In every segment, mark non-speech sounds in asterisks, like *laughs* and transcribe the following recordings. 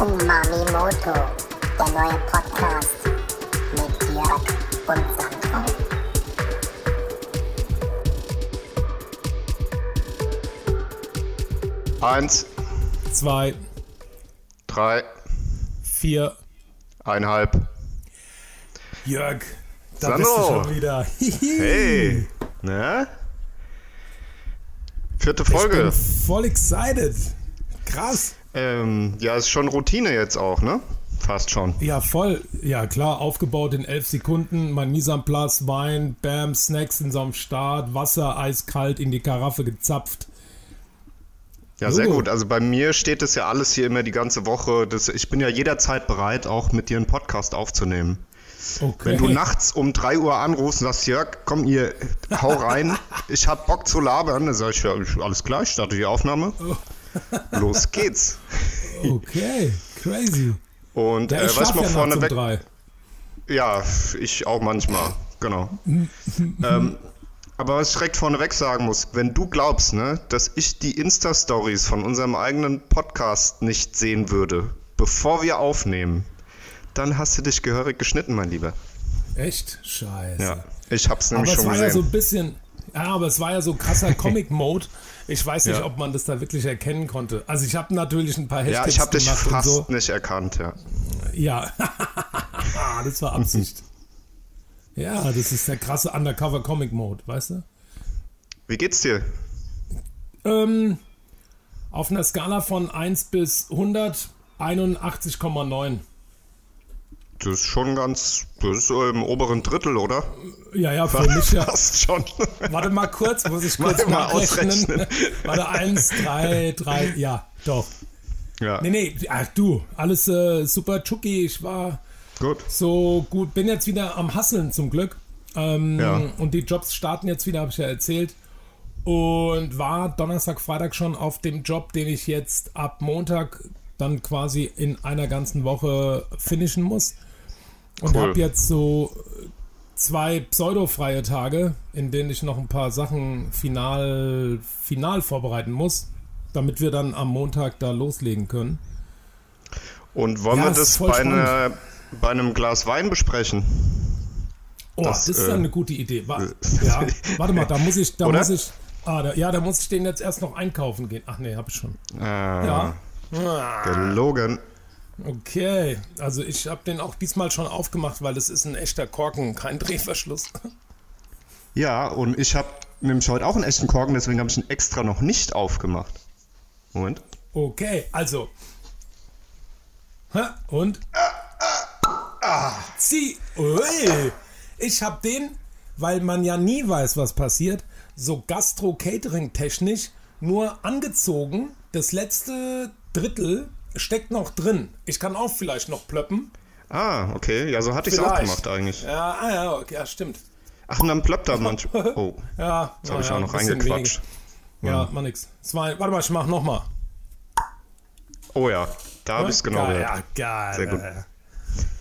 Umami Moto, der neue Podcast mit Jörg und Sandro. Eins, zwei, drei, vier. eineinhalb. Jörg, da Sandro. bist du schon wieder. Hey, ne? Vierte Ich bin Folge. voll excited. Krass. Ähm, ja, ist schon Routine jetzt auch, ne? Fast schon. Ja, voll. Ja, klar, aufgebaut in elf Sekunden. Mein place, Wein, Bam, Snacks in so einem Start, Wasser eiskalt in die Karaffe gezapft. Ja, sehr gut. Also bei mir steht es ja alles hier immer die ganze Woche. Das, ich bin ja jederzeit bereit, auch mit dir einen Podcast aufzunehmen. Okay. Wenn du nachts um 3 Uhr anrufst und sagst, Jörg, komm ihr, hau rein, *laughs* ich hab Bock zu labern, dann sag ich, ja, alles klar, ich starte die Aufnahme. Los geht's. Okay, crazy. Und Ja, äh, ich was ich schlaf mal ja um vorneweg drei. Ja, ich auch manchmal, genau. *laughs* ähm, aber was ich direkt vorneweg sagen muss, wenn du glaubst, ne, dass ich die Insta-Stories von unserem eigenen Podcast nicht sehen würde, bevor wir aufnehmen, dann hast du dich gehörig geschnitten, mein Lieber. Echt? Scheiße. Ja, ich hab's Aber nämlich es schon war ja so gesehen. ein bisschen, ja, aber es war ja so krasser *laughs* Comic-Mode. Ich weiß nicht, Ja. ob man das da wirklich erkennen konnte. Also ich habe natürlich ein paar ja, Hashtags ich hab dich fast so. nicht erkannt, ja. Ja, *laughs* das war Absicht. ja, das ist der krasse Undercover-Comic-Mode, weißt du? Wie geht's dir? Ähm, auf einer Skala von 1 bis 100, 81,9. Das ist schon ganz, das ist so im oberen Drittel, oder? Ja, ja, für *laughs* mich ja. Fast schon. Warte mal kurz, muss ich *laughs* kurz mal nachrechnen. ausrechnen. *laughs* Warte, 1, 3, 3, ja, doch. Ja, Nee, nee, ach du, alles äh, super chucky. Ich war gut. so gut, bin jetzt wieder am Hasseln zum Glück. Ähm, Ja. Und die Jobs starten jetzt wieder, habe ich ja erzählt. Und war Donnerstag, Freitag schon auf dem Job, den ich jetzt ab Montag dann quasi in einer ganzen Woche finishen muss. Und Cool. habe jetzt so zwei pseudofreie Tage, in denen ich noch ein paar Sachen final, final vorbereiten muss, damit wir dann am Montag da loslegen können. Und wollen Ja, wir das bei, einer, bei einem Glas Wein besprechen? Oh, Das, das, ist äh, eine gute Idee. Wa ja, *laughs* warte mal, da muss ich, da Oder? muss ich, ah, da, ja, da muss ich den jetzt erst noch einkaufen gehen. Ach nee, hab ich schon. Ah, Ja. Gelogen. Okay, also ich habe den auch diesmal schon aufgemacht, weil das ist ein echter Korken, kein Drehverschluss. Ja, und ich habe nämlich heute auch einen echten Korken, deswegen habe ich ihn extra noch nicht aufgemacht. Moment. Okay, also. Ha, und? Zieh. Ui. Ich habe den, weil man ja nie weiß, was passiert, so Gastro-Catering-technisch nur angezogen. Das letzte Drittel steckt noch drin. Ich kann auch vielleicht noch plöppen. Ah, okay. Ja, so hatte ich es auch gemacht eigentlich. Ja, ah, ja, okay, ja, stimmt. Ach, und dann ploppt da manchmal. *laughs* Oh, Ja, das habe ich ja, auch noch reingequatscht. weniger. Ja, mach nix. Zwei, warte mal, ich mach nochmal. Oh ja, da habe ich es genau geil, gehört. Ja, geil. Sehr gut.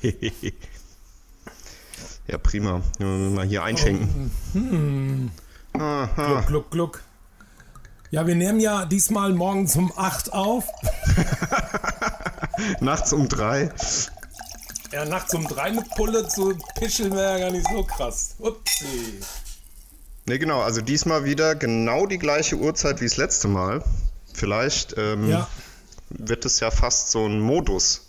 *laughs* ja, prima. Mal hier einschenken. Aha. Gluck, gluck, gluck. Ja, wir nehmen ja diesmal morgens um 8 auf. *laughs* *laughs* Nachts um drei. Ja, nachts um 3 eine Pulle zu pischeln wäre ja gar nicht so krass. Upsi. Ne, genau. Also diesmal wieder genau die gleiche Uhrzeit wie das letzte Mal. Vielleicht ähm, Ja. wird es ja fast so ein Modus.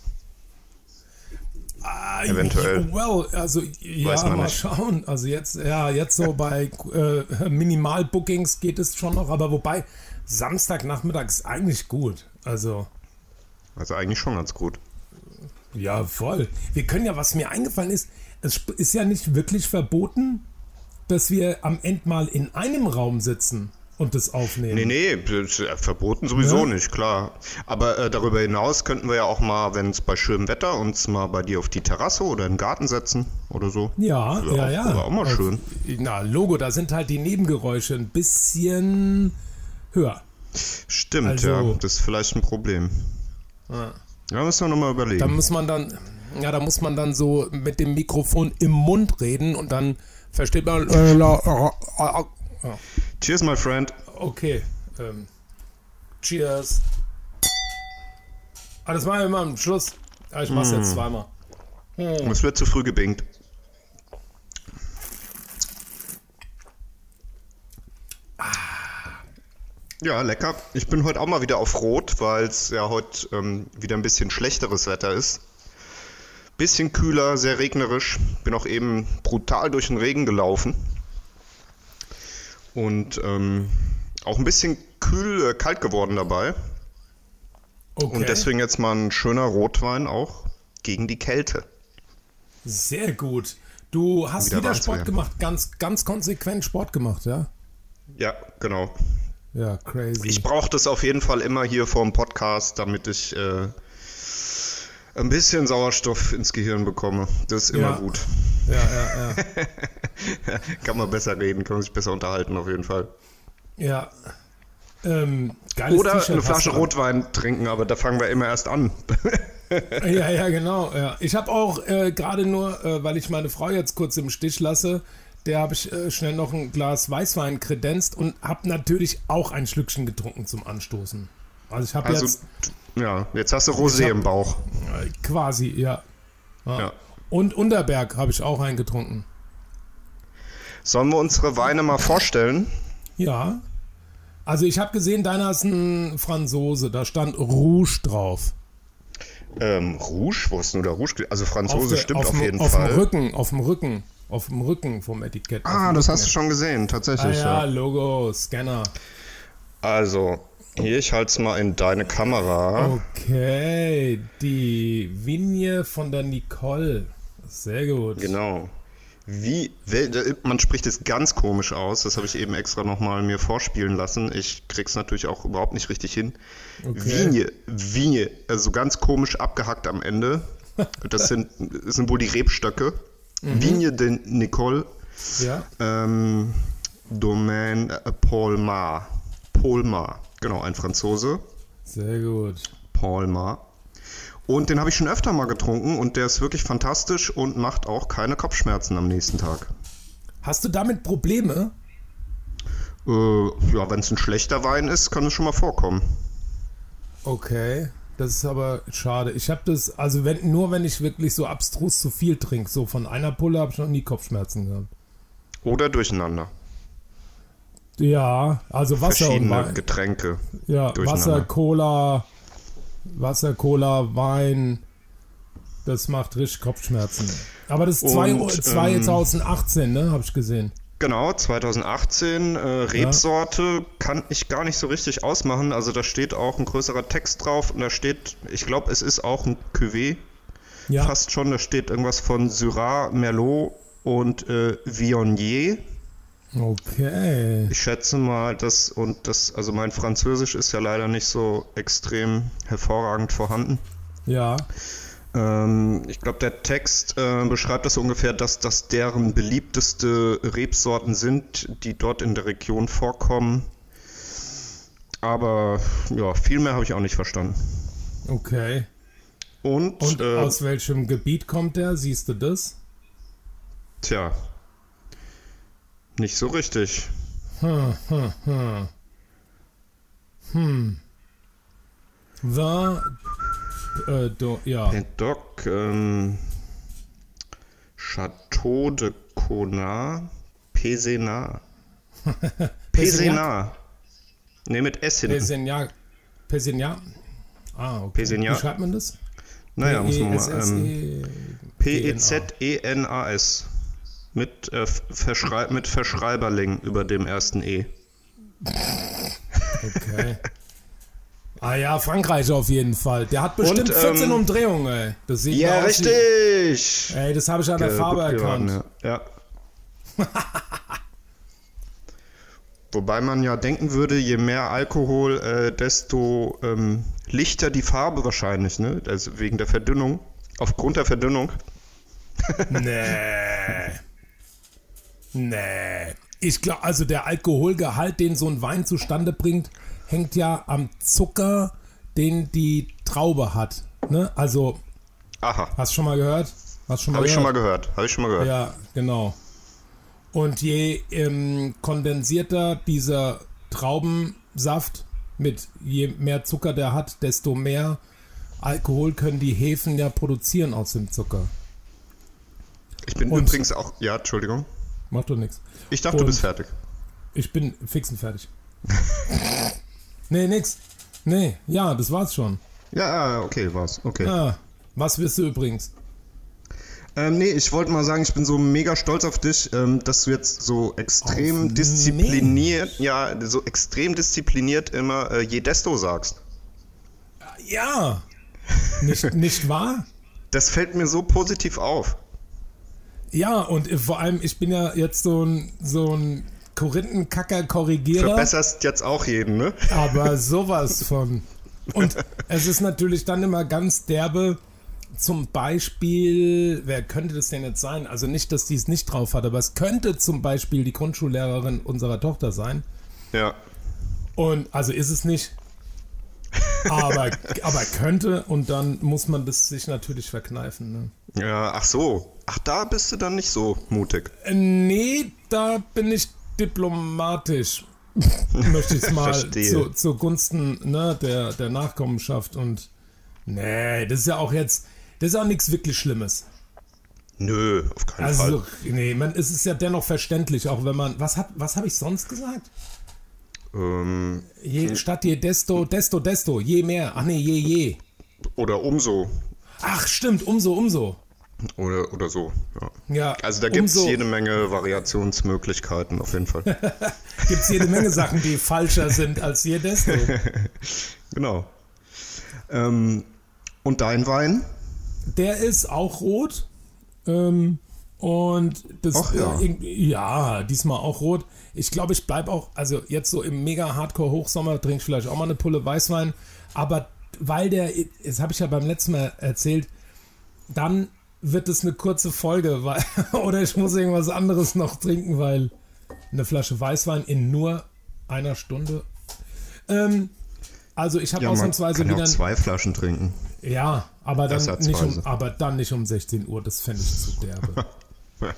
Ah, Eventuell. Well, also ja, mal nicht. schauen. Also jetzt, ja, jetzt so bei äh, Minimal-Bookings geht es schon noch, aber wobei Samstagnachmittag ist eigentlich gut. Also. Also eigentlich schon ganz gut. Ja, voll. Wir können ja, was mir eingefallen ist, es ist ja nicht wirklich verboten, dass wir am Ende mal in einem Raum sitzen und das aufnehmen. Nee, nee, äh, verboten sowieso Ja. nicht, klar. Aber äh, darüber hinaus könnten wir ja auch mal, wenn es bei schönem Wetter, uns mal bei dir auf die Terrasse oder in den Garten setzen oder so. Ja, ja, auch- ja. wär auch mal Also, schön. Na, Logo, da sind halt die Nebengeräusche ein bisschen höher. Stimmt, Also- ja. Das ist vielleicht ein Problem. Ja, müssen wir nochmal Da überlegen. muss man dann, ja, da muss man dann so mit dem Mikrofon im Mund reden und dann versteht man. Äh, äh, äh, Cheers, my friend. okay. Ähm, cheers. Ah, das war immer am Schluss. Ja, ich mach's jetzt zweimal. Es wird zu früh gebingt. Ja, lecker. Ich bin heute auch mal wieder auf Rot, weil es ja heute ähm, wieder ein bisschen schlechteres Wetter ist. Bisschen kühler, sehr regnerisch. Bin auch eben brutal durch den Regen gelaufen. Und ähm, auch ein bisschen kühl, äh, kalt geworden dabei. Okay. Und deswegen jetzt mal ein schöner Rotwein auch gegen die Kälte. Sehr gut. Du hast Wieder wieder, Sport gemacht, ganz, ganz konsequent Sport gemacht, ja? Ja, genau. Ja, crazy. Ich brauche das auf jeden Fall immer hier vor dem Podcast, damit ich äh, ein bisschen Sauerstoff ins Gehirn bekomme. Das ist immer Ja. gut. ja, ja, ja. *laughs* Kann man besser reden, kann man sich besser unterhalten auf jeden Fall. ja. Ähm, Oder eine Flasche an. Rotwein trinken, aber da fangen wir immer erst an. *laughs* Ja, ja, genau. Ja. *laughs* Ich habe auch äh, gerade nur, äh, weil ich meine Frau jetzt kurz im Stich lasse, der habe ich äh, schnell noch ein Glas Weißwein kredenzt und habe natürlich auch ein Schlückchen getrunken zum Anstoßen. Also ich habe Also, jetzt ja, jetzt hast du Rosé hab- im Bauch. äh, quasi, ja. ja. Ja. Und Unterberg habe ich auch eingetrunken. Sollen wir unsere Weine mal vorstellen? Ja. Also ich habe gesehen, deiner ist ein Franzose, da stand Rouge drauf. Ähm, Rouge? Wo ist denn der Rouge? Also Franzose der- stimmt auf, dem- jeden auf Fall. Dem Rücken, auf dem Rücken, auf dem Rücken vom Etikett. Ah, das Rücken. hast du schon gesehen, Ah, tatsächlich. ja, ja. Logo, Scanner. Also, hier, ich halte es mal in deine Kamera. Okay, die Vigne von der Nicole. Sehr gut. Genau. Wie, man spricht es ganz komisch aus, das habe ich eben extra nochmal mir vorspielen lassen. Ich krieg's natürlich auch überhaupt nicht richtig hin. Okay. Vigne, Vigne, also ganz komisch abgehackt am Ende. Das sind, das sind wohl die Rebstöcke. Mhm. Vigne de Nicole, Ja, ähm, Domaine äh, Paul Mar. Paul Mar, genau, ein Franzose. sehr gut. Paul Mar. Und den habe ich schon öfter mal getrunken und der ist wirklich fantastisch und macht auch keine Kopfschmerzen am nächsten Tag. Hast du damit Probleme? Äh, ja, wenn es ein schlechter Wein ist, kann es schon mal vorkommen. Okay, das ist aber schade. Ich habe das, also wenn, nur wenn ich wirklich so abstrus zu viel trinke, so von einer Pulle habe ich noch nie Kopfschmerzen gehabt. Oder durcheinander. Ja, also Wasser und Wein. Getränke. Ja. Wasser, Cola, Wasser, Cola, Wein. Das macht richtig Kopfschmerzen. Aber das ist Und, ähm, 2018, ne? Habe ich gesehen. Genau, 2018. Äh, Rebsorte kann ich gar nicht so richtig ausmachen. Also da steht auch ein größerer Text drauf und da steht, ich glaube, es ist auch ein Cuvée. Ja. Fast schon, da steht irgendwas von Syrah, Merlot und äh, Viognier. Okay. Ich schätze mal, dass und das, also mein Französisch ist ja leider nicht so extrem hervorragend vorhanden. Ja. Ähm, ich glaube, der Text äh, beschreibt das ungefähr, dass das deren beliebteste Rebsorten sind, die dort in der Region vorkommen. Aber ja, viel mehr habe ich auch nicht verstanden. Okay. Und, Und äh, aus welchem Gebiet kommt der? Siehst du das? tja, nicht so richtig. Hm, hm, hm. Hm. War. Äh, do, ja. Doc, ähm, Chateau de Conard, *laughs* Pézenas. Pézenas. Ne, mit S hinten. Pesignac. Pesignac. Ah, okay. Pesignac. Wie schreibt man das? Naja, muss man mal. PSSE. Ähm, P-E-Z-E-N-A-S. Mit, äh, Verschrei mit Verschreiberling über dem ersten E. Okay. *laughs* ah ja, Frankreich auf jeden Fall. Der hat bestimmt Und, 14 ähm, Umdrehungen, ey. Das sieht Ja, wie- richtig! Ey, das habe ich an der Äh, Farbe erkannt. Ja. ja. *laughs* Wobei man ja denken würde, je mehr Alkohol, äh, desto ähm, lichter die Farbe wahrscheinlich, ne? Also wegen der Verdünnung. Aufgrund der Verdünnung. *laughs* Nee. Nee. Ich glaube, also der Alkoholgehalt, den so ein Wein zustande bringt, hängt ja am Zucker, den die Traube hat. Ne? Also, Aha. hast du schon mal gehört? Hast du schon mal Habe ich schon mal gehört. Habe ich schon mal gehört. Ja, genau. Und je ähm, kondensierter dieser Traubensaft mit je mehr Zucker der hat, desto mehr Alkohol können die Hefen ja produzieren aus dem Zucker. Ich bin Und- übrigens auch. Ja, Entschuldigung. Macht doch nichts. Ich dachte, du Und- bist fertig. Ich bin fix und fertig. *laughs* nee, nix. Nee, ja, das war's schon. Ja, ah, okay, war's. Okay. Ah, was wirst du übrigens? Ähm, nee, ich wollte mal sagen, ich bin so mega stolz auf dich, ähm, dass du jetzt so extrem Auf diszipliniert, ja, so extrem diszipliniert immer äh, Jedesto sagst. Ja. Nicht, *laughs* nicht wahr? Das fällt mir so positiv auf. Ja, und vor allem, ich bin ja jetzt so ein, so ein Korinthenkacker-Korrigierer. Verbesserst jetzt auch jeden, ne? Aber sowas von. Und *laughs* es ist natürlich dann immer ganz derbe. Zum Beispiel, wer könnte das denn jetzt sein? Also nicht, dass die es nicht drauf hat, aber es könnte zum Beispiel die Grundschullehrerin unserer Tochter sein. Ja. Und also ist es nicht. Aber, *laughs* aber könnte und dann muss man das sich natürlich verkneifen. Ne? Ja, ach so. Ach, da bist du dann nicht so mutig. Äh, Nee, da bin ich diplomatisch. *laughs* Möchte ich es mal zu, zugunsten ne, der, der Nachkommenschaft und nee, das ist ja auch jetzt, das ist auch nichts wirklich Schlimmes. Nö, auf keinen Also, Fall. nee, man, es ist ja dennoch verständlich, auch wenn man, was hab, was habe ich sonst gesagt? Ähm, Je, statt je desto, desto, desto, je mehr, ach nee, je, je. oder umso. Ach, stimmt, umso, umso. Oder, oder so. Ja. Ja, Also da gibt es umso- jede Menge Variationsmöglichkeiten auf jeden Fall. *laughs* Gibt es jede Menge Sachen, die falscher sind als je desto. *laughs* genau. Ähm, und dein Wein? Der ist auch rot. Ähm, und das Ach ja. äh, ja, diesmal auch rot. Ich glaube, ich bleibe auch, also jetzt so im mega Hardcore Hochsommer trinke ich vielleicht auch mal eine Pulle Weißwein, aber weil der, das habe ich ja beim letzten Mal erzählt, dann wird es eine kurze Folge, weil, *laughs* oder ich muss irgendwas anderes noch trinken, weil eine Flasche Weißwein in nur einer Stunde. Ähm, also ich habe Ja, man ausnahmsweise kann ja wieder auch zwei Flaschen trinken. ja, aber dann nicht um, aber dann nicht um 16 Uhr, das fände ich zu derbe. *laughs*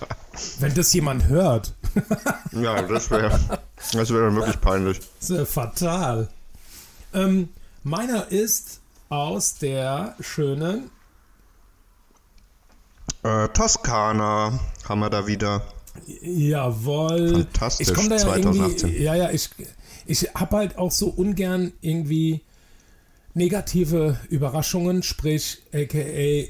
Wenn das jemand hört, Ja, das wäre das wär wirklich peinlich. das ja fatal. Ähm, meiner ist aus der schönen, Äh, Toskana haben wir da wieder. jawohl. Fantastisch, Ich komme da ja 2018. irgendwie, ja, ja, ich, ich habe halt auch so ungern irgendwie negative Überraschungen, sprich aka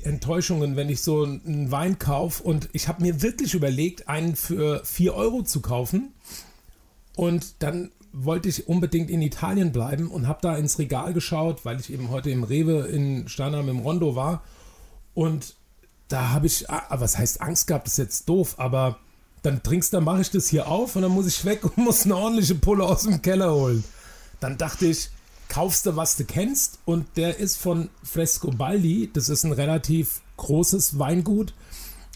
Enttäuschungen, wenn ich so einen Wein kaufe und ich habe mir wirklich überlegt, einen für 4 Euro zu kaufen und dann wollte ich unbedingt in Italien bleiben und habe da ins Regal geschaut, weil ich eben heute im Rewe in Steinheim im Rondo war und da habe ich, ah, was heißt Angst gehabt, ist jetzt doof, aber dann trinkst, dann mache ich das hier auf und dann muss ich weg und *laughs* muss eine ordentliche Pulle aus dem Keller holen. Dann dachte ich, kaufst du, was du kennst und der ist von Frescobaldi, das ist ein relativ großes Weingut,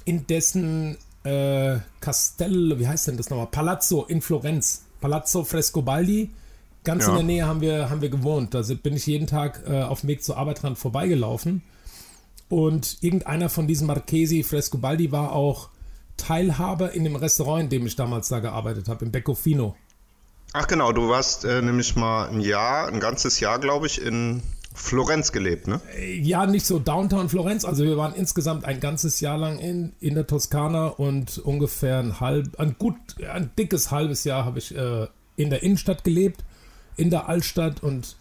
in dessen äh, Castello, wie heißt denn das nochmal? Palazzo in Florenz. Palazzo Frescobaldi. Ganz Ja. in der Nähe haben wir, haben wir gewohnt. Da sind- bin ich jeden Tag äh, auf dem Weg zur Arbeit dran vorbeigelaufen. Und irgendeiner von diesen Marchesi Frescobaldi war auch Teilhaber in dem Restaurant, in dem ich damals da gearbeitet habe, im Beccofino. Ach genau, du warst äh, nämlich mal ein Jahr, ein ganzes Jahr, glaube ich, in Florenz gelebt, ne? Ja, nicht so Downtown Florenz. Also wir waren insgesamt ein ganzes Jahr lang in, in der Toskana und ungefähr ein halb, ein gut, ein dickes halbes Jahr habe ich äh, in der Innenstadt gelebt, in der Altstadt und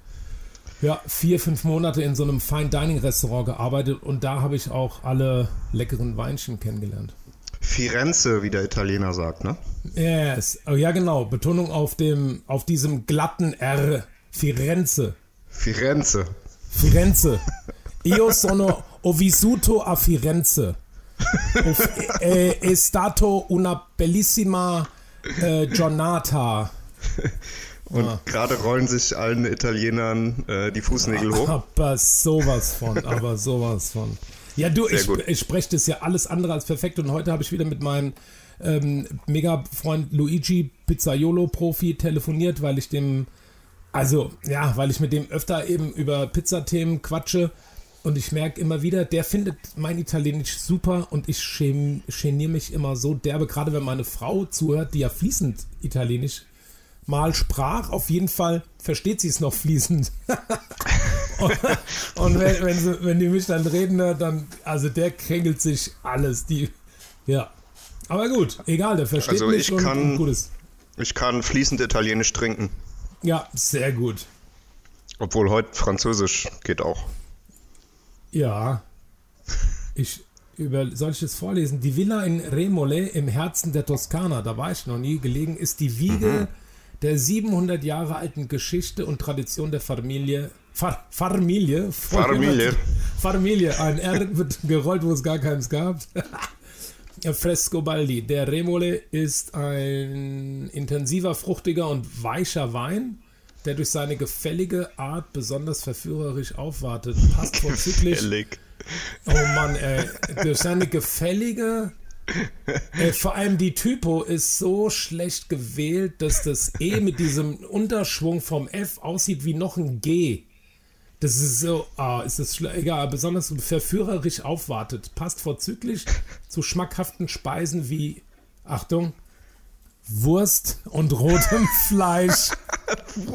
ja, vier, fünf Monate in so einem Fine Dining Restaurant gearbeitet und da habe ich auch alle leckeren Weinchen kennengelernt. Firenze, wie der Italiener sagt, ne? Yes. Oh, ja, genau. Betonung auf dem, auf diesem glatten R. Firenze. Firenze. Firenze. Io sono ho vissuto a Firenze. Eh, è stato una bellissima eh, giornata. *laughs* Und Ah. gerade rollen sich allen Italienern äh, die Fußnägel hoch. Aber sowas von, *laughs* aber sowas von. Ja, du, Sehr ich, gut. ich spreche das ja alles andere als perfekt und heute habe ich wieder mit meinem ähm, Mega-Freund Luigi Pizzaiolo-Profi telefoniert, weil ich dem, also ja, weil ich mit dem öfter eben über Pizzathemen quatsche und ich merke immer wieder, der findet mein Italienisch super und ich gen- geniere mich immer so derbe, gerade wenn meine Frau zuhört, die ja fließend Italienisch mal sprach, auf jeden Fall versteht sie es noch fließend. *laughs* und wenn, wenn, sie, wenn die mich dann reden, ne, dann, also der krängelt sich alles. Die, ja. Aber gut, egal, der versteht Also mich ich und, kann- und gutes. Ich kann fließend Italienisch trinken. Ja, sehr gut. Obwohl heute Französisch geht auch. Ja. Ich über soll ich es vorlesen? Die Villa in Remole im Herzen der Toskana, da war ich noch nie gelegen, ist die Wiege der 700 Jahre alten Geschichte und Tradition der Familie. Far, Familie. Familie. Familie. Ein R wird gerollt, wo es gar keins gab. *laughs* Frescobaldi. Der Remole ist ein intensiver, fruchtiger und weicher Wein, der durch seine gefällige Art besonders verführerisch aufwartet. Passt vorzüglich. Gefällig. Oh Mann, ey. Durch seine gefällige. Ey, vor allem die Typo ist so schlecht gewählt, dass das E *laughs* mit diesem Unterschwung vom F aussieht wie noch ein G. Das ist so, ah, ist das egal, besonders verführerisch aufwartet. Passt vorzüglich zu schmackhaften Speisen wie, Achtung, Wurst und rotem *laughs* Fleisch. *laughs*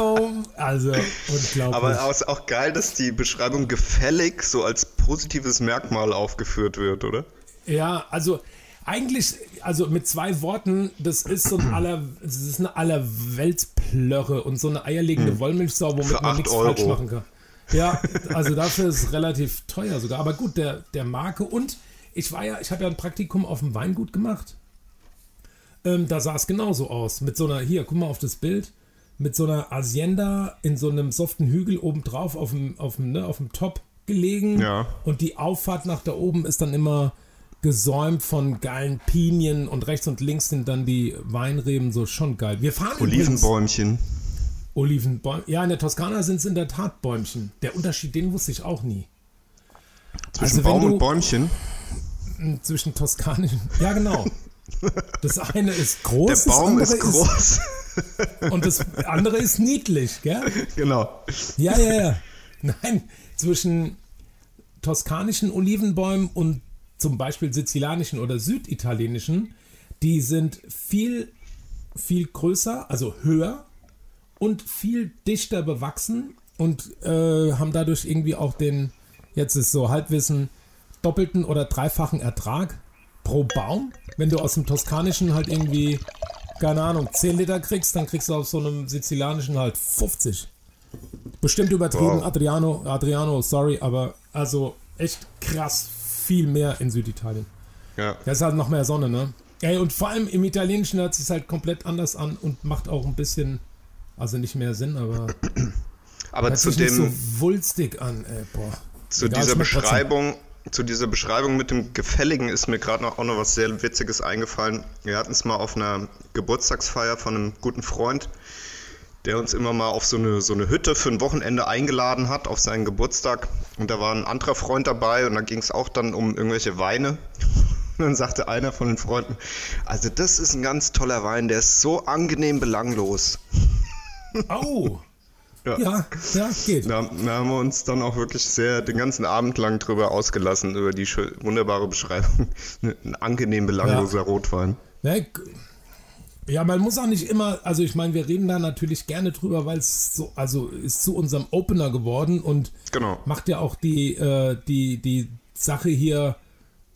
oh, also, unglaublich. Aber es ist auch geil, dass die Beschreibung gefällig so als positives Merkmal aufgeführt wird, oder? Ja, also eigentlich, also mit zwei Worten, das ist so ein *clears throat* aller, das ist eine Allerweltsplörre und so eine eierlegende Wollmilchsau, womit Hm. Für man nichts Euro. falsch machen kann. Ja, also dafür ist es relativ teuer sogar. Aber gut, der, der Marke und ich war ja, ich habe ja ein Praktikum auf dem Weingut gemacht. Ähm, da sah es genauso aus. Mit so einer, hier, guck mal auf das Bild, mit so einer Hacienda in so einem soften Hügel obendrauf auf dem, auf dem, ne, auf dem Top gelegen. Ja. Und die Auffahrt nach da oben ist dann immer gesäumt von geilen Pinien und rechts und links sind dann die Weinreben so schon geil. Wir fahren Olivenbäumchen. Olivenbäume. Ja, in der Toskana sind es in der Tat Bäumchen. Der Unterschied, den wusste ich auch nie. Zwischen Also Baum du- und Bäumchen. Zwischen toskanischen. Ja, genau. *laughs* Das eine ist groß, Der Baum ist groß. und das andere ist niedlich, gell? genau. Ja, ja, ja. Nein, zwischen toskanischen Olivenbäumen und zum Beispiel sizilanischen oder süditalienischen, die sind viel, viel größer, also höher und viel dichter bewachsen und äh, haben dadurch irgendwie auch den, jetzt ist so Halbwissen, doppelten oder dreifachen Ertrag pro Baum. Wenn du aus dem toskanischen halt irgendwie, keine Ahnung, 10 Liter kriegst, dann kriegst du auf so einem sizilanischen halt 50. Bestimmt übertrieben, Wow. Adriano, Adriano, sorry, aber also echt krass viel mehr in Süditalien. Ja. Da ist halt noch mehr Sonne, ne? Ey, und vor allem im Italienischen hört es sich halt komplett anders an und macht auch ein bisschen, also nicht mehr Sinn, aber Aber zu dem, so wulstig an, ey, boah. zu Egal, dieser. Beschreibung, zu dieser Beschreibung mit dem Gefälligen ist mir gerade noch, auch noch was sehr Witziges eingefallen. Wir hatten es mal auf einer Geburtstagsfeier von einem guten Freund, der uns immer mal auf so eine, so eine Hütte für ein Wochenende eingeladen hat, auf seinen Geburtstag. Und da war ein anderer Freund dabei und da ging es auch dann um irgendwelche Weine. Und *laughs* dann sagte einer von den Freunden, also das ist ein ganz toller Wein, der ist so angenehm belanglos. Au! Ja. Ja, ja, geht. Da, da haben wir uns dann auch wirklich sehr den ganzen Abend lang drüber ausgelassen, über die wunderbare Beschreibung. *laughs* Ein angenehm belangloser Rotwein. Ne? Ja, man muss auch nicht immer, also ich meine, wir reden da natürlich gerne drüber, weil es so, also ist zu unserem Opener geworden und Genau. macht ja auch die, äh, die, die Sache hier,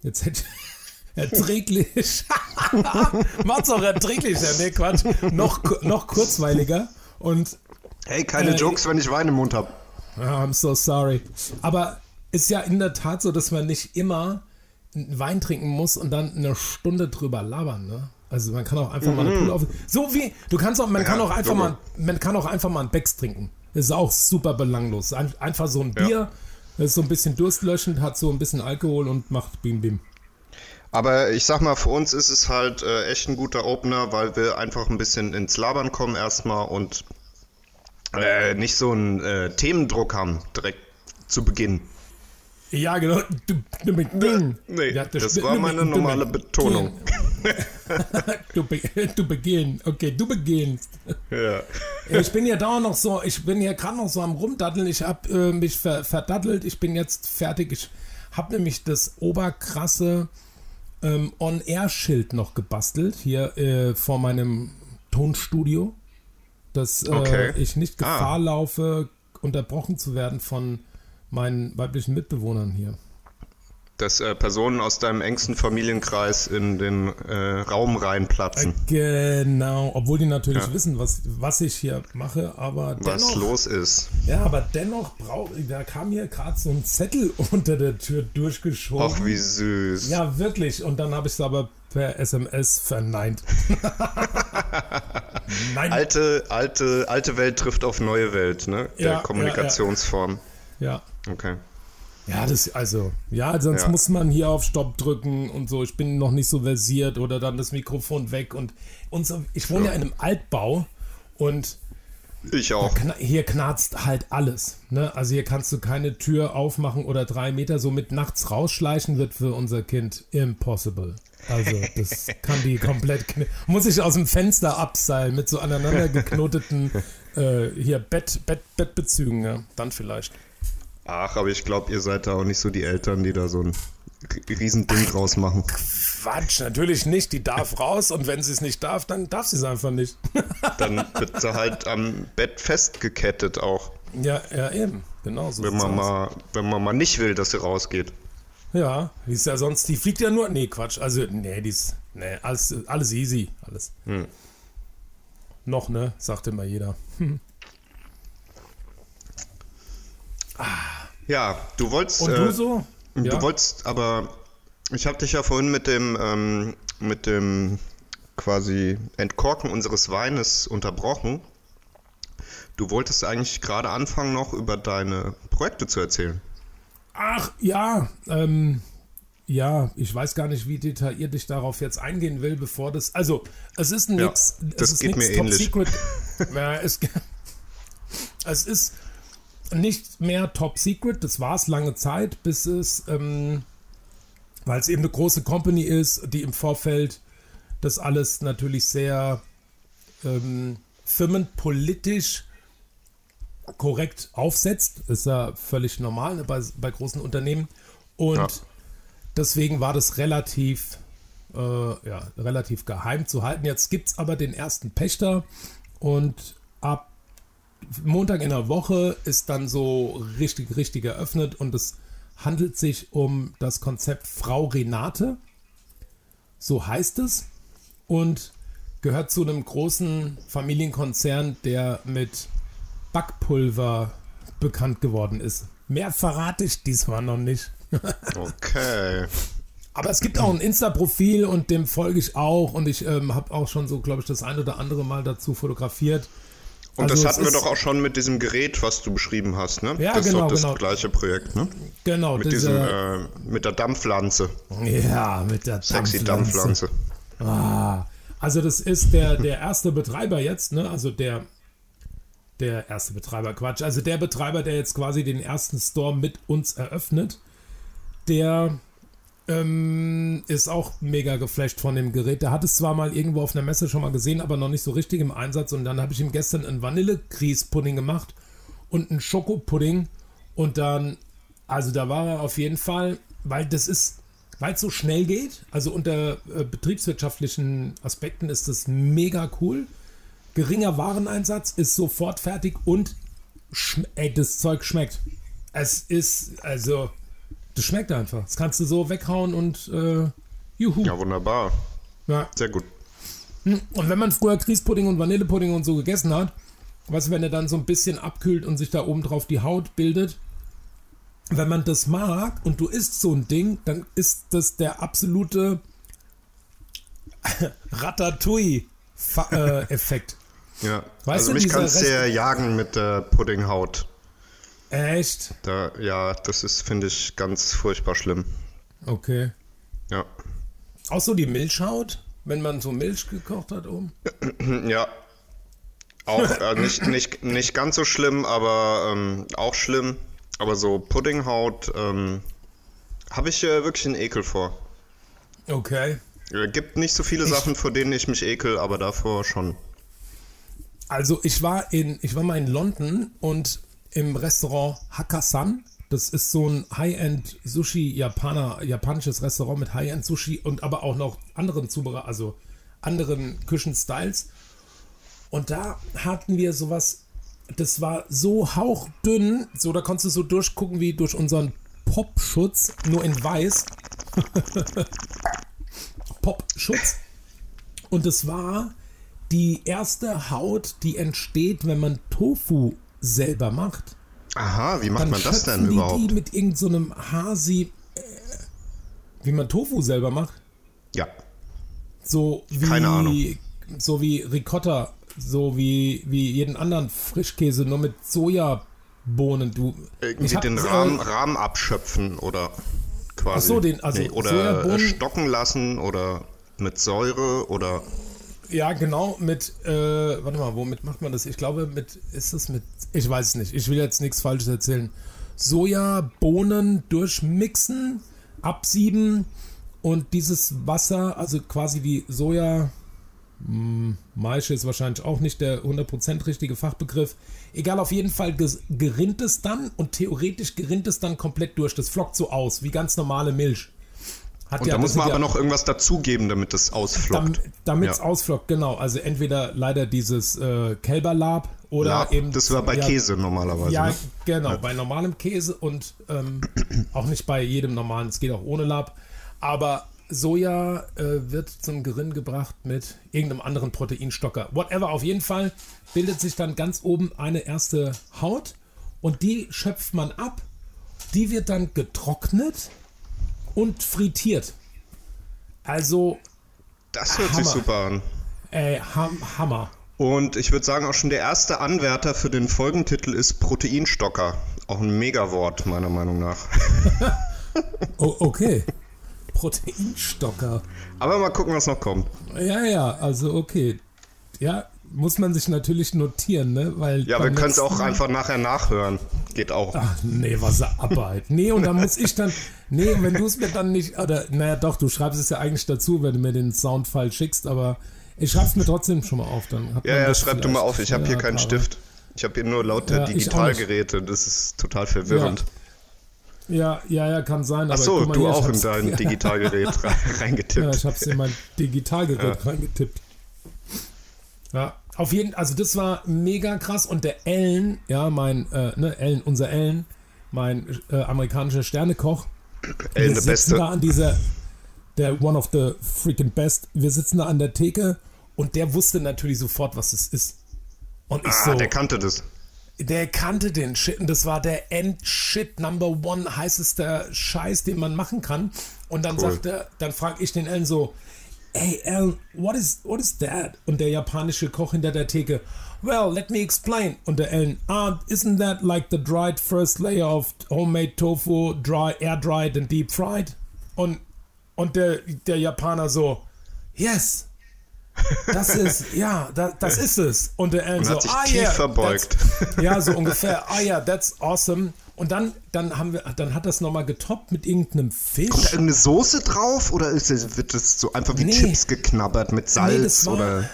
jetzt hätte *laughs* erträglich. *laughs* Macht's auch erträglicher, ne Quatsch. Noch, noch kurzweiliger und Hey, keine Äh, Jokes, wenn ich Wein im Mund habe. Ah, I'm so sorry. Aber ist ja in der Tat so, dass man nicht immer einen Wein trinken muss und dann eine Stunde drüber labern, ne? Also man kann auch einfach mal eine Pulle auf. So wie, du kannst auch, man kann auch einfach mal, man kann auch einfach mal einen Becks trinken. Das ist auch super belanglos. Ein, einfach so ein Ja. Bier, das ist so ein bisschen durstlöschend, hat so ein bisschen Alkohol und macht bim bim. Aber ich sag mal, für uns ist es halt äh, echt ein guter Opener, weil wir einfach ein bisschen ins Labern kommen erstmal und äh, nicht so einen äh, Themendruck haben direkt zu Beginn. Ja, genau. Nee, ja, das war meine normale Betonung. *laughs* Du, be, du beginn. Okay, du beginnst. Ja. Ich bin ja da noch so, ich bin ja gerade noch so am Rumdatteln. Ich habe äh, mich ver, verdattelt. Ich bin jetzt fertig. Ich habe nämlich das oberkrasse ähm, On-Air-Schild noch gebastelt hier äh, vor meinem Tonstudio, dass äh, Okay. ich nicht Ah. Gefahr laufe, unterbrochen zu werden von meinen weiblichen Mitbewohnern hier. Dass äh, Personen aus deinem engsten Familienkreis in den äh, Raum reinplatzen. Genau, obwohl die natürlich Ja. wissen, was, was ich hier mache, aber was dennoch, los ist. ja, aber dennoch braucht, da kam hier gerade so ein Zettel *laughs* unter der Tür durchgeschoben. Ach, wie süß. Ja, wirklich. Und dann habe ich es aber per SMS verneint. *laughs* Nein. Alte, alte, alte Welt trifft auf neue Welt, ne? Der Ja, ja, Kommunikationsform. Ja. Okay. Ja, das, also, ja, sonst Ja. muss man hier auf Stopp drücken und so. Ich bin noch nicht so versiert oder dann das Mikrofon weg und, und so. Ich wohne ja, in einem Altbau und Ich auch. kna hier knarzt halt alles. Ne? Also hier kannst du keine Tür aufmachen oder drei Meter so mit nachts rausschleichen wird für unser Kind impossible. Also das kann die komplett muss ich aus dem Fenster abseilen mit so aneinander geknoteten äh, hier Bett, Bett, Bettbezügen, ja. Dann vielleicht. Ach, aber ich glaube, ihr seid da auch nicht so die Eltern, die da so ein Riesending draus machen. Quatsch, natürlich nicht. Die darf raus und wenn sie es nicht darf, dann darf sie es einfach nicht. *laughs* Dann wird sie halt am Bett festgekettet auch. ja, ja, eben. Genau so. Wenn man, mal, wenn man mal nicht will, dass sie rausgeht. Ja, die ist ja sonst, die fliegt ja nur. Nee, Quatsch. Also, nee, die ist. Nee, alles, alles easy. Alles. Hm. Noch, ne? Sagt immer jeder. *laughs* Ja, du wolltest. Und äh, du so? Du Ja. wolltest, aber ich habe dich ja vorhin mit dem, ähm, mit dem quasi Entkorken unseres Weines unterbrochen. Du wolltest eigentlich gerade anfangen, noch über deine Projekte zu erzählen. Ach, ja. Ähm, ja, ich weiß gar nicht, wie detailliert ich darauf jetzt eingehen will, bevor das. Also, es ist Ja, nichts. das es ist geht nix mir Top ähnlich. Secret. ja, es, es ist nicht mehr Top Secret. Das war es lange Zeit, bis es, ähm, weil es eben eine große Company ist, die im Vorfeld das alles natürlich sehr ähm, firmenpolitisch korrekt aufsetzt. Ist ja völlig normal ne, bei, bei großen Unternehmen. Und Ja. deswegen war das relativ, äh, ja, relativ geheim zu halten. Jetzt gibt es aber den ersten Pächter und ab Montag in der Woche ist dann so richtig, richtig eröffnet und es handelt sich um das Konzept Frau Renate. So heißt es und gehört zu einem großen Familienkonzern, der mit Backpulver bekannt geworden ist. Mehr verrate ich diesmal noch nicht. Okay. *laughs* Aber es gibt auch ein Insta-Profil und dem folge ich auch und ich ähm, habe auch schon so, glaube ich, das ein oder andere Mal dazu fotografiert. Und Also das hatten wir ist- doch auch schon mit diesem Gerät, was du beschrieben hast, ne? Ja, das ist genau, doch das genau. gleiche Projekt, ne? Genau, Mit diese, diesem, äh, mit der Dampflanze. ja, mit der Sexy Dampfpflanze. Dampflanze. Ah, also das ist der, der erste Betreiber jetzt, ne? Also der, der erste Betreiber, Quatsch. Also der Betreiber, der jetzt quasi den ersten Store mit uns eröffnet, der ähm, ist auch mega geflasht von dem Gerät. Der hat es zwar mal irgendwo auf einer Messe schon mal gesehen, aber noch nicht so richtig im Einsatz. Und dann habe ich ihm gestern einen Vanille-Grießpudding gemacht und einen Schokopudding. Und dann, also da war er auf jeden Fall, weil das ist, weil es so schnell geht, also unter äh, betriebswirtschaftlichen Aspekten ist das mega cool. Geringer Wareneinsatz ist sofort fertig und ey, das Zeug schmeckt. Es ist, also, das schmeckt einfach. Das kannst du so weghauen und äh, juhu. Ja, wunderbar. Ja. Sehr gut. Und wenn man früher Grießpudding und Vanillepudding und so gegessen hat, was wenn er dann so ein bisschen abkühlt und sich da oben drauf die Haut bildet, wenn man das mag und du isst so ein Ding, dann ist das der absolute *laughs* Ratatouille-Effekt. Ja. Weißt also du, mich kannst du ja jagen mit der Puddinghaut. Echt? Da, ja, das ist, finde ich, ganz furchtbar schlimm. Okay. Ja. Auch so die Milchhaut, wenn man so Milch gekocht hat oben? *clears throat* Ja. Auch äh, nicht, nicht, nicht ganz so schlimm, aber ähm, auch schlimm. Aber so Puddinghaut ähm, habe ich äh, wirklich einen Ekel vor. Okay. Äh, gibt nicht so viele Sachen, vor denen ich mich ekel, aber davor schon. Also ich war in, ich war mal in London und im Restaurant Hakkasan. Das ist so ein High-End Sushi Japaner, japanisches Restaurant mit High-End Sushi und aber auch noch anderen Zubereitungen, also anderen Küchenstyles. Und da hatten wir sowas das war so hauchdünn, so da konntest du so durchgucken wie durch unseren Popschutz, nur in weiß. *laughs* Popschutz. Und es war die erste Haut, die entsteht, wenn man Tofu selber macht. Aha, wie macht Dann man das denn die überhaupt? Die mit irgendeinem so Hasi. Äh, wie man Tofu selber macht. Ja. So wie, Keine Ahnung. So wie Ricotta, so wie, wie jeden anderen Frischkäse, nur mit Sojabohnen. Du, Irgendwie den äh, Rahmen, Rahmen abschöpfen oder quasi. Ach so, den- also oder Sojabohnen- äh, stocken lassen oder mit Säure oder. Ja, genau, mit, äh, warte mal, womit macht man das? Ich glaube, mit, ist das mit, ich weiß es nicht, ich will jetzt nichts Falsches erzählen. Sojabohnen durchmixen, absieben und dieses Wasser, also quasi die Soja, hm, Maische ist wahrscheinlich auch nicht der 100% richtige Fachbegriff. Egal, auf jeden Fall gerinnt es dann und theoretisch gerinnt es dann komplett durch. Das flockt so aus, wie ganz normale Milch. Hat Und ja- da muss man aber ja- noch irgendwas dazugeben, damit es ausflockt. damit es Ja. ausflockt, genau. Also entweder leider dieses äh, Kälberlab oder Lab, eben. das war bei ja, Käse normalerweise. Ja, ne? genau, bei normalem Käse und ähm, *clears throat* auch nicht bei jedem normalen, es geht auch ohne Lab. Aber Soja äh, wird zum Gerinn gebracht mit irgendeinem anderen Proteinstocker. Whatever, auf jeden Fall bildet sich dann ganz oben eine erste Haut und die schöpft man ab. Die wird dann getrocknet und frittiert. Also, Das hört sich Hammer. super an. ey, ham, Hammer. Und ich würde sagen, auch schon der erste Anwärter für den Folgentitel ist Proteinstocker. Auch ein Megawort, meiner Meinung nach. *laughs* Oh, okay. Proteinstocker. Aber mal gucken, was noch kommt. Ja, ja, also okay. Ja, muss man sich natürlich notieren, ne? Weil Ja, wir können es auch einfach nachher nachhören. Geht auch. Ach, nee, was Arbeit. Nee, und dann muss ich dann. Nee, wenn du es mir dann nicht. Oder, naja, doch, du schreibst es ja eigentlich dazu, wenn du mir den Soundfile schickst, aber ich schreib's mir trotzdem schon mal auf. Dann Ja, ja, schreib du mal auf. Ich habe hier keinen. Stift. Ich habe hier nur laute Ja. Digitalgeräte. Das ist total verwirrend. Ja, ja, ja, kann sein. Ach so, mal du auch in dein *laughs* ja, Digitalgerät re- Ja, reingetippt. ich hab's in mein Digitalgerät reingetippt. Ja, auf jeden also das war mega krass und der Ellen, ja, mein, äh, ne, Ellen, unser Ellen, mein äh, amerikanischer Sternekoch, Ellen, wir der sitzen Beste. da an dieser, der one of the freaking best, wir sitzen da an der Theke und der wusste natürlich sofort, was es ist. Und ich Ah, so, der kannte das. der kannte den Shit und das war der End-Shit Number One heißester Scheiß, den man machen kann. Und dann Cool. sagt er, dann frage ich den Ellen so, hey Ellen, what is, what is that? Und der japanische Koch hinter der Theke, well, let me explain. Und der Ellen, ah, isn't that like the dried first layer of homemade tofu, dry, air dried and deep fried? Und, und der, der Japaner so, yes. Das ist, *laughs* ja, da, das ist es. Und der Ellen so, hat sich ah, tief yeah, verbeugt. ja, so ungefähr. Ah ja, that's awesome. Und dann, dann haben wir, dann hat das nochmal getoppt mit irgendeinem Fisch. Kommt da irgendeine Soße drauf oder ist wird das so einfach wie Nee. Chips geknabbert mit Salz? das war- oder?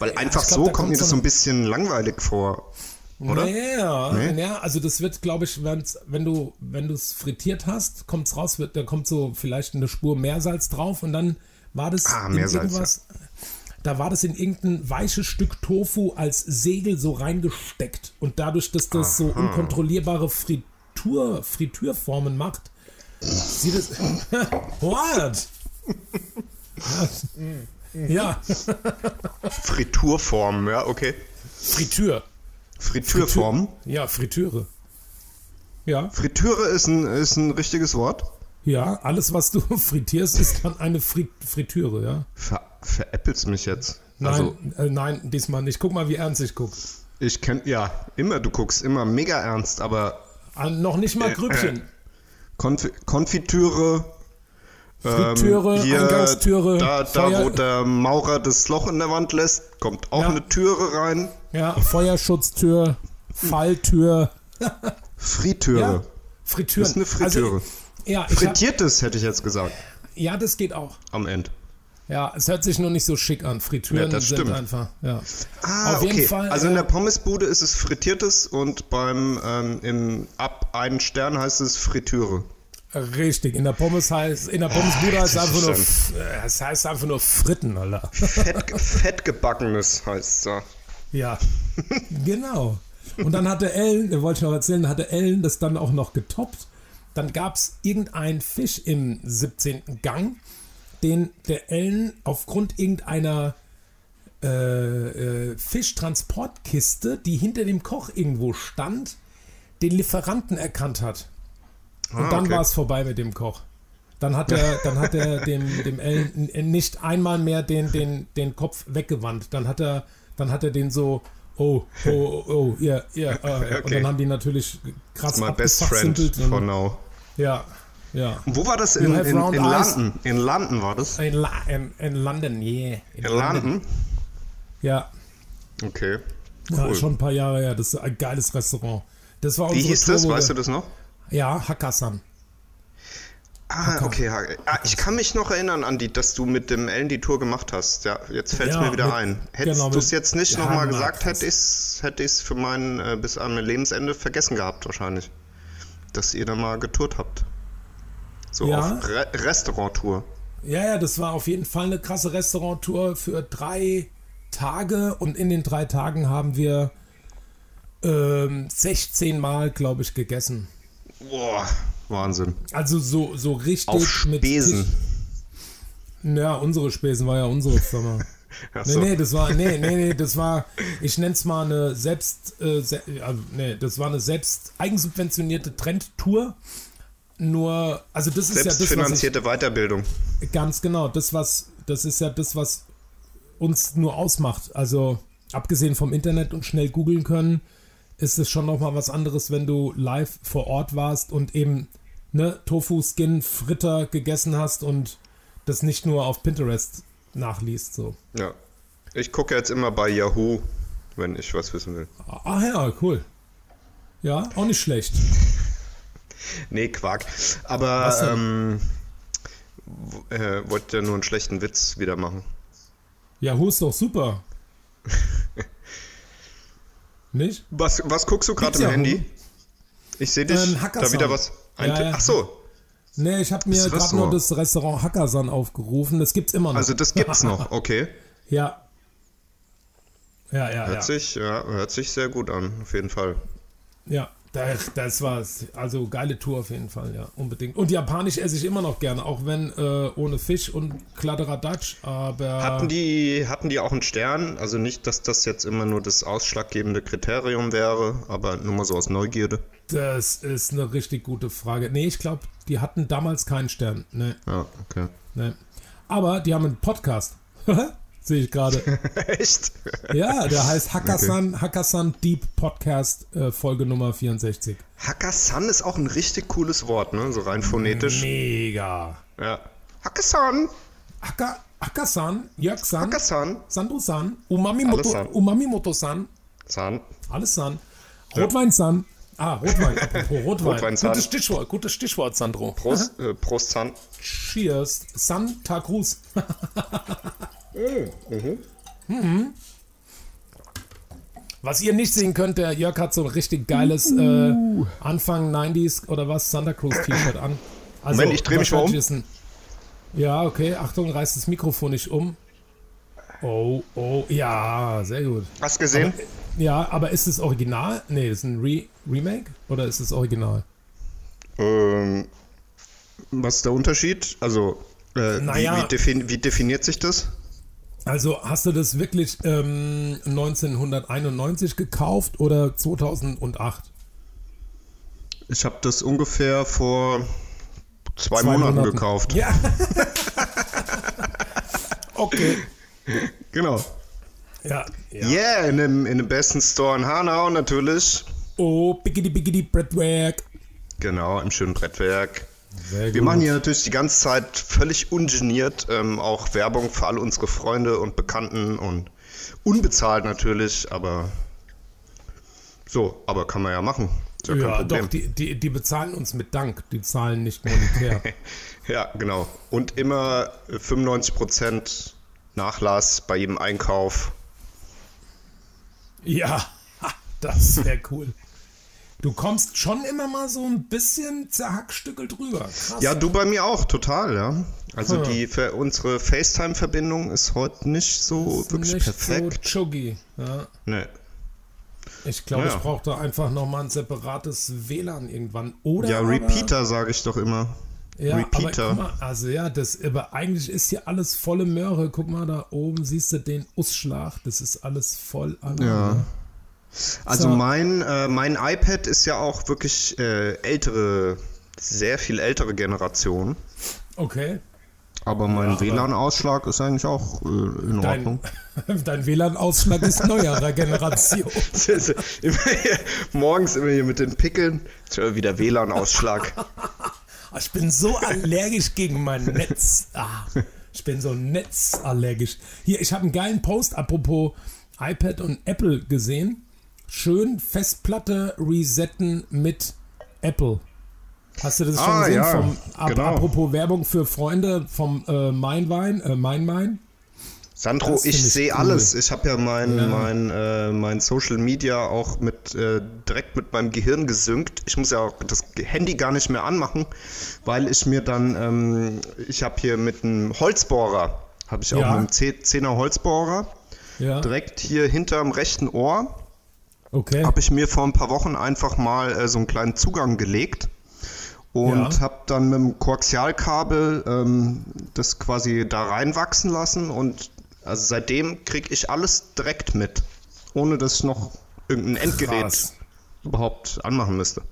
Weil einfach ich glaub, so da kommt kommt mir das so ein bisschen langweilig vor. Oder? Ja, Nee? ja, also das wird, glaube ich, wenn's, wenn du wenn du es frittiert hast, kommt's raus, wird, da kommt so vielleicht eine Spur Meersalz drauf und dann war das Ah, Meersalz, irgendwas, da war das in irgendein weiches Stück Tofu als Segel so reingesteckt und dadurch, dass das so unkontrollierbare Fritur, Fritürformen macht, sieht es, *laughs* what? *laughs* Ja, Friturform, ja, okay. Fritür. Fritürform. Ja, Fritüre. Ja, Fritüre ist ein, ist ein richtiges Wort. ja, alles, was du *laughs* frittierst, ist dann eine Frit Fritüre, ja. Ver, veräppelst mich jetzt. Nein, Also, äh, nein, diesmal nicht. Guck mal, wie ernst ich guck. ich kenn, ja, immer, du guckst immer mega ernst, aber Ah, noch nicht mal Grübchen. Konfi Konfitüre. Frittüre, Eingangstüre, Da, da wo der Maurer das Loch in der Wand lässt, kommt auch Ja. eine Türe rein. Ja, Feuerschutztür, Falltür, Fritüre. ja, Fritüren. Das ist eine Fritüre. Also, ja, ich hab, Frittiertes hätte ich jetzt gesagt. ja, das geht auch. Am Ende. Ja, es hört sich nur nicht so schick an. Fritüren Ja, das sind stimmt. einfach, ja. Ah, Auf okay. jeden Fall, also in äh, der Pommesbude ist es frittiertes und beim ähm, im ab einen Stern heißt es Fritüre. Richtig, in der Pommes heißt, in der Pommesbude heißt es einfach nur, äh, es heißt einfach nur Fritten, Alter. Fett, fettgebackenes heißt es da. Ja, genau. Und dann hatte Ellen, äh, wollte ich noch erzählen, hatte Ellen das dann auch noch getoppt. Dann gab es irgendeinen Fisch im 17. Gang, den der Ellen aufgrund irgendeiner äh, äh, Fischtransportkiste, die hinter dem Koch irgendwo stand, den Lieferanten erkannt hat. Und Ah, dann okay. war es vorbei mit dem Koch. Dann hat er, dann hat er *laughs* dem, dem Ellen nicht einmal mehr den, den, den Kopf weggewandt. Dann hat er, dann hat er den so, oh, oh, oh, oh, ja, ja. äh, *laughs* Und Okay. dann haben die natürlich krass My best friend for und- now. Ja, ja. Wo war das? In, in, in. London. In London war das? In, La in, in London, yeah. In London? Ja, Okay. ja, Cool. schon ein paar Jahre her. Das ist ein geiles Restaurant. Das war Wie hieß das? Weißt du das noch? Ja, Hakkasan. Ah, okay. Ah, ich kann mich noch erinnern an die, dass du mit dem Ellen die Tour gemacht hast. Ja, jetzt fällt es Ja, mir wieder mit- ein. Hättest genau, du es jetzt nicht Ja, nochmal gesagt, hätte ich es hätte ich's für mein äh, bis an mein Lebensende vergessen gehabt wahrscheinlich. Dass ihr da mal getourt habt. So Ja. auf Re Restaurant-Tour. Ja, ja, das war auf jeden Fall eine krasse Restauranttour für drei Tage und in den drei Tagen haben wir ähm, 16 Mal, glaube ich, gegessen. Boah, Wahnsinn. Also so, so richtig Auf Spesen. Tisch- Ja, unsere Spesen war ja unsere Firma. *laughs* Ach Nee, so. nee, das war, nee, nee, nee, *laughs* das war, ich nenne es mal eine selbst, äh, se also, nee, das war eine selbst eigensubventionierte Trendtour. Nur, also das ist ja das, Selbstfinanzierte Weiterbildung. Ganz genau, das was, das ist ja das, was uns nur ausmacht. Also abgesehen vom Internet und schnell googeln können, ist es schon noch mal was anderes, wenn du live vor Ort warst und eben ne Tofu Skin Fritter gegessen hast und das nicht nur auf Pinterest nachliest so. Ja. Ich gucke jetzt immer bei Yahoo, wenn ich was wissen will. Ah ja, cool. Ja, auch nicht schlecht. *laughs* Nee, Quark. Aber ähm, äh, wollte ja nur einen schlechten Witz wieder machen. Yahoo ist doch super. *laughs* nicht? Was, was guckst du gerade im Yahoo? Handy? Ich sehe dich. Ähm, da wieder was. Ein Ja, ja. Ach so, Nee, ich habe mir gerade nur das Restaurant Hackersan aufgerufen. Das gibt's immer noch. also das gibt's noch. *laughs* Okay. Ja. Ja, ja, Hört ja. sich, ja, hört sich sehr gut an, auf jeden Fall. Ja, das, das war's. Also geile Tour auf jeden Fall, ja, unbedingt. Und Japanisch esse ich immer noch gerne, auch wenn äh, ohne Fisch und Kladderadatsch, aber. Hatten die, hatten die auch einen Stern? Also nicht, dass das jetzt immer nur das ausschlaggebende Kriterium wäre, aber nur mal so aus Neugierde. Das ist eine richtig gute Frage. Nee, ich glaube, die hatten damals keinen Stern. Nee, Ja, okay. nee. Aber die haben einen Podcast. *laughs* Sehe ich gerade. *laughs* Echt? Ja, der heißt Hakkasan, Hakkasan Deep Podcast, äh, Folge Nummer 64. Hakkasan ist auch ein richtig cooles Wort, ne? So rein phonetisch. Mega. Ja. Hakkasan, Hakka, Hakkasan, Jörg-san, Hakkasan, Sandro-san, Umami-Moto, Alles san. Umami-Moto-san, San. alles san. Rotwein-san. Ah, Rotwein, *laughs* apropos Rotwein. Rotwein-san. gutes Stichwort, gutes Stichwort, Sandro. Prost, äh, Prost San. Cheers. Santa Cruz. *laughs* Mhm. Was ihr nicht sehen könnt, der Jörg hat so ein richtig geiles äh, Anfang 90s oder was Santa Cruz T-Shirt an. Also, Moment, ich dreh mich mal um. ein- Ja, okay, Achtung, reißt das Mikrofon nicht um. Oh, oh, ja, sehr gut. Hast du gesehen? Ja, aber ist es Original? Nee, ist ein Re Remake oder ist es Original? Ähm, was ist der Unterschied? Also, äh, Naja. wie, wie, defin wie definiert sich das? Also hast du das wirklich ähm, 1991 gekauft oder 2008? Ich habe das ungefähr vor zwei, Zwei Monaten, Monaten. gekauft. Ja. *laughs* okay. Genau. Ja. ja. Yeah, in dem, in dem besten Store in Hanau natürlich. Oh, biggity biggity Breadwork. Genau, im schönen Brettwerk. Wir machen hier natürlich die ganze Zeit völlig ungeniert ähm, auch Werbung für alle unsere Freunde und Bekannten und unbezahlt natürlich, aber so, aber kann man ja machen. Ja, Ja, doch, die, die, die bezahlen uns mit Dank. Die zahlen nicht monetär. *laughs* Ja, genau. Und immer äh, 95% Nachlass bei jedem Einkauf. ja, *laughs* das wäre cool. Du kommst schon immer mal so ein bisschen zerhackstückelt rüber. Krass. Ja, du bei mir auch, total, ja. Also Hm. die für unsere FaceTime-Verbindung ist heute nicht so wirklich nicht perfekt. so chuggy. Ja. Nee. Ich glaube, Ja. ich brauche da einfach nochmal ein separates WLAN irgendwann. Oder Ja, Repeater sage ich doch immer. Ja, Repeater. mal, also ja, das, aber eigentlich ist hier alles volle Möhre. Guck mal, da oben siehst du den Ausschlag. Das ist alles voll. Ja. Also So. mein, äh, mein iPad ist ja auch wirklich äh, ältere, sehr viel ältere Generation. Okay. Aber mein aber- WLAN-Ausschlag ist eigentlich auch äh, in Dein, Ordnung. *laughs* dein WLAN-Ausschlag ist neuerer Generation. *laughs* immer hier, morgens immer hier mit den Pickeln. Wieder WLAN-Ausschlag. *laughs* Ah, Ich bin so allergisch gegen mein Netz. Ah, ich bin so netzallergisch. Hier, ich habe einen geilen Post, apropos iPad und Apple gesehen. Schön Festplatte resetten mit Apple. Hast du das schon Ah, gesehen? ja, vom, ap genau. Apropos Werbung für Freunde vom äh, Mainwein, äh, Mainwein. Sandro, Das ich sehe cool. alles. Ich habe ja mein, Ja. mein, äh, mein Social Media auch mit äh, direkt mit meinem Gehirn gesynkt. Ich muss ja auch das Handy gar nicht mehr anmachen, weil ich mir dann, ähm, ich habe hier mit einem Holzbohrer, habe ich auch Ja. mit einem 10er Holzbohrer, direkt hier hinterm rechten Ohr, okay. habe ich mir vor ein paar Wochen einfach mal äh, so einen kleinen Zugang gelegt. Und Ja. habe dann mit dem Koaxialkabel ähm, das quasi da reinwachsen lassen und also seitdem kriege ich alles direkt mit, ohne dass ich noch irgendein Endgerät Krass. überhaupt anmachen müsste.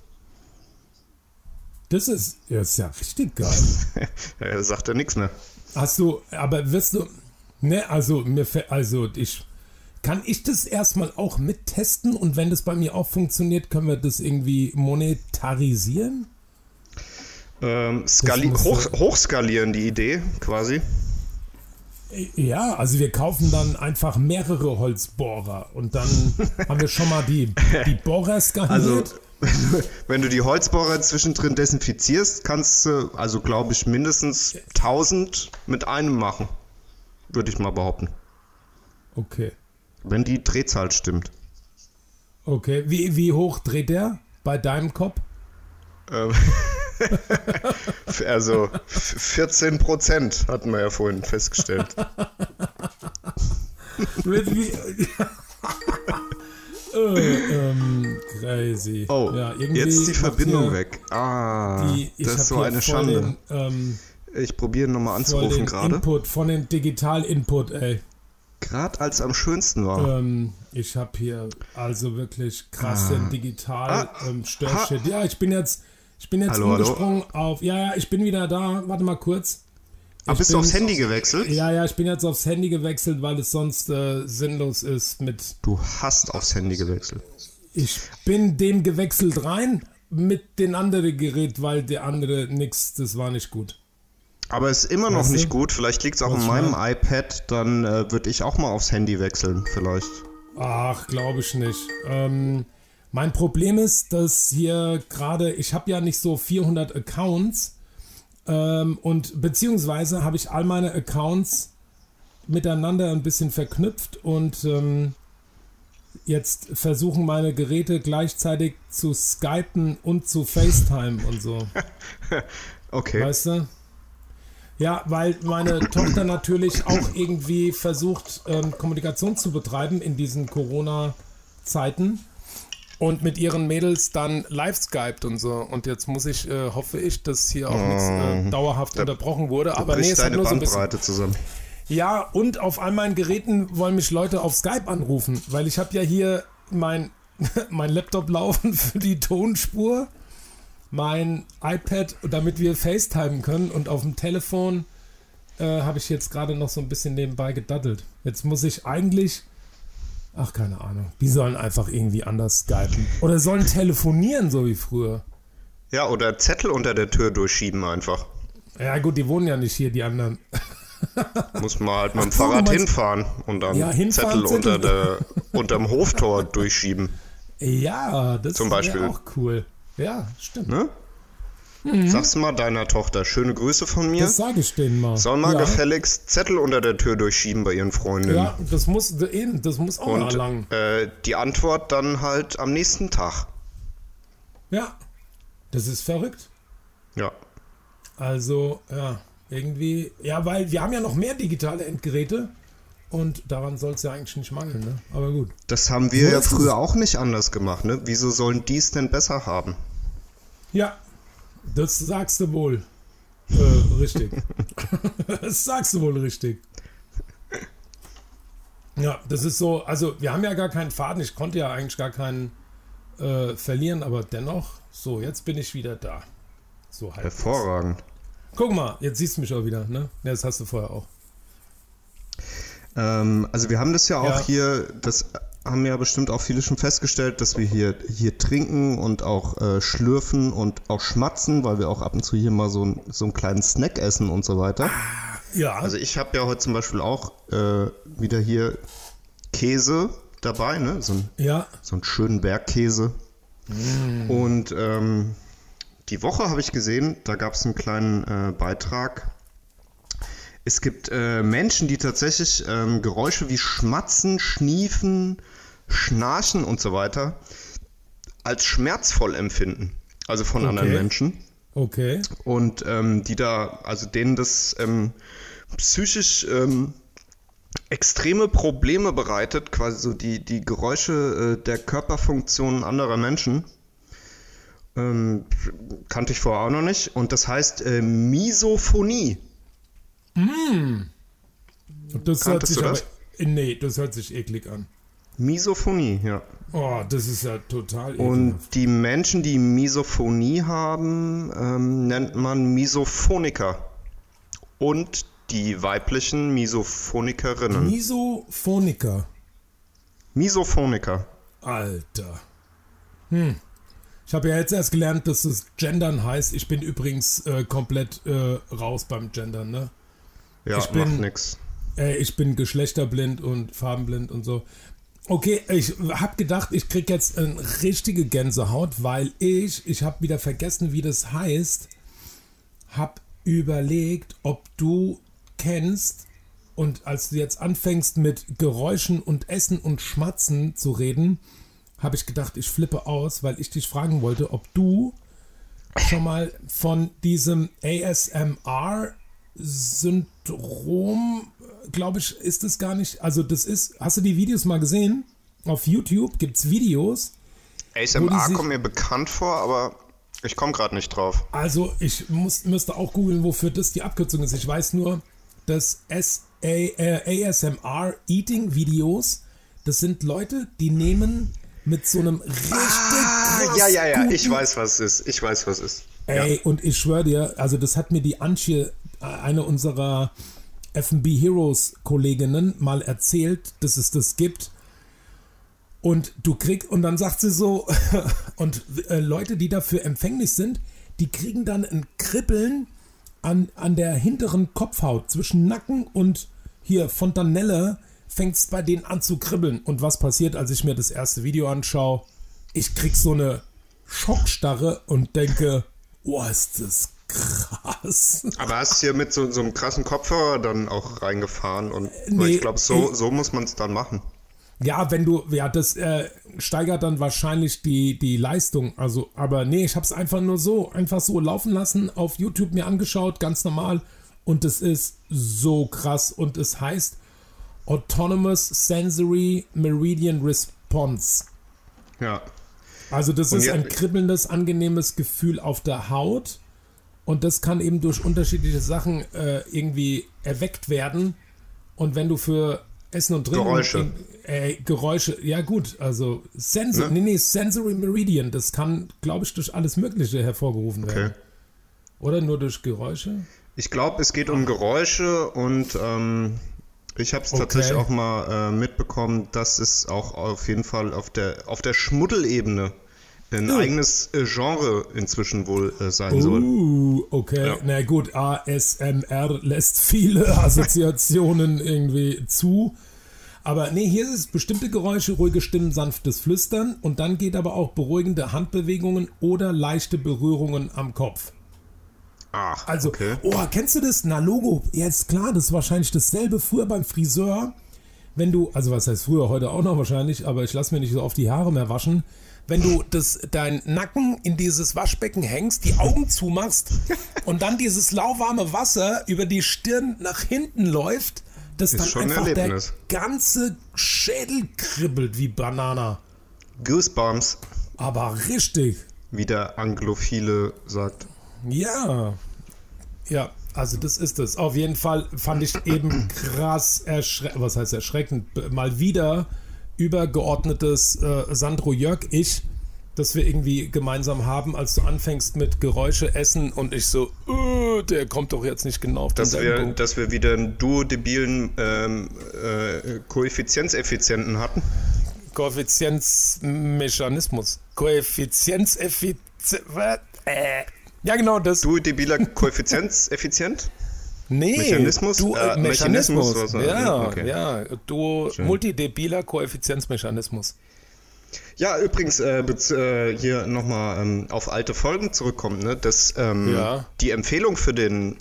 Das ist, ja, ist ja richtig geil. *laughs* Er sagt ja nichts mehr. Hast du, aber wirst du, ne, also mir, also ich, kann ich das erstmal auch mittesten und wenn das bei mir auch funktioniert, können wir das irgendwie monetarisieren? Ähm, hoch, hochskalieren die Idee quasi. Ja, also wir kaufen dann einfach mehrere Holzbohrer und dann *laughs* haben wir schon mal die, die Bohrer Also skaliert. *laughs* wenn du die Holzbohrer zwischendrin desinfizierst, kannst du also glaube ich mindestens 1000 mit einem machen, würde ich mal behaupten, okay. Wenn die Drehzahl stimmt. Okay, wie, wie hoch dreht der bei deinem Kopf? Ähm, *laughs* also f- 14 Prozent hatten wir ja vorhin festgestellt. Äh, *laughs* ähm, crazy. Oh, ja, jetzt ist die Verbindung weg. Ah, Die, das ist so eine Schande. Den, ähm, Ich probiere nochmal anzurufen gerade. Input, von den Digital-Input, ey. Gerade als am schönsten war. Ähm, ich habe hier also wirklich krass den digital Ah. ähm, Störshit. Ja, ich bin jetzt, ich bin jetzt Hallo, hallo. umgesprungen auf. Ja, ja, ich bin wieder da. Warte mal kurz. Ah, ich bist du aufs Handy gewechselt? Ja, ja, ich bin jetzt aufs Handy gewechselt, weil es sonst äh, sinnlos ist mit. Du hast aufs Handy gewechselt. Ich bin dem gewechselt rein mit den anderen Gerät, weil der andere nix, das war nicht gut. Aber ist immer noch Weißt du? nicht gut. Vielleicht liegt es auch an meinem schnell? iPad. Dann äh, würde ich auch mal aufs Handy wechseln, vielleicht. Ach, glaube ich nicht. Ähm, mein Problem ist, dass hier gerade, ich habe ja nicht so 400 Accounts ähm, und beziehungsweise habe ich all meine Accounts miteinander ein bisschen verknüpft und ähm, jetzt versuchen meine Geräte gleichzeitig zu skypen und zu FaceTime und so. *laughs* Okay. Weißt du? Ja, weil meine Tochter natürlich auch irgendwie versucht, ähm, Kommunikation zu betreiben in diesen Corona-Zeiten und mit ihren Mädels dann live skypt und so. Und jetzt muss ich, äh, hoffe ich, dass hier auch nichts äh, dauerhaft unterbrochen wurde. Aber nee, es hat deine nur so ein bisschen. Bandbreite zusammen. Ja, und auf all meinen Geräten wollen mich Leute auf Skype anrufen, weil ich habe ja hier mein, *laughs* mein Laptop laufen für die Tonspur, mein iPad, damit wir FaceTime können und auf dem Telefon äh, habe ich jetzt gerade noch so ein bisschen nebenbei gedaddelt. Jetzt muss ich eigentlich, ach keine Ahnung, die sollen einfach irgendwie anders skypen oder sollen telefonieren, so wie früher. Ja, oder Zettel unter der Tür durchschieben einfach. Ja gut, die wohnen ja nicht hier, die anderen. *laughs* Muss man halt mit dem Ach Fahrrad hinfahren und dann Ja, hinfahren, Zettel unter der, unterm Hoftor durchschieben. *laughs* Ja, das wäre Beispiel. auch cool. Ja, stimmt. Ne? Sag's mal deiner Tochter. Schöne Grüße von mir. Mhm. Das sage ich denen mal. Soll mal ja. gefälligst Zettel unter der Tür durchschieben bei ihren Freundinnen. Ja, das muss eben, das muss auch mal Und lang. äh, die Antwort dann halt am nächsten Tag. Ja, das ist verrückt. Ja. Also, ja, irgendwie, ja, weil wir haben ja noch mehr digitale Endgeräte und daran soll es ja eigentlich nicht mangeln, ne? Aber gut. Das haben wir So ja es. früher auch nicht anders gemacht, ne? Wieso sollen die es denn besser haben? Ja, das sagst du wohl äh, richtig. *laughs* das sagst du wohl richtig. Ja, das ist so, also wir haben ja gar keinen Faden, ich konnte ja eigentlich gar keinen äh, verlieren, aber dennoch, so, jetzt bin ich wieder da. So halt. Hervorragend. Guck mal, jetzt siehst du mich auch wieder, ne? Ja, das hast du vorher auch. Ähm, also wir haben das ja auch Ja. hier, das haben ja bestimmt auch viele schon festgestellt, dass wir hier, hier trinken und auch äh, schlürfen und auch schmatzen, weil wir auch ab und zu hier mal so, ein, so einen kleinen Snack essen und so weiter. Ja, Also ich habe ja heute zum Beispiel auch äh, wieder hier Käse dabei, ne? So ein ja, so einen schönen Bergkäse. Und ähm, die Woche habe ich gesehen, da gab es einen kleinen äh, Beitrag. Es gibt äh, Menschen, die tatsächlich ähm, Geräusche wie Schmatzen, Schniefen, Schnarchen und so weiter als schmerzvoll empfinden. Also von anderen Okay. Menschen. okay. Und ähm, die da, also denen das ähm, psychisch ähm, extreme Probleme bereitet, quasi so die, die Geräusche äh, der Körperfunktionen anderer Menschen. Ähm, kannte ich vorher auch noch nicht. Und das heißt äh, Misophonie. Das hört sich aber. das? Nee, das hört sich eklig an. Misophonie, ja. Oh, das ist ja total ekelhaft. Und die Menschen, die Misophonie haben, ähm, nennt man Misophoniker. Und die weiblichen Misophonikerinnen. Misophoniker. Misophoniker. Alter. Hm. Ich habe ja jetzt erst gelernt, dass es Gendern heißt. Ich bin übrigens äh, komplett äh, raus beim Gendern, ne? Ja, Ich bin- macht nix. Äh, ich bin geschlechterblind und farbenblind und so. Okay, ich habe gedacht, ich krieg jetzt eine richtige Gänsehaut, weil ich, ich habe wieder vergessen, wie das heißt, habe überlegt, ob du kennst und als du jetzt anfängst mit Geräuschen und Essen und Schmatzen zu reden, habe ich gedacht, ich flippe aus, weil ich dich fragen wollte, ob du schon mal von diesem ASMR-Syndrom, glaube ich, ist es gar nicht. Also, das ist. Hast du die Videos mal gesehen? Auf YouTube gibt es Videos. ASMR kommt mir bekannt vor, aber ich komme gerade nicht drauf. Also, ich muss, müsste auch googeln, wofür das die Abkürzung ist. Ich weiß nur, dass S A, äh, ASMR Eating Videos, das sind Leute, die nehmen mit so einem richtig Ah, ja, ja, ja, ich weiß, was es ist. Ich weiß, was es ist. Ey, und ich schwöre dir, also das hat mir die Antje, äh, eine unserer FB Heroes Kolleginnen, mal erzählt, dass es das gibt. Und du kriegst, und dann sagt sie so, *laughs* und äh, Leute, die dafür empfänglich sind, die kriegen dann ein Kribbeln an, an der hinteren Kopfhaut zwischen Nacken und hier Fontanelle fängt es bei denen an zu kribbeln. Und was passiert, als ich mir das erste Video anschaue? Ich krieg so eine Schockstarre und denke, oh, ist das krass. Aber hast du hier mit so, so einem krassen Kopfhörer dann auch reingefahren und weil Nee, ich glaube, so, ich- so muss man es dann machen. Ja, wenn du, ja, das äh, steigert dann wahrscheinlich die, die Leistung. Also, aber nee, ich hab's einfach nur so, einfach so laufen lassen, auf YouTube mir angeschaut, ganz normal. Und es ist so krass. Und es heißt Autonomous Sensory Meridian Response. Ja. Also das Und ist ein kribbelndes, angenehmes Gefühl auf der Haut. Und das kann eben durch unterschiedliche Sachen äh, irgendwie erweckt werden. Und wenn du für Essen und Trinken... Geräusche. Äh, Geräusche, ja gut, also Sensor, Ne? nee, nee, Sensory Meridian, das kann, glaube ich, durch alles Mögliche hervorgerufen werden. Okay. Oder nur durch Geräusche? Ich glaube, es geht um Geräusche und ähm, ich habe es Okay. tatsächlich auch mal äh, mitbekommen, dass es auch auf jeden Fall auf der, auf der Schmuddelebene ein Oh. eigenes äh, Genre inzwischen wohl äh, sein soll. Uh, okay. Ja. Na gut, ASMR lässt viele *laughs* Assoziationen irgendwie zu. Aber nee, hier ist es bestimmte Geräusche, ruhige Stimmen, sanftes Flüstern und dann geht aber auch beruhigende Handbewegungen oder leichte Berührungen am Kopf. Ach, Also, okay. oh, kennst du das? Na, Logo, jetzt klar, das ist wahrscheinlich dasselbe früher beim Friseur. Wenn du, also was heißt früher, heute auch noch wahrscheinlich, aber ich lasse mir nicht so auf die Haare mehr waschen. Wenn du das, deinen Nacken in dieses Waschbecken hängst, die Augen zumachst *laughs* und dann dieses lauwarme Wasser über die Stirn nach hinten läuft, dass Ist dann schon ein einfach der ganze Schädel kribbelt wie Banana. Goosebumps, Aber richtig. wie der Anglophile sagt. Ja. Ja, also das ist es. Auf jeden Fall fand ich eben *clears throat* krass erschreckend, was heißt erschreckend, mal wieder übergeordnetes äh, Sandro Jörg, ich, das wir irgendwie gemeinsam haben, als du anfängst mit Geräusche essen und ich so, äh, der kommt doch jetzt nicht genau auf Dass denselben wir, dass wir wieder einen duodebilen ähm, äh, Koeffizienzeffizienten hatten. Koeffizienzmechanismus. Koeffizienzeffizient. Äh. Ja, genau, das. Duodebiler Koeffizienzeffizient? *laughs* Nee, Mechanismus? Du, Äh, äh, Mechanismus. Mechanismus, ja, okay. ja. Du, multidebiler Koeffizienzmechanismus. Ja, übrigens, äh, äh, hier nochmal ähm, auf alte Folgen zurückkommen, ne? Das, ähm, Ja. Die Empfehlung für den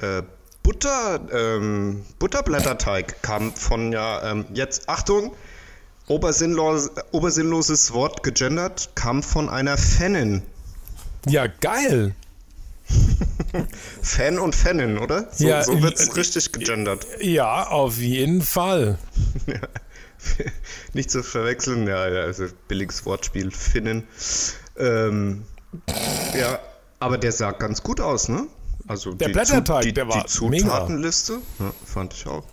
äh, Butter, ähm, Butterblätterteig kam von ja, ähm, jetzt, Achtung, obersinnlos, obersinnloses Wort gegendert, kam von einer Fanin. Ja, geil. *laughs* Fan und Fanin, oder? So, Ja, so wird's äh, richtig gegendert. Ja, auf jeden Fall. *laughs* *laughs* Nicht zu verwechseln, ja, ja, also billiges Wortspiel, Finnen. Ähm, ja, aber der sah ganz gut aus, ne? Also Der die Blätterteig, die, der war die Zutatenliste, ja, fand ich auch.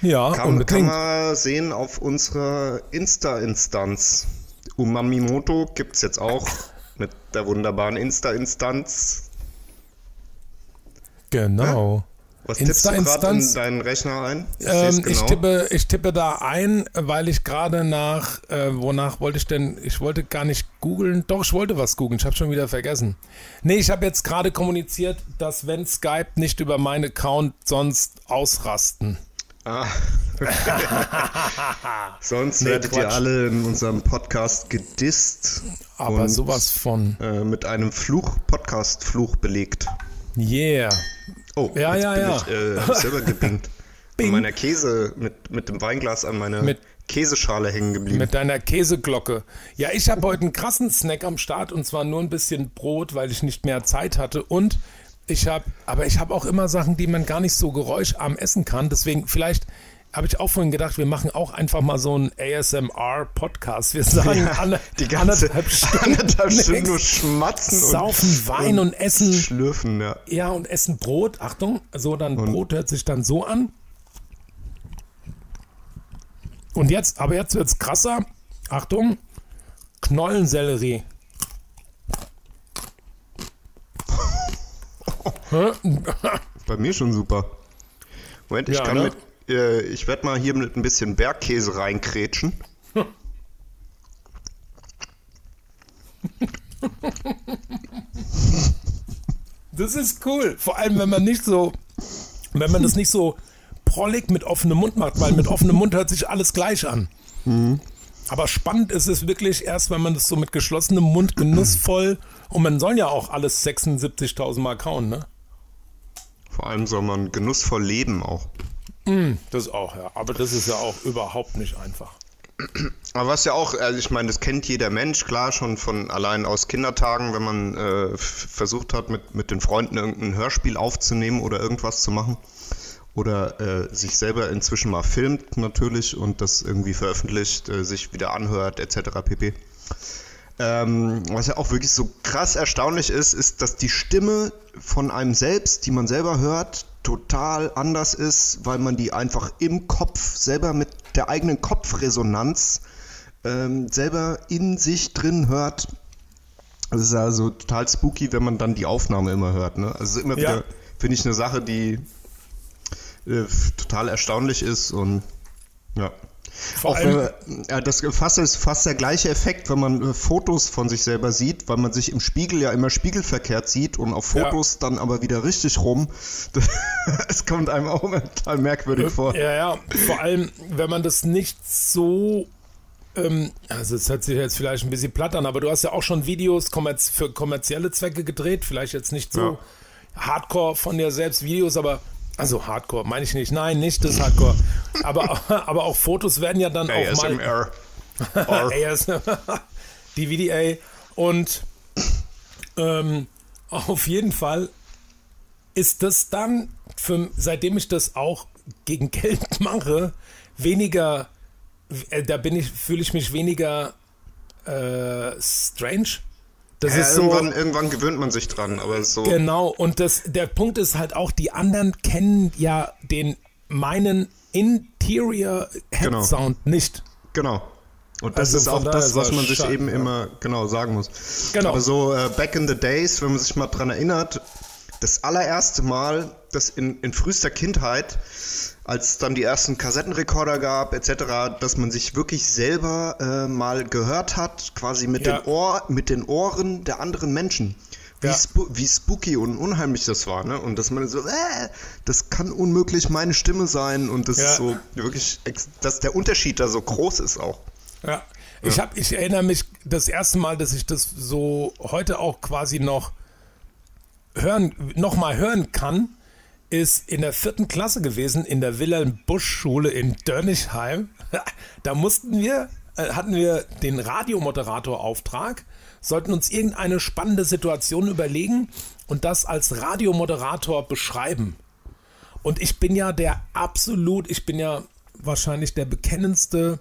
Ja, Kann, kann unbedingt. man sehen auf unserer Insta-Instanz. Umamimoto gibt es jetzt auch mit der wunderbaren Insta-Instanz. Genau. Was tippst du gerade in deinen Rechner ein? Ich Ähm, ich, genau. tippe, ich tippe da ein, weil ich gerade nach, äh, wonach wollte ich denn, ich wollte gar nicht googeln, doch, ich wollte was googeln, ich habe schon wieder vergessen. Nee, ich habe jetzt gerade kommuniziert, dass wenn Skype nicht über meinen Account sonst ausrasten. Ah. *laughs* Sonst Nee, werdet ihr Quatsch. alle in unserem Podcast gedisst. Aber und, sowas von, Äh, mit einem Fluch, Podcast-Fluch belegt. Yeah. Oh, Ja, jetzt ja, bin ja. ich äh, selber gebingt. An *laughs* meiner Käse, mit, mit dem Weinglas an meiner Mit- Käseschale hängen geblieben. Mit deiner Käseglocke. Ja, ich habe heute einen krassen Snack am Start und zwar nur ein bisschen Brot, weil ich nicht mehr Zeit hatte. Und ich habe, aber ich habe auch immer Sachen, die man gar nicht so geräuscharm essen kann. Deswegen, vielleicht habe ich auch vorhin gedacht, wir machen auch einfach mal so einen ASMR-Podcast. Wir sagen alle, die ganze anderthalb *laughs* Stunden, anderthalb Stunden nur schmatzen saufen Wein und essen. schlürfen, ja. Ja, und essen Brot. Achtung, so dann Brot hört sich dann so an. Und jetzt, aber jetzt wird's krasser. Achtung, Knollensellerie. *laughs* Bei mir schon super. Moment, ich Ja, kann ne? mit, äh, ich werde mal hier mit ein bisschen Bergkäse reinkrätschen. Das ist cool. Vor allem, wenn man nicht so, wenn man das nicht so prollig mit offenem Mund macht, weil mit offenem Mund hört sich alles gleich an. Aber spannend ist es wirklich erst, wenn man das so mit geschlossenem Mund genussvoll und man soll ja auch alles 76.000 Mal kauen, ne? Vor allem soll man genussvoll leben auch. Das auch, ja. Aber das ist ja auch überhaupt nicht einfach. Aber was ja auch, also ich meine, das kennt jeder Mensch, klar, schon von allein aus Kindertagen, wenn man äh, versucht hat, mit, mit den Freunden irgendein Hörspiel aufzunehmen oder irgendwas zu machen. Oder äh, sich selber inzwischen mal filmt natürlich und das irgendwie veröffentlicht, äh, sich wieder anhört, etc. pp. Ähm, was ja auch wirklich so krass erstaunlich ist, ist, dass die Stimme von einem selbst, die man selber hört, total anders ist, weil man die einfach im Kopf selber mit der eigenen Kopfresonanz ähm, selber in sich drin hört. Das ist also total spooky, wenn man dann die Aufnahme immer hört. Ne? Also immer Ja. wieder, finde ich, eine Sache, die äh, total erstaunlich ist und ja. Vor Auch allem, wenn, ja, das fast ist fast der gleiche Effekt, wenn man äh, Fotos von sich selber sieht, weil man sich im Spiegel ja immer spiegelverkehrt sieht und auf Ja. Fotos dann aber wieder richtig rum. *laughs* Es kommt einem auch total merkwürdig vor. ja, ja, vor allem, wenn man das nicht so, ähm, also es hört sich jetzt vielleicht ein bisschen platt an, aber du hast ja auch schon Videos kommerz für kommerzielle Zwecke gedreht, vielleicht jetzt nicht so hardcore von dir selbst Videos, aber also Hardcore meine ich nicht, nein, nicht das Hardcore, aber, *laughs* aber auch Fotos werden ja dann auch mal ASMR. AS, DVDA und ähm, auf jeden Fall ist das dann, für, seitdem ich das auch gegen Geld *laughs* mache, weniger, äh, da bin ich, fühle ich mich weniger äh, strange. Das Ja, ist so. irgendwann, irgendwann gewöhnt man sich dran, aber so. Genau, und das, der Punkt ist halt auch, die anderen kennen ja den meinen Interior Head Genau. Sound nicht. Genau. Und das Also ist auch das, was man sich eben ja. immer genau sagen muss. Genau. Aber so äh, back in the days, wenn man sich mal dran erinnert, das allererste Mal, das in, in frühester Kindheit, als es dann die ersten Kassettenrekorder gab, etc., dass man sich wirklich selber äh, mal gehört hat, quasi mit, Ja. den Ohr, mit den Ohren der anderen Menschen. Wie, Ja. spu wie spooky und unheimlich das war, ne? Und dass man so, äh, das kann unmöglich meine Stimme sein und das Ja. ist so wirklich, dass der Unterschied da so groß ist auch. Ja. Ich, hab, ich erinnere mich das erste Mal, dass ich das so heute auch quasi noch hören, noch mal hören kann, ist in der vierten Klasse gewesen, in der Wilhelm Busch Schule in Dörnichheim. *laughs* Da mussten wir, äh, hatten wir den Radiomoderator-Auftrag, sollten uns irgendeine spannende Situation überlegen und das als Radiomoderator beschreiben. Und ich bin ja der absolut, ich bin ja wahrscheinlich der bekennendste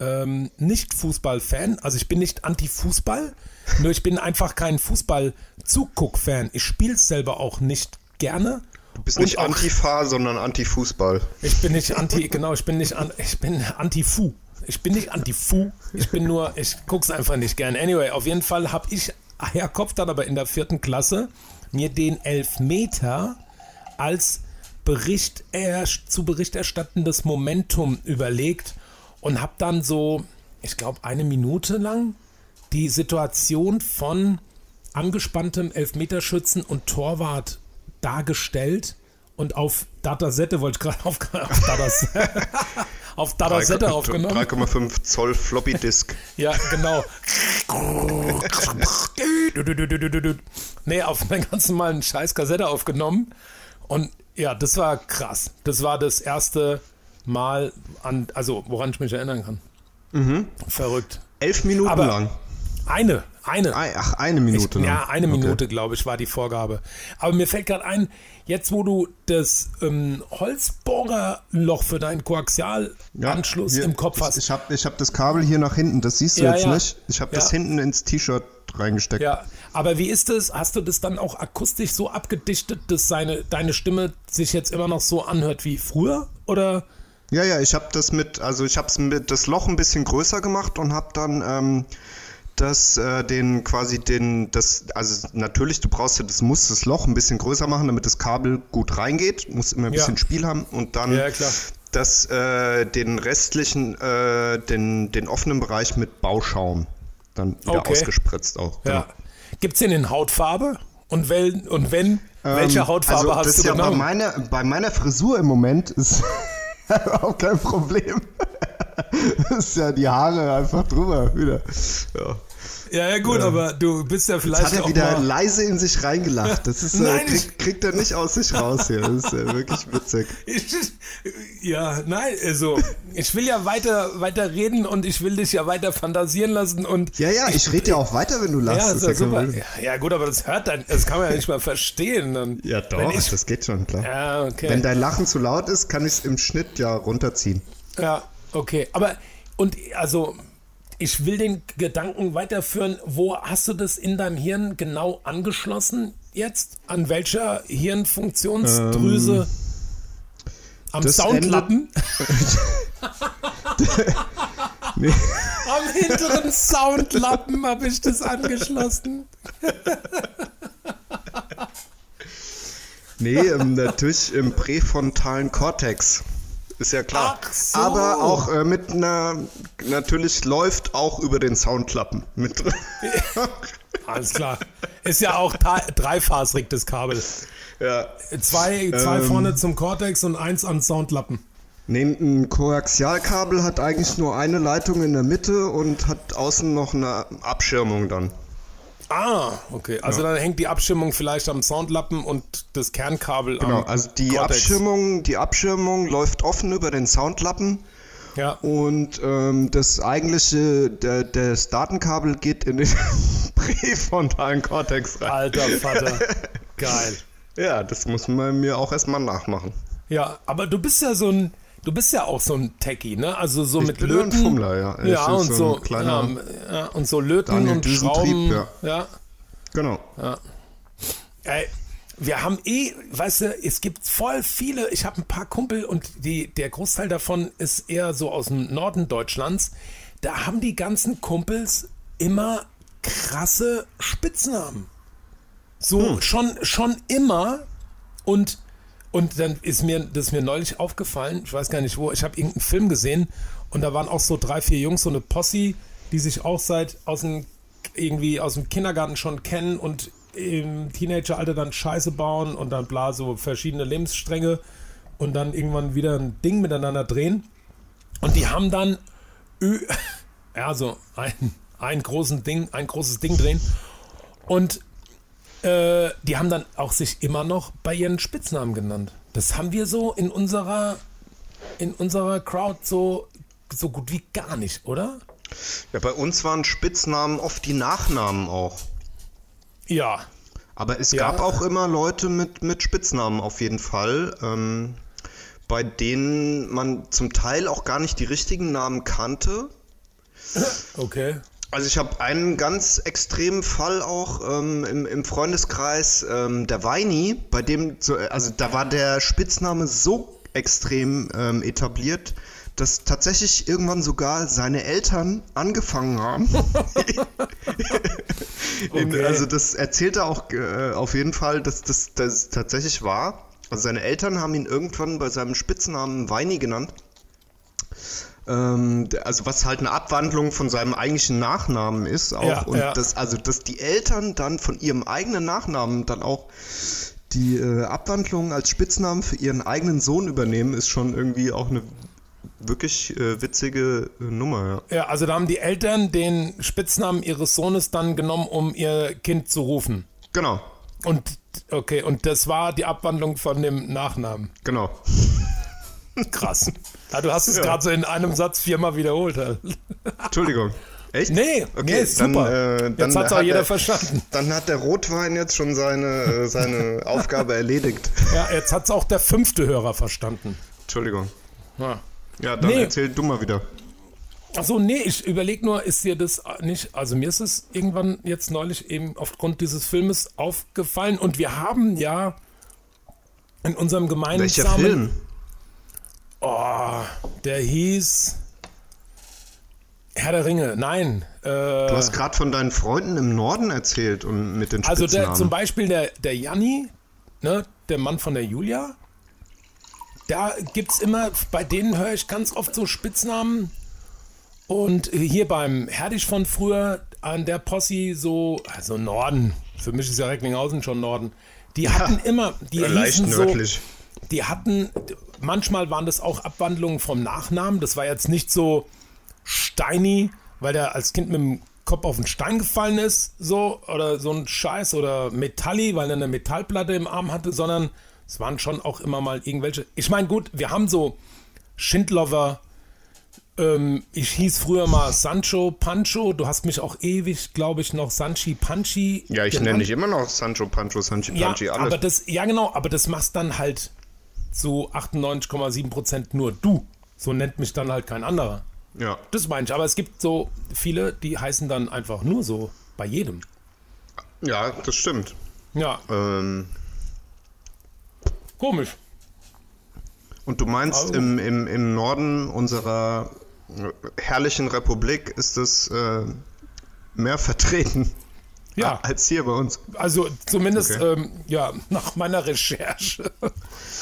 ähm, Nicht-Fußball-Fan. Also ich bin nicht anti-Fußball, nur ich bin einfach kein Fußball-Zuguck-Fan. Ich spiele selber auch nicht gerne. Du bist Und nicht Antifa, sondern Anti-Fußball. Ich bin nicht anti, genau, ich bin nicht an, ich bin anti-Fu. Ich bin nicht anti-Fu, ich bin nur, ich guck's einfach nicht gern. Anyway, auf jeden Fall habe ich Herr Kopf dann aber in der vierten Klasse mir den Elfmeter als Bericht, zu Bericht erstattendes Momentum überlegt und habe dann so, ich glaube, eine Minute lang die Situation von angespanntem Elfmeterschützen und Torwart dargestellt und auf Datasette wollte ich gerade *laughs* auf, auf, Datas, *laughs* auf Datasette aufgenommen. 3,5 Zoll Floppy Disk. Ja, genau. *laughs* nee, auf einer ganz normalen Scheiß-Kassette aufgenommen. Und ja, das war krass. Das war das erste Mal, an, also woran ich mich erinnern kann. Verrückt. Elf Minuten Aber- lang. Eine, eine. Ei- Ach, eine Minute Ich, ja, eine Okay. Minute, glaube ich, war die Vorgabe. Aber mir fällt gerade ein, jetzt wo du das ähm, Holzbohrerloch für deinen Koaxialanschluss hier, im Kopf ich, hast. Ich habe ich hab das Kabel hier nach hinten, das siehst du Ja, jetzt ja. nicht. Ich habe das Ja. hinten ins T-Shirt reingesteckt. Ja, aber wie ist es? Hast du das dann auch akustisch so abgedichtet, dass seine, deine Stimme sich jetzt immer noch so anhört wie früher? Oder? Ja, ja, ich habe das mit, also ich habe mit das Loch ein bisschen größer gemacht und habe dann ähm, das, äh, den quasi den, das, also natürlich, du brauchst ja, das muss das Loch ein bisschen größer machen, damit das Kabel gut reingeht, muss immer ein Ja. bisschen Spiel haben und dann Ja, das, äh, den restlichen, äh, den, den offenen Bereich mit Bauschaum dann wieder Okay. ausgespritzt auch. Ja. Gibt es den in Hautfarbe? Und, wel, und wenn, welche Ähm, Hautfarbe also, hast das du ja bei genommen? meiner, bei meiner Frisur im Moment ist *laughs* auch kein Problem. Das *laughs* ist ja die Haare einfach drüber wieder. Ja. Ja, ja, gut, aber du bist ja Jetzt vielleicht hat er auch wieder mal, leise in sich reingelacht. Das ist, äh, Nein, ich- kriegt, kriegt er nicht aus sich raus hier. Das ist äh, wirklich witzig. *laughs* Ich, ja, nein, also ich will ja weiter, weiter reden und ich will dich ja weiter fantasieren lassen und Ja, ja, ich rede ja auch weiter, wenn du lachst. ja, Das ist ja super. Ja, ja, gut, aber das hört dann, das kann man ja nicht mal verstehen. Dann, Ja, doch, ich, das geht schon, klar. ja, okay. Wenn dein Lachen zu laut ist, kann ich es im Schnitt ja runterziehen. Ja, okay. Aber, und also, ich will den Gedanken weiterführen. Wo hast du das in deinem Hirn genau angeschlossen jetzt? An welcher Hirnfunktionsdrüse? Am Ähm, das Soundlappen? Nee. *laughs* Am hinteren Soundlappen habe ich das angeschlossen. Nee, ähm, natürlich im präfrontalen Kortex. Ist ja klar. So. Aber auch äh, mit einer, natürlich läuft auch über den Soundklappen mit drin. *laughs* Alles klar. Ist ja auch drei- dreifasrig, das Kabel. ja. Zwei, zwei Ähm. vorne zum Cortex und eins an Soundlappen. Nee, ein Koaxialkabel hat eigentlich nur eine Leitung in der Mitte und hat außen noch eine Abschirmung dann. Ah, okay. Also dann hängt die Abschirmung vielleicht am Soundlappen und das Kernkabel Genau, am also die Cortex. Abschirmung, die Abschirmung läuft offen über den Soundlappen Ja. und ähm, das eigentliche, der, das Datenkabel geht in den *laughs* präfrontalen Kortex rein. Alter Vater. *laughs* Geil. Ja, das muss man mir auch erstmal nachmachen. Ja, aber du bist ja so ein, du bist ja auch so ein Techie, ne? Also so Ich mit bin Löten. ein Fummler, ja. Ich Ja, und so so, ein kleiner ja, ja, und so Löten Daniel und Schrauben. ja. ja. Genau. Ey, wir haben eh, weißt du, es gibt voll viele, ich habe ein paar Kumpel und die, der Großteil davon ist eher so aus dem Norden Deutschlands. Da haben die ganzen Kumpels immer krasse Spitznamen. So schon, schon immer und und dann ist mir das ist mir neulich aufgefallen, ich weiß gar nicht wo, ich habe irgendeinen Film gesehen und da waren auch so drei, vier Jungs, so eine Posse, die sich auch seit aus dem irgendwie aus dem Kindergarten schon kennen und im Teenageralter dann Scheiße bauen und dann bla so verschiedene Lebensstränge und dann irgendwann wieder ein Ding miteinander drehen. Und die haben dann *laughs* ja so ein, ein großen Ding, ein großes Ding drehen und äh, die haben dann auch sich immer noch bei ihren Spitznamen genannt. Das haben wir so in unserer in unserer Crowd so so gut wie gar nicht, oder? Ja, bei uns waren Spitznamen oft die Nachnamen auch. Ja. Aber es Ja. gab auch immer Leute mit, mit Spitznamen auf jeden Fall, ähm, bei denen man zum Teil auch gar nicht die richtigen Namen kannte. Okay. Also ich habe einen ganz extremen Fall auch ähm, im, im Freundeskreis, ähm, der Weini, bei dem, so, also da war der Spitzname so extrem ähm, etabliert, dass tatsächlich irgendwann sogar seine Eltern angefangen haben. *laughs* In, Okay. Also das erzählt er auch äh, auf jeden Fall, dass das, das tatsächlich war. Also seine Eltern haben ihn irgendwann bei seinem Spitznamen Weini genannt. Ähm, also was halt eine Abwandlung von seinem eigentlichen Nachnamen ist auch. Ja, und ja. das, also dass die Eltern dann von ihrem eigenen Nachnamen dann auch die äh, Abwandlung als Spitznamen für ihren eigenen Sohn übernehmen, ist schon irgendwie auch eine wirklich äh, witzige äh, Nummer, ja. Ja, also da haben die Eltern den Spitznamen ihres Sohnes dann genommen, um ihr Kind zu rufen. Genau, Und okay, und das war die Abwandlung von dem Nachnamen. genau. Krass. *laughs* Ja, du hast es Ja. gerade so in einem Satz viermal wiederholt. halt. Entschuldigung. Echt? Nee, nee, ist super. äh, Jetzt hat's auch hat jeder er- verstanden. Dann hat der Rotwein jetzt schon seine, äh, seine *laughs* Aufgabe erledigt. Ja, jetzt hat es auch der fünfte Hörer verstanden. Entschuldigung. Ja. Ja, dann Nee. erzähl du mal wieder. Achso, nee, ich überlege nur, ist dir das nicht, also mir ist es irgendwann jetzt neulich eben aufgrund dieses Filmes aufgefallen und wir haben ja in unserem gemeinsamen... Welcher Film? Oh, der hieß Herr der Ringe. Nein. Äh, Du hast gerade von deinen Freunden im Norden erzählt und mit den also Spitznamen. der, zum Beispiel der, der Janni, ne, der Mann von der Julia. Da gibt's immer, bei denen höre ich ganz oft so Spitznamen. Und hier beim Herdich von früher an der Posse so, also Norden, für mich ist ja Recklinghausen schon Norden. Die *laughs* hatten immer, die Ja, hießen so, die hatten, manchmal waren das auch Abwandlungen vom Nachnamen. Das war jetzt nicht so Steini, weil der als Kind mit dem Kopf auf den Stein gefallen ist, so, oder so ein Scheiß, oder Metalli, weil er eine Metallplatte im Arm hatte, sondern es waren schon auch immer mal irgendwelche. Ich meine, gut, wir haben so Schindlover, ähm, ich hieß früher mal Sancho Pancho, du hast mich auch ewig, glaube ich, noch Sanchi Panchi. Ja, ich genannt. nenne dich immer noch Sancho Pancho, Sanchi Ja, Panchi, alles. aber das, ja genau, aber das machst dann halt zu 98,7% nur du. So nennt mich dann halt kein anderer. ja. Das meine ich. Aber es gibt so viele, die heißen dann einfach nur so bei jedem. ja, das stimmt. Ja, Ähm, komisch. und du meinst, Also- im, im, im Norden unserer äh, herrlichen Republik ist es äh, mehr vertreten Ja, als hier bei uns. also zumindest Okay. ähm, ja nach meiner Recherche. *laughs*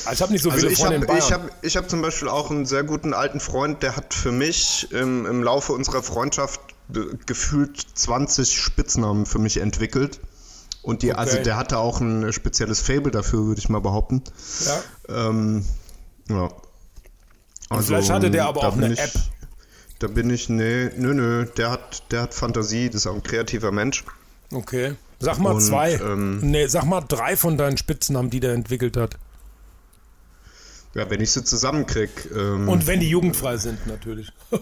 Also ich habe nicht so Also viele ich Freunde habe Bayern. ich hab, ich hab zum Beispiel auch einen sehr guten alten Freund, der hat für mich im, im Laufe unserer Freundschaft äh, gefühlt 20 Spitznamen für mich entwickelt. Und die, also Okay. der hatte auch ein spezielles Fable dafür, würde ich mal behaupten. ja. Ähm, ja. Also, vielleicht hatte der aber auch eine ich, App. Da bin ich, nee, nö, nö, der hat, der hat Fantasie, das ist auch ein kreativer Mensch. Okay. Sag mal Und, zwei. ähm, nee, sag mal drei von deinen Spitznamen, die der entwickelt hat. Ja, wenn ich sie zusammenkrieg. Ähm, Und wenn die jugendfrei sind, natürlich. *laughs*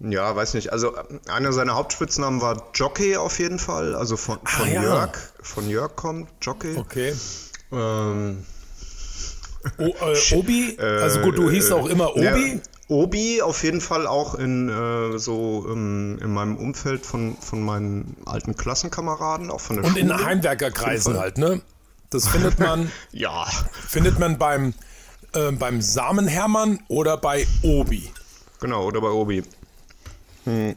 Ja, weiß nicht. Also äh, einer seiner Hauptspitznamen war Jockey auf jeden Fall. Also von, von Ah, ja. Jörg. Von Jörg kommt Jockey. Okay. Ähm, O, äh, Obi? Also gut, du hießt auch immer Ja, Obi. Auf jeden Fall auch in äh, so ähm, in meinem Umfeld von, von meinen alten Klassenkameraden, auch von der Und Schule. in Heimwerkerkreisen halt, ne? Das findet man, *laughs* Ja, findet man beim, äh, beim Samenhermann oder bei Obi. genau, oder bei Obi. *laughs*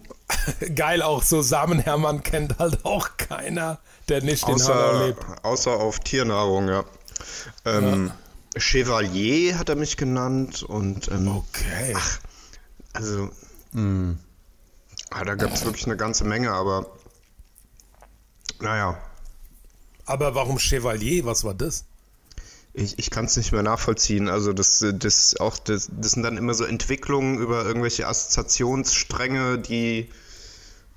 Geil auch, so Samenhermann kennt halt auch keiner, der nicht in Hanau Außer, lebt. außer auf Tiernahrung, ja. Ähm, Chevalier hat er mich genannt und ähm, Okay. also mh, ah, da gab es wirklich eine ganze Menge, aber naja, Aber warum Chevalier? Was war das? ich, ich kann es nicht mehr nachvollziehen. Also das, das auch das, das sind dann immer so Entwicklungen über irgendwelche Assoziationsstränge, die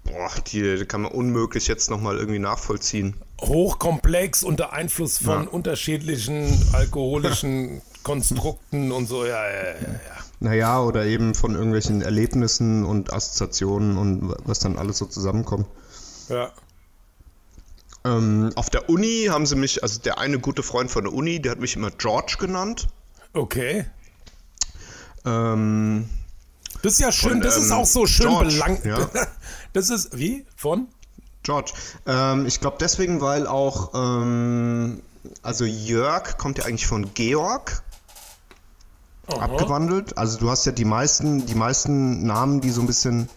boah, die kann man unmöglich jetzt nochmal irgendwie nachvollziehen. Hochkomplex unter Einfluss von Ja. unterschiedlichen alkoholischen *laughs* Konstrukten und so. Ja, ja, ja, ja. Naja, oder eben von irgendwelchen Erlebnissen und Assoziationen und was dann alles so zusammenkommt. ja. Ähm, auf der Uni haben sie mich, also der eine gute Freund von der Uni, der hat mich immer George genannt. Okay. Ähm, Das ist ja schön, Von, das ist ähm, auch so schön George, belang. ja. *laughs* Das ist, wie? Von? George. Ähm, ich glaube deswegen, weil auch, ähm, also Jörg kommt ja eigentlich von Georg abgewandelt. Also du hast ja die meisten, die meisten Namen, die so ein bisschen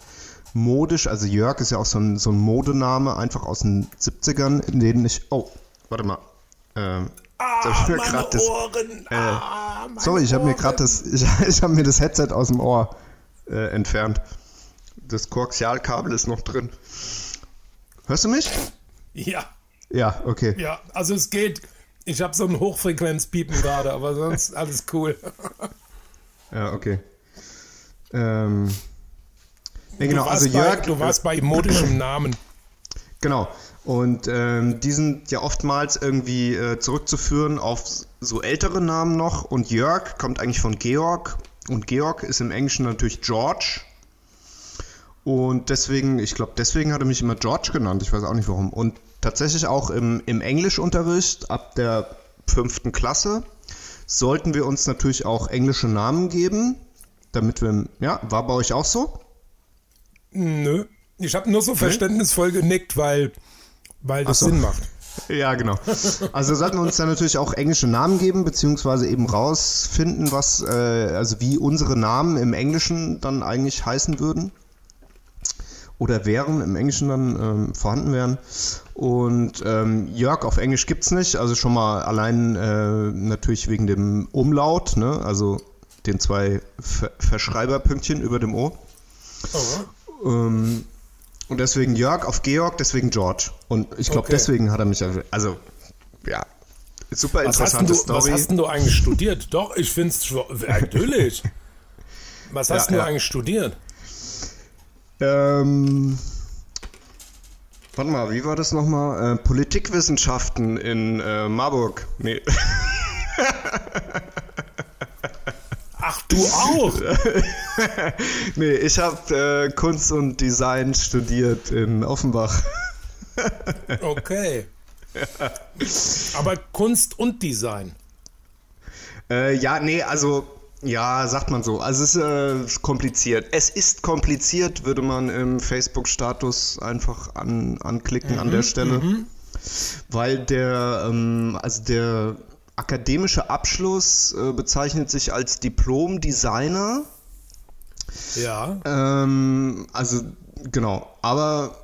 modisch, also Jörg ist ja auch so ein, so ein Modename, einfach aus den 70ern, in denen ich, oh, warte mal. Ähm, hab ich mir meine das- Ohren. ah, meine Sorry, ich habe mir gerade das, *laughs* ich, ich habe mir das Headset aus dem Ohr äh, entfernt. Das Koaxialkabel ist noch drin. Hörst du mich? Ja, Ja, okay. ja, also es geht. Ich habe so ein Hochfrequenzpiepen gerade, aber sonst *laughs* alles cool. Ja, okay. Ähm, nee, genau, also bei, Jörg, du warst bei modischem Namen. genau. Und ähm, die sind ja oftmals irgendwie äh, zurückzuführen auf so ältere Namen noch. Und Jörg kommt eigentlich von Georg. Und Georg ist im Englischen natürlich George. Und deswegen, ich glaube, deswegen hat er mich immer George genannt. Ich weiß auch nicht warum. Und tatsächlich auch im, im Englischunterricht ab der fünften Klasse sollten wir uns natürlich auch englische Namen geben, damit wir, ja, war bei euch auch so? Nö. Ich habe nur so verständnisvoll genickt, weil, weil das so. Sinn macht. *laughs* Ja, genau. Also sollten wir uns dann natürlich auch englische Namen geben, beziehungsweise eben rausfinden, was, äh, also wie unsere Namen im Englischen dann eigentlich heißen würden. Oder wären, im Englischen dann ähm, vorhanden wären. Und ähm, Jörg auf Englisch gibt's nicht, also schon mal allein äh, natürlich wegen dem Umlaut, ne? also den zwei Ver Verschreiberpünktchen über dem O. Ähm, und deswegen Jörg auf Georg, deswegen George. Und ich glaube, Okay. deswegen hat er mich, also, ja, super Was hast, interessante du, was Story. hast denn du eigentlich studiert? Doch, ich finde es *laughs* natürlich. Was hast Ja, du ja. eigentlich studiert? Ähm, warte mal, wie war das nochmal? Äh, Politikwissenschaften in äh, Marburg. Nee. *laughs* Ach, du auch? *laughs* nee, ich habe äh, Kunst und Design studiert in Offenbach. *laughs* Okay. Aber Kunst und Design. Äh, ja, nee, also, ja, sagt man so. Also es ist äh, kompliziert. Es ist kompliziert, würde man im Facebook-Status einfach an, anklicken an der Stelle. Weil der, ähm, also der akademische Abschluss äh, bezeichnet sich als Diplom-Designer. Ja. Ähm, also, genau. Aber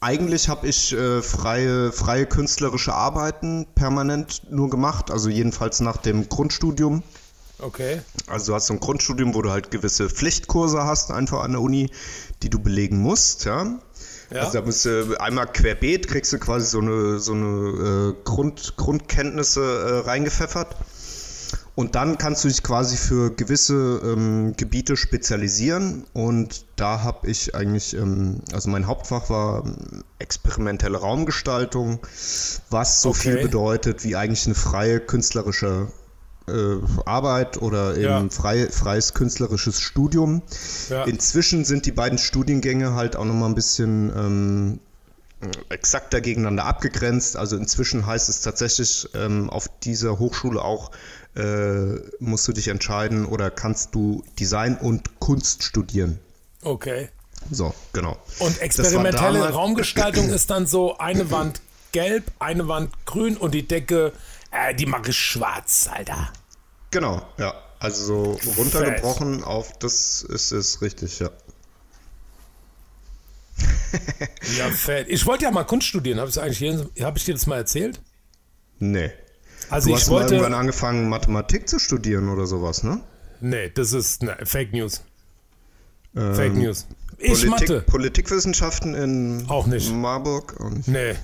eigentlich habe ich äh, freie, freie künstlerische Arbeiten permanent nur gemacht. Also jedenfalls nach dem Grundstudium. Okay. Also du hast so ein Grundstudium, wo du halt gewisse Pflichtkurse hast, einfach an der Uni, die du belegen musst, ja. Ja. Also da bist du einmal querbeet, kriegst du quasi so eine, so eine äh, Grund, Grundkenntnisse äh, reingepfeffert. Und dann kannst du dich quasi für gewisse ähm, Gebiete spezialisieren. Und da habe ich eigentlich, ähm, also mein Hauptfach war ähm, experimentelle Raumgestaltung, was so Okay. viel bedeutet wie eigentlich eine freie künstlerische äh, Arbeit oder eben Ja. frei, freies künstlerisches Studium. Ja. Inzwischen sind die beiden Studiengänge halt auch nochmal ein bisschen ähm, exakter gegeneinander abgegrenzt. Also inzwischen heißt es tatsächlich ähm, auf dieser Hochschule auch, äh, musst du dich entscheiden oder kannst du Design und Kunst studieren. Okay. So, genau. Und experimentelle Raumgestaltung *clears throat* ist dann so eine Wand gelb, eine Wand grün und die Decke, äh, die mache ich schwarz, Alter. Genau, ja. Also so runtergebrochen auf das ist es richtig, ja. *laughs* Ja, fett. Ich wollte ja mal Kunst studieren. Habe ich eigentlich habe ich dir das mal erzählt? Nee. Also Du ich hast mal irgendwann wollte. angefangen, Mathematik zu studieren oder sowas, ne? Nee, das ist ne, Fake News. Ähm, Fake News. Ich Politik, Mathe. Politikwissenschaften in Auch nicht. Marburg. Und Nee.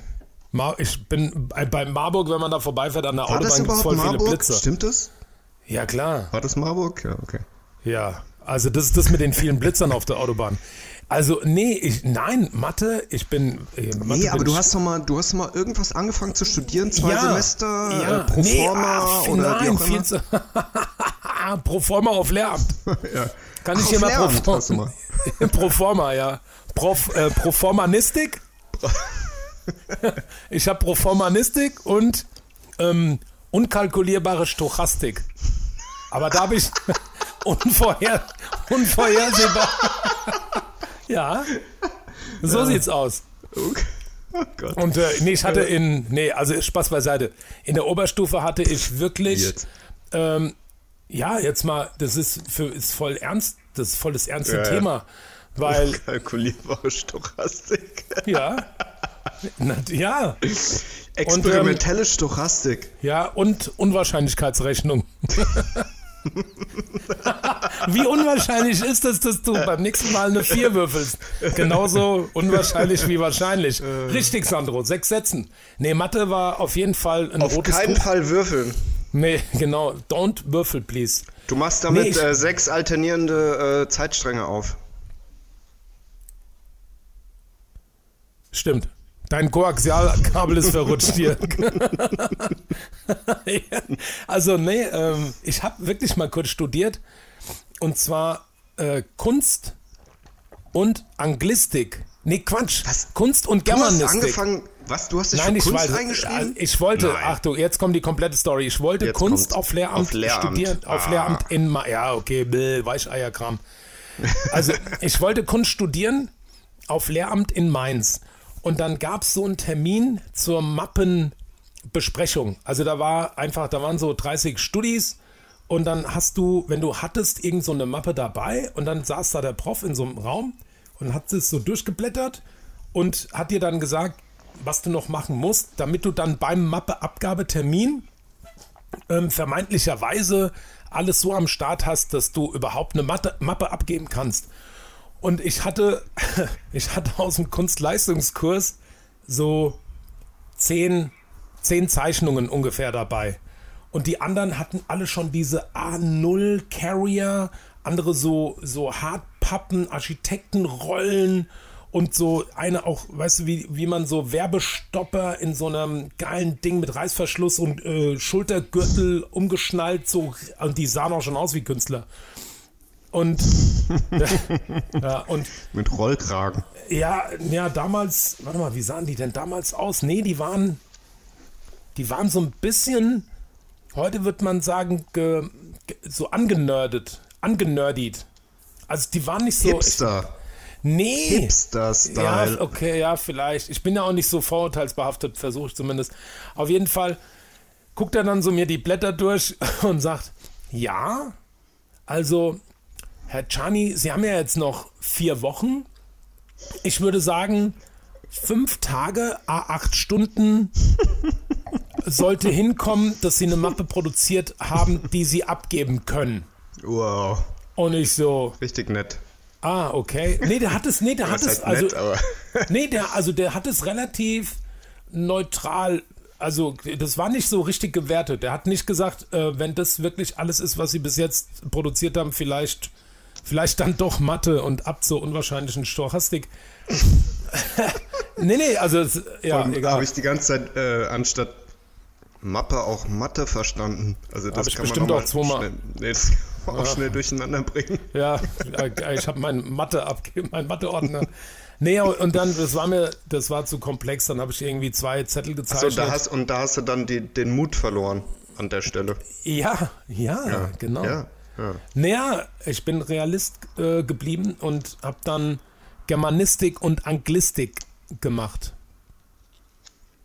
Ma ich bin bei, Marburg, wenn man da vorbeifährt an der war Autobahn, gibt es voll viele Marburg? Blitze. Stimmt das? Ja, klar. War das Marburg? Ja, okay. Ja. Also das ist das mit den vielen *laughs* Blitzern auf der Autobahn. Also, nee, ich, nein, Mathe, ich bin. Äh, Mathe Nee, aber du ich- hast doch mal, du hast mal irgendwas angefangen zu studieren, zwei ja, Semester, ja, äh, pro nee, forma ach, oder nein, wie auch immer. zu, *laughs* pro forma auf Lehramt. *laughs* ja. Kann ich Auf hier mal pro, mal. pro forma, ja. Prof, äh, pro formanistik. ich habe pro formanistik und ähm, unkalkulierbare Stochastik. Aber da ich *laughs* unvorher, unvorhersehbar. ja, so sieht's aus. Okay. Oh Gott. Und äh, nee, ich hatte in, nee, also Spaß beiseite. In der Oberstufe hatte ich wirklich, Jetzt. ähm, ja, jetzt mal, das ist für ist voll ernst, das ist voll das ernste Ja, ja. Thema, weil *laughs* Kalkulierbare Stochastik. ja, na, ja, Experimentelle Stochastik. ja und Unwahrscheinlichkeitsrechnung. *laughs* *laughs* Wie unwahrscheinlich ist es, dass du beim nächsten Mal eine 4 würfelst? Genauso unwahrscheinlich wie wahrscheinlich. Richtig, Sandro, sechs Sätzen. Nee, Mathe war auf jeden Fall ein Auf rotes keinen Tuch. Fall würfeln. Nee, genau. Don't würfel, please. Du machst damit Nee, ich- äh, sechs alternierende äh, Zeitstränge auf. Stimmt. Dein Koaxialkabel ist verrutscht hier. *laughs* Also, nee, ähm, ich habe wirklich mal kurz studiert. Und zwar äh, Kunst und Anglistik. Nee, Quatsch. Was? Kunst und Du hast Germanistik. angefangen, was, du hast dich Nein, für ich Kunst wollte, eingeschrieben? ich wollte, Nein. Achtung, jetzt kommt die komplette Story. Ich wollte Jetzt Kunst auf Lehramt, Auf Lehramt. studieren, auf Ah. Lehramt in, Ma ja, okay, bläh, Weicheierkram. Also, *laughs* ich wollte Kunst studieren auf Lehramt in Mainz. Und dann gab es so einen Termin zur Mappenbesprechung. Also da war einfach, da waren so 30 Studis und dann hast du, wenn du hattest, irgend so eine Mappe dabei und dann saß da der Prof in so einem Raum und hat es so durchgeblättert und hat dir dann gesagt, was du noch machen musst, damit du dann beim Mappeabgabetermin ähm, vermeintlicherweise alles so am Start hast, dass du überhaupt eine Mappe abgeben kannst. Und ich hatte, *laughs* ich hatte aus dem Kunstleistungskurs so zehn, zehn Zeichnungen ungefähr dabei. Und die anderen hatten alle schon diese A0 Carrier, andere so, so Hartpappen, Architektenrollen und so eine auch, weißt du, wie, wie man so Werbestopper in so einem geilen Ding mit Reißverschluss und äh, Schultergürtel umgeschnallt, so, und die sahen auch schon aus wie Künstler. Und, *laughs* *laughs* ja, und Mit Rollkragen. ja, ja, damals, warte mal, wie sahen die denn damals aus? Nee, die waren, die waren so ein bisschen, heute wird man sagen, ge, ge, so angenördet, angenördiet. Also die waren nicht so. Hipster. nee. Ja, Hipster-Style. okay, ja, vielleicht. Ich bin ja auch nicht so vorurteilsbehaftet, versuche ich zumindest. Auf jeden Fall guckt er dann so mir die Blätter durch *laughs* und sagt, ja, also, Herr Czani, Sie haben ja jetzt noch vier Wochen. Ich würde sagen, fünf Tage, a acht Stunden sollte hinkommen, dass Sie eine Mappe produziert haben, die Sie abgeben können. Wow. Und ich so, Richtig nett. ah, okay. Nee, der hat es, nee, der hat es, also, nett, aber. *laughs* nee, der, also der hat es relativ neutral, also das war nicht so richtig gewertet. Der hat nicht gesagt, äh, wenn das wirklich alles ist, was sie bis jetzt produziert haben, vielleicht, vielleicht dann doch Mathe und ab zur unwahrscheinlichen Stochastik. nee, nee, also es- ja, Habe ich die ganze Zeit äh, anstatt Mappe auch Mathe verstanden. Also das ich kann bestimmt man auch zweimal. Schnell, nee, das kann man auch schnell durcheinander bringen. Ja, äh, ich habe meinen Mathe abgegeben, meinen Matheordner. Nee, und dann, das war mir, das war zu komplex, dann habe ich irgendwie zwei Zettel So, gezeichnet. da hast, und da hast du dann die, den Mut verloren an der Stelle. ja, ja, genau. Ja, ja. Naja, ich bin Realist äh, geblieben und habe dann Germanistik und Anglistik gemacht.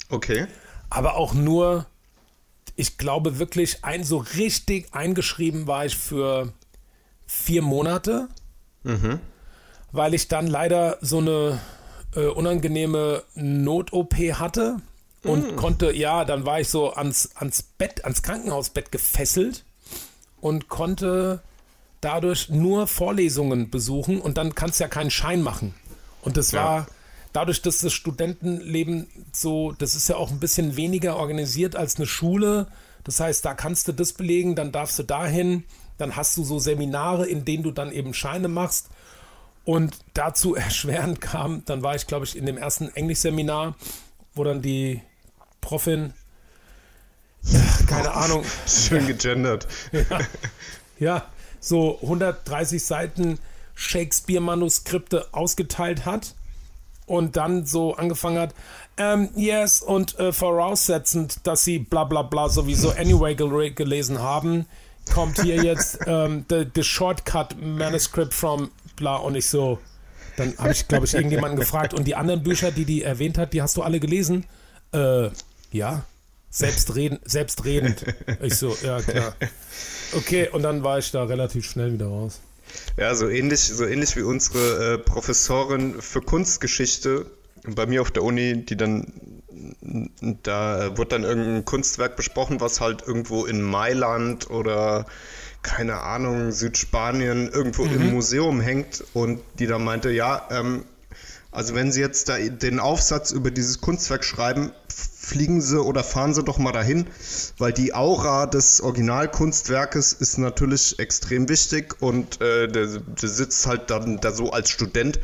Okay. Aber auch nur, ich glaube wirklich, ein so richtig eingeschrieben war ich für vier Monate, weil ich dann leider so eine äh, unangenehme Not-OP hatte und konnte, ja, dann war ich so ans, ans Bett, ans Krankenhausbett gefesselt und konnte dadurch nur Vorlesungen besuchen und dann kannst du ja keinen Schein machen. Und das Ja. war dadurch, dass das Studentenleben so, das ist ja auch ein bisschen weniger organisiert als eine Schule. Das heißt, da kannst du das belegen, dann darfst du dahin, dann hast du so Seminare, in denen du dann eben Scheine machst. Und dazu *laughs* erschwerend kam, dann war ich, glaube ich, in dem ersten Englischseminar, wo dann die Profin, ja, keine Ahnung, Schön gegendert. ja, so 130 Seiten Shakespeare-Manuskripte ausgeteilt hat und dann so angefangen hat, ähm, yes, und äh, voraussetzend, dass sie bla bla bla sowieso anyway gel gelesen haben, kommt hier jetzt *laughs* ähm, the, the Shortcut Manuscript from bla und ich so, dann habe ich, glaube ich, irgendjemanden gefragt und die anderen Bücher, die die erwähnt hat, die hast du alle gelesen? Äh, ja, selbstredend, selbstredend. *laughs* Ich so, ja klar. Okay, und dann war ich da relativ schnell wieder raus. Ja, so ähnlich, so ähnlich wie unsere äh, Professorin für Kunstgeschichte bei mir auf der Uni, die dann da äh, wurde dann irgendein Kunstwerk besprochen, was halt irgendwo in Mailand oder keine Ahnung, Südspanien irgendwo im Museum hängt und die dann meinte, ja, ähm, also wenn Sie jetzt da den Aufsatz über dieses Kunstwerk schreiben, fliegen Sie oder fahren Sie doch mal dahin, weil die Aura des Originalkunstwerkes ist natürlich extrem wichtig und äh, der, der sitzt halt dann da so als Student.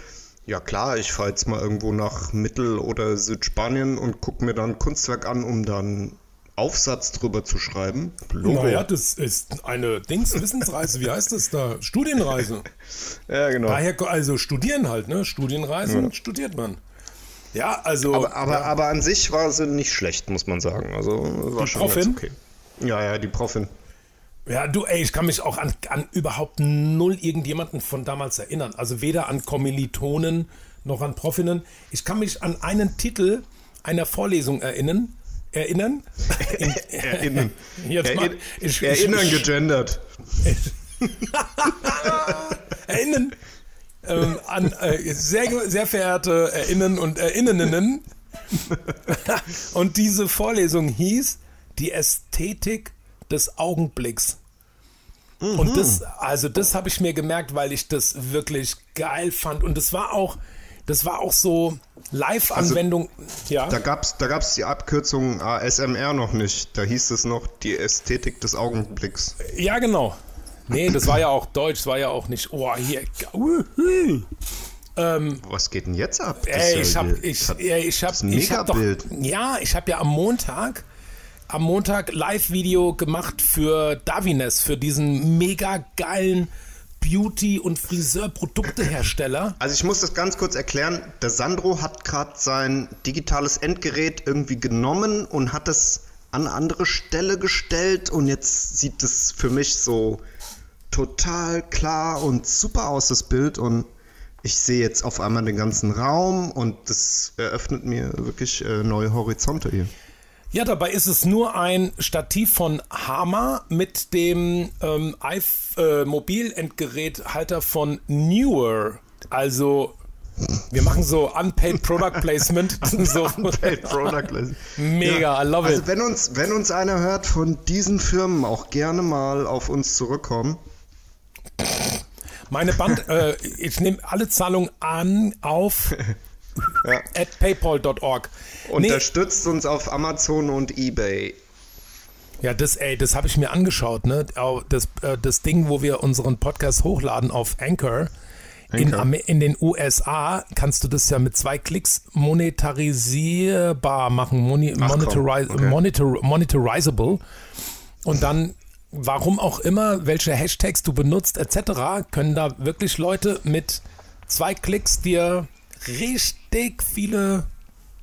Ja klar, ich fahre jetzt mal irgendwo nach Mittel- oder Südspanien und gucke mir dann ein Kunstwerk an, um dann Aufsatz drüber zu schreiben. Logo. Naja, das ist eine Dings, Wissensreise, wie heißt das da? Studienreise. *laughs* Ja, genau. Daher, also studieren halt, ne? Studienreisen studiert man. Ja, also. Aber, aber, aber an sich war sie nicht schlecht, muss man sagen. Also war Die schon Profin? okay. Ja, ja, die Profin. Ja, du, ey, ich kann mich auch an, an überhaupt null irgendjemanden von damals erinnern. Also weder an Kommilitonen noch an Profinnen. Ich kann mich an einen Titel einer Vorlesung erinnern. Erinnern? *laughs* Erinnern. *laughs* Jetzt mal, ich- ich- Erinnern ich- gegendert. *laughs* erinnern ähm, an äh, sehr, sehr verehrte Erinnern und Erinnerinnen. *laughs* und diese Vorlesung hieß Die Ästhetik des Augenblicks. Und das, also das habe ich mir gemerkt, weil ich das wirklich geil fand. Und das war auch, das war auch so Live-Anwendung. ja. Da gab's, da gab's die Abkürzung ASMR noch nicht. Da hieß es noch die Ästhetik des Augenblicks. Ja, genau. Nee, das war ja auch Deutsch, das war ja auch nicht. Oh, hier. Uhu. Was geht denn jetzt ab? Das Ey, ich ja hab, ich, hat- ich hab, das ich hab doch, ja, ich habe ja am Montag, am Montag Live-Video gemacht für Davines, für diesen mega geilen Beauty- und Friseur-Produktehersteller. Also ich muss das ganz kurz erklären. Der Sandro hat gerade sein digitales Endgerät irgendwie genommen und hat es an andere Stelle gestellt und jetzt sieht es für mich so total klar und super aus, das Bild und ich sehe jetzt auf einmal den ganzen Raum und das eröffnet mir wirklich äh, neue Horizonte hier. Ja, dabei ist es nur ein Stativ von Hama mit dem ähm, äh, Mobilendgeräthalter von Newer. Also, wir machen so Unpaid Product Placement. *laughs* so. Unpaid Product Placement. Mega, I love Also it. wenn uns, wenn uns einer hört von diesen Firmen, auch gerne mal auf uns zurückkommen. Meine Band, *laughs* äh, ich nehme alle Zahlungen an auf *laughs* Ja. at paypal.org. Nee, Unterstützt uns auf Amazon und Ebay. ja, das, ey, das habe ich mir angeschaut, ne? Das, äh, das Ding, wo wir unseren Podcast hochladen auf Anchor. In, Anchor. Amer- in den USA kannst du das ja mit zwei Klicks monetarisierbar machen, moni Ach komm, monetari okay. monitor monetarizable. Und dann, warum auch immer, welche Hashtags du benutzt, etc., können da wirklich Leute mit zwei Klicks dir richtig viele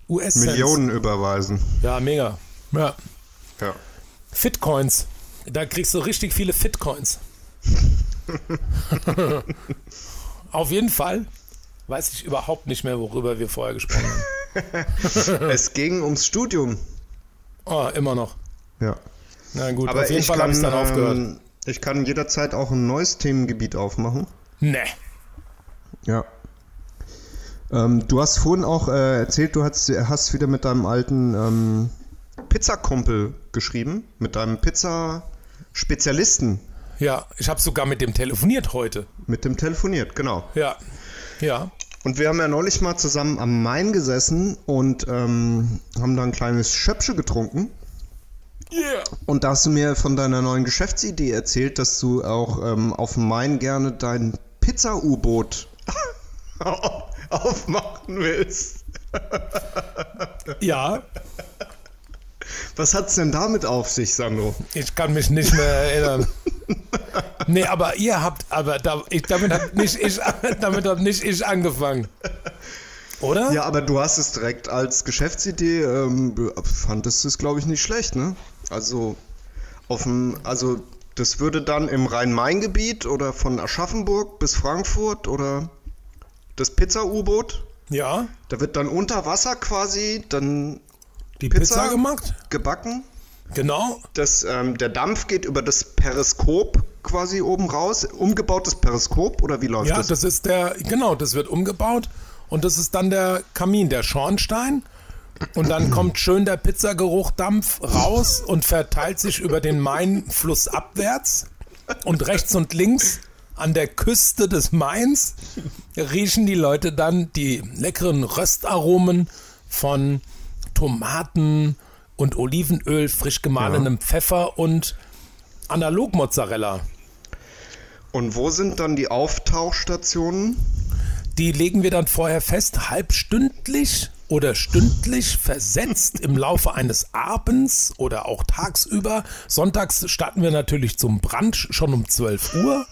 US-Cents. Millionen überweisen. Ja, mega. Ja. Ja. Fitcoins. Da kriegst du richtig viele Fitcoins. *laughs* Auf jeden Fall weiß ich überhaupt nicht mehr, worüber wir vorher gesprochen haben. *laughs* es ging ums Studium. Oh, immer noch. Ja. Na gut, Aber auf jeden ich Fall habe kann, ich dann aufgehört. ähm, ich kann jederzeit auch ein neues Themengebiet aufmachen. Nee. Ja. Ähm, du hast vorhin auch äh, erzählt, du hast, hast wieder mit deinem alten ähm, Pizzakumpel geschrieben, mit deinem Pizza-Spezialisten, Ja, ich habe sogar mit dem telefoniert heute. mit dem telefoniert, genau. Ja. Ja. Und wir haben ja neulich mal zusammen am Main gesessen und ähm, haben da ein kleines Schöpsche getrunken. Yeah. Und da hast du mir von deiner neuen Geschäftsidee erzählt, dass du auch ähm, auf dem Main gerne dein Pizza-U-Boot *laughs* aufmachen willst. Ja, Was hat's denn damit auf sich, Sandro? ich kann mich nicht mehr erinnern. Nee, aber ihr habt, aber da, ich, damit habe nicht ich, *laughs* damit hab nicht ich angefangen. Oder? Ja, aber du hast es direkt als Geschäftsidee, ähm, fandest du es, glaube ich, nicht schlecht, ne? Also, auf dem, also, das würde dann im Rhein-Main-Gebiet oder von Aschaffenburg bis Frankfurt oder das Pizza-U-Boot, Ja, da wird dann unter Wasser quasi dann die Pizza, Pizza? gemacht. gebacken. Genau. Das, ähm, der Dampf geht über das Periskop quasi oben raus, umgebautes Periskop oder wie läuft Ja, das? das ist der, genau, das wird umgebaut und das ist dann der Kamin, der Schornstein. Und dann kommt schön der Pizzageruchdampf raus und verteilt sich über den Main flussabwärts. Und rechts und links an der Küste des Mains riechen die Leute dann die leckeren Röstaromen von Tomaten und Olivenöl, frisch gemahlenem Pfeffer und Analogmozzarella. Und wo sind dann die Auftauchstationen? Die legen wir dann vorher fest, halbstündlich oder stündlich versetzt im Laufe eines Abends oder auch tagsüber. Sonntags starten wir natürlich zum Brunch schon um 12 Uhr.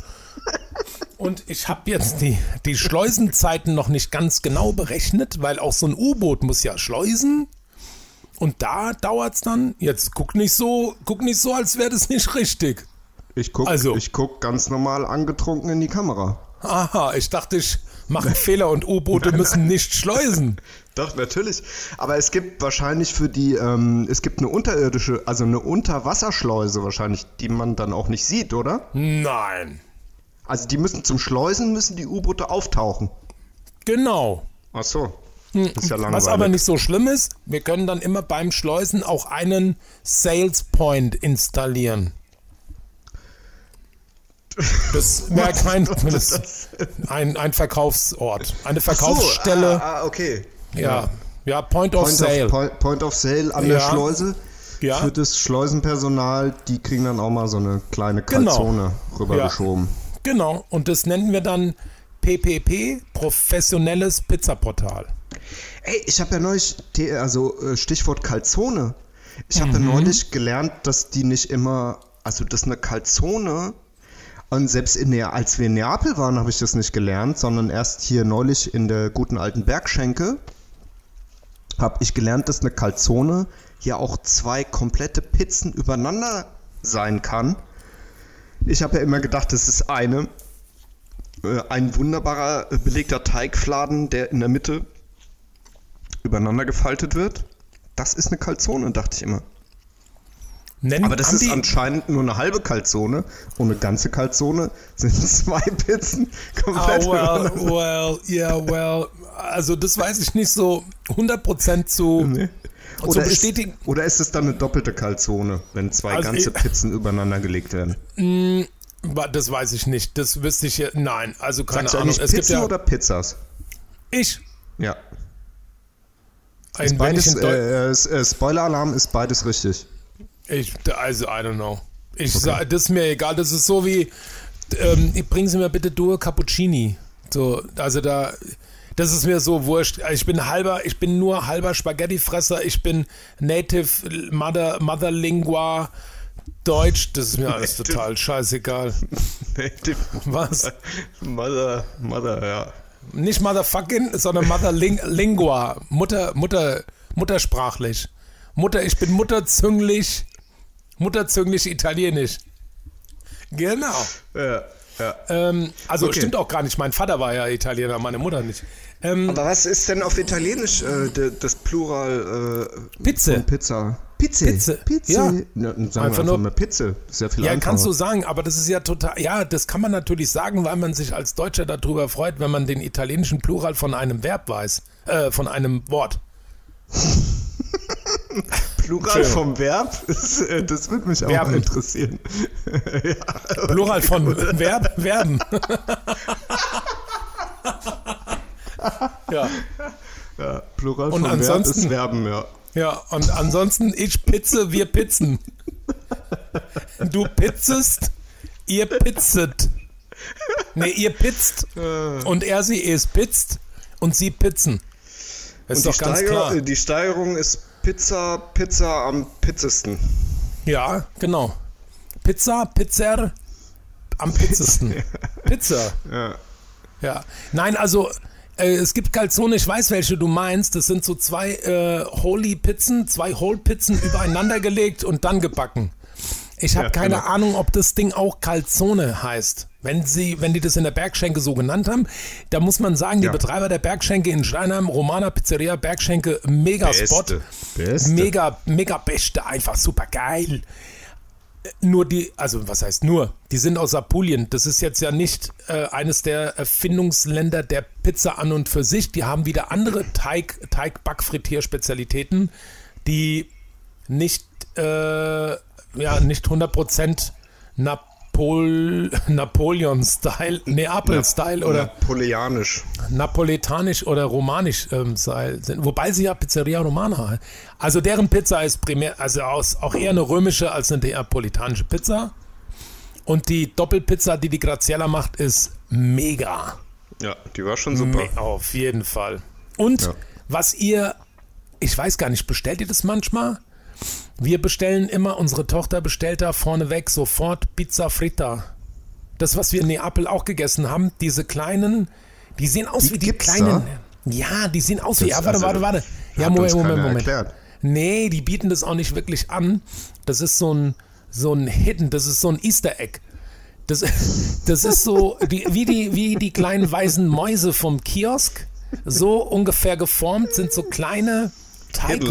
Und ich habe jetzt die, die Schleusenzeiten noch nicht ganz genau berechnet, weil auch so ein U-Boot muss ja schleusen. Und da dauert es dann, jetzt guck nicht so, guck nicht so, als wäre das nicht richtig. Ich guck, Also. ich guck ganz normal angetrunken in die Kamera. Aha, ich dachte, ich mache Fehler und U-Boote müssen nicht schleusen. *laughs* Doch, natürlich. Aber es gibt wahrscheinlich für die, ähm, es gibt eine unterirdische, also eine Unterwasserschleuse wahrscheinlich, die man dann auch nicht sieht, oder? Nein. Also die müssen zum Schleusen, müssen die U-Boote auftauchen. Genau. Ach so. Ist ja langweilig. Hm, Was aber nicht so schlimm ist, wir können dann immer beim Schleusen auch einen Sales Point installieren. Das wäre *laughs* kein das, ein, ein Verkaufsort, eine Verkaufsstelle. So, ah, ah, okay. Ja. ja, Point of Point Sale. of, Point, Point of Sale an der Ja. Schleuse. Ja. Für das Schleusenpersonal, die kriegen dann auch mal so eine kleine Genau. Kalzone rübergeschoben. Genau, und das nennen wir dann PPP, professionelles Pizzaportal. Ey, ich habe ja neulich, also äh, Stichwort Calzone. Ich habe Mhm. ja neulich gelernt, dass die nicht immer, also dass eine Calzone, und selbst in der, als wir in Neapel waren, habe ich das nicht gelernt, sondern erst hier neulich in der guten alten Bergschenke habe ich gelernt, dass eine Calzone hier auch zwei komplette Pizzen übereinander sein kann. Ich habe ja immer gedacht, das ist eine, äh, ein wunderbarer äh, belegter Teigfladen, der in der Mitte übereinander gefaltet wird. Das ist eine Calzone, dachte ich immer. Nennen, Aber das haben ist anscheinend nur eine halbe Calzone und eine ganze Calzone sind *laughs* zwei Pizzen Oh, komplett well, übereinander. well, yeah, well. Also das weiß ich nicht so 100% zu, zu Oder ist, bestätigen. oder ist es dann eine doppelte Calzone, wenn zwei Also ganze ich- Pizzen übereinander gelegt werden? Wa- Das weiß ich nicht. Das wüsste ich ja. Nein, also keine Sagst du Ahnung. eigentlich Es gibt Pizzen ja oder Pizzas? ich. Ja. Ein, Ist beides, äh, s- äh, Spoiler-Alarm ist beides richtig. Ich also I don't know. Ich sag, das ist mir egal. Das ist so wie ähm, bringen Sie mir bitte Due Cappuccini. So, also da das ist mir so wurscht. Ich bin halber, ich bin nur halber Spaghetti-Fresser. Ich bin Native Mother, Mother Lingua Deutsch. Das ist mir alles total scheißegal. Was? Mother, Mother, ja. Nicht motherfucking, sondern motherlingua. Mutter, Mutter, muttersprachlich. Mutter, ich bin mutterzünglich, mutterzünglich italienisch. Genau. Ja, ja. Ähm, also Okay. stimmt auch gar nicht. Mein Vater war ja Italiener, meine Mutter nicht. Ähm, Aber was ist denn auf Italienisch äh, das Plural äh, Pizze. von Pizza? Pizze. Pizze, Pizze. ja. Na, sagen Einfach wir einfach nur- mal Pizze. Das ist ja viel Ja, einfacher. kannst du sagen, aber das ist ja total, ja, das kann man natürlich sagen, weil man sich als Deutscher darüber freut, wenn man den italienischen Plural von einem Verb weiß, äh, von einem Wort. *laughs* Plural vom Verb? *laughs* Das, äh, das würde mich auch Verben. interessieren. *laughs* Plural von Verb, Verben. ja, Ja, Plural Und vom Verb ist Verben, ja. ja, und ansonsten ich pizze, wir pizzen. Du pizzest, ihr pizzet. Nee, ihr pizzt und er, sie, es pizzt und sie pizzen. Das Und die, Steiger, äh, die Steigerung ist Pizza, Pizza am pizzesten. Ja, genau. Pizza, Pizzer, am pizzesten. *laughs* Pizza. Ja. Ja. Nein, also äh, es gibt Calzone, ich weiß, welche du meinst. Das sind so zwei äh, Holy Pizzen, zwei Whole Pizzen übereinander gelegt und dann gebacken. Ich habe Ja, keine genau. Ahnung, ob das Ding auch Calzone heißt. Wenn sie, wenn die das in der Bergschenke so genannt haben, da muss man sagen, die Ja. Betreiber der Bergschenke in Steinheim, Romana Pizzeria, Bergschenke, mega Spot. Beste. Beste. Mega, mega beste, einfach super geil. Nur die, also was heißt nur? Die sind aus Apulien. Das ist jetzt ja nicht äh, eines der Erfindungsländer der Pizza an und für sich. Die haben wieder andere Teig, Teig-Backfrittier-Spezialitäten, die nicht, äh, ja, nicht 100% Napol Napoleon-Style, Neapel-Style oder Napoleonisch. napoletanisch oder romanisch ähm, sind, wobei sie ja Pizzeria Romana. Also deren Pizza ist primär, also aus, auch eher eine römische als eine neapolitanische Pizza. Und die Doppelpizza, die die Graziella macht, ist mega. Ja, die war schon super. Me auf jeden Fall. Und Ja. was ihr, ich weiß gar nicht, bestellt ihr das manchmal? Wir bestellen immer, unsere Tochter bestellt da vorneweg sofort Pizza Fritta. Das, was wir in Neapel auch gegessen haben, diese kleinen, die sehen aus Die wie die kleinen. da? Ja, die sehen aus wie. Das- Ja, warte, also, warte, warte. Ja, Moment, Moment, Moment. erklärt. Nee, die bieten das auch nicht wirklich an. Das ist so ein, so ein Hidden, das ist so ein Easter Egg. Das, *laughs* das ist so die, wie, die, wie die kleinen weißen Mäuse vom Kiosk. So ungefähr geformt sind so kleine Teig.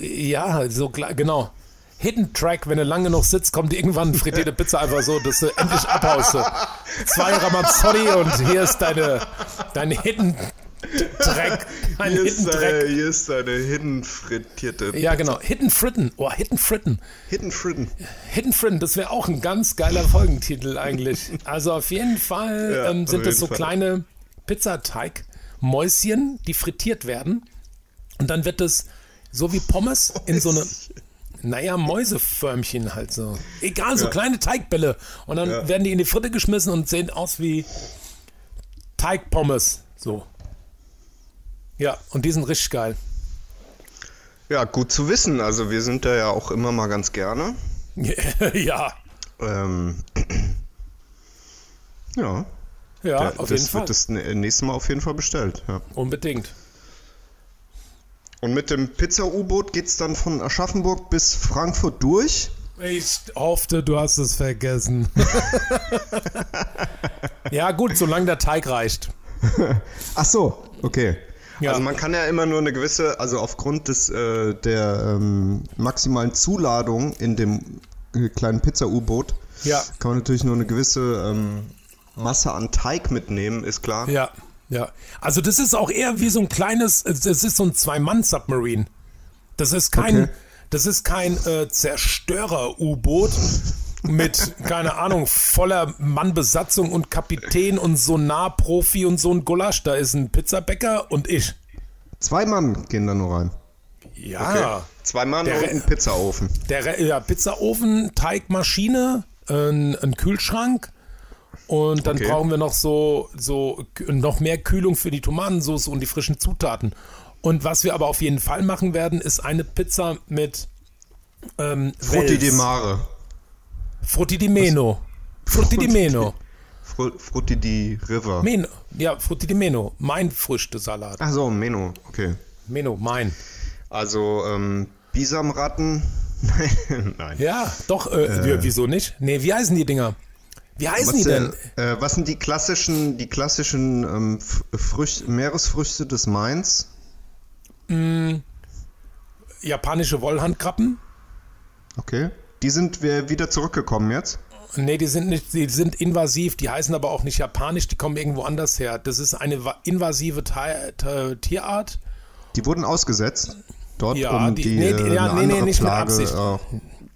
Ja, so kle- genau. Hidden Track, wenn du lange genug sitzt, kommt irgendwann frittierte Pizza einfach so, dass du endlich abhaust. Zwei Ramazzotti und hier ist deine, dein Hidden Track. Dein Hier ist, Hidden deine, Track. hier ist deine hidden frittierte. Ja, genau. Hidden Fritten. Oh, Hidden Fritten. Hidden Fritten. Hidden Fritten, das wäre auch ein ganz geiler Folgentitel eigentlich. Also auf jeden Fall Ja, ähm, sind das so Fall. kleine Pizzateig-Mäuschen, die frittiert werden. Und dann wird das so wie Pommes in so eine, naja, Mäuseförmchen halt so. Egal, so Ja. kleine Teigbälle. Und dann Ja. werden die in die Fritte geschmissen und sehen aus wie Teigpommes. So. Ja, und die sind richtig geil. Ja, gut zu wissen. Also wir sind da ja auch immer mal ganz gerne. *laughs* ja, Ähm, *clears throat* ja, ja, der, auf jeden das Fall. wird das nä- nächste Mal auf jeden Fall bestellt. Ja. Unbedingt. Und mit dem Pizza-U-Boot geht es dann von Aschaffenburg bis Frankfurt durch. Ich hoffte, du hast es vergessen. *laughs* ja, gut, solange der Teig reicht. Ach so, okay. Ja. Also man kann ja immer nur eine gewisse, also aufgrund des äh, der ähm, maximalen Zuladung in dem äh, kleinen Pizza-U-Boot Ja. kann man natürlich nur eine gewisse ähm, Masse an Teig mitnehmen, ist klar. Ja, ja. Also das ist auch eher wie so ein kleines, das ist so ein Zwei-Mann-Submarine. Das ist kein, Okay. das ist kein äh, Zerstörer-U-Boot mit, *laughs* keine Ahnung, voller Mannbesatzung und Kapitän und Sonar-Profi und so ein Gulasch. Da ist ein Pizzabäcker und ich. Zwei Mann gehen da nur rein. Ja. Zwei Mann Der und ein Pizzaofen. Der ja, Pizzaofen, Teigmaschine, ein, ein Kühlschrank und dann Okay. brauchen wir noch so, so noch mehr Kühlung für die Tomatensauce und die frischen Zutaten. Und was wir aber auf jeden Fall machen werden, ist eine Pizza mit ähm, Frutti Wels. di Mare. Frutti di Meno. Frutti di Meno. Fru Frutti di River. Meno. Ja, Frutti di Meno. Mein Früchtesalat. Ach so, Meno, okay. Meno, mein. Also, ähm, Bisamratten. *laughs* Nein. Ja, doch, äh, wie- wieso nicht? Nee, wie heißen die Dinger? Wie heißen Was, die denn? äh, was sind die klassischen, die klassischen ähm, Frücht, Meeresfrüchte des Mains? Japanische Wollhandkrabben? Okay. Die sind wir wieder zurückgekommen jetzt. Nee, die sind nicht, die sind invasiv, die heißen aber auch nicht japanisch, die kommen irgendwo anders her. Das ist eine invasive Ti- Ti- Tierart. Die wurden ausgesetzt dort, Ja, um die- die, nee, die- ja, eine nee, nee, andere nicht mit Plage Absicht. äh,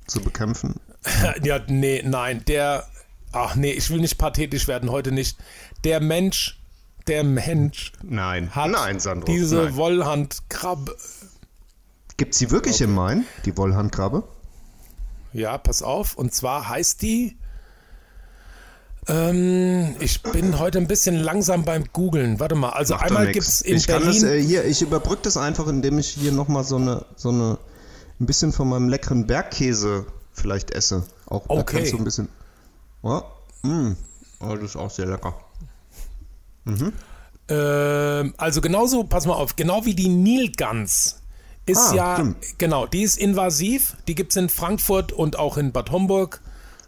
zu bekämpfen. *laughs* Ja, nee, nein, der, ach nee, ich will nicht pathetisch werden, heute nicht. Der Mensch, der Mensch Nein. hat Nein, Sandro. diese Nein. Wollhandkrabbe. Gibt sie wirklich im Main, die Wollhandkrabbe? Ja, pass auf. Und zwar heißt die. Ähm, ich bin heute ein bisschen langsam beim Googlen. Warte mal. Also Macht einmal gibt es in ich kann Berlin. das, äh, hier, ich überbrücke das einfach, indem ich hier nochmal so eine, so eine, ein bisschen von meinem leckeren Bergkäse vielleicht esse. Auch da Okay. kannst du ein bisschen. Oh, mm. oh, das ist auch sehr lecker. Ähm, also genauso, pass mal auf, genau wie die Nilgans ist Ah, ja, stimmt. genau, die ist invasiv. Die gibt es in Frankfurt und auch in Bad Homburg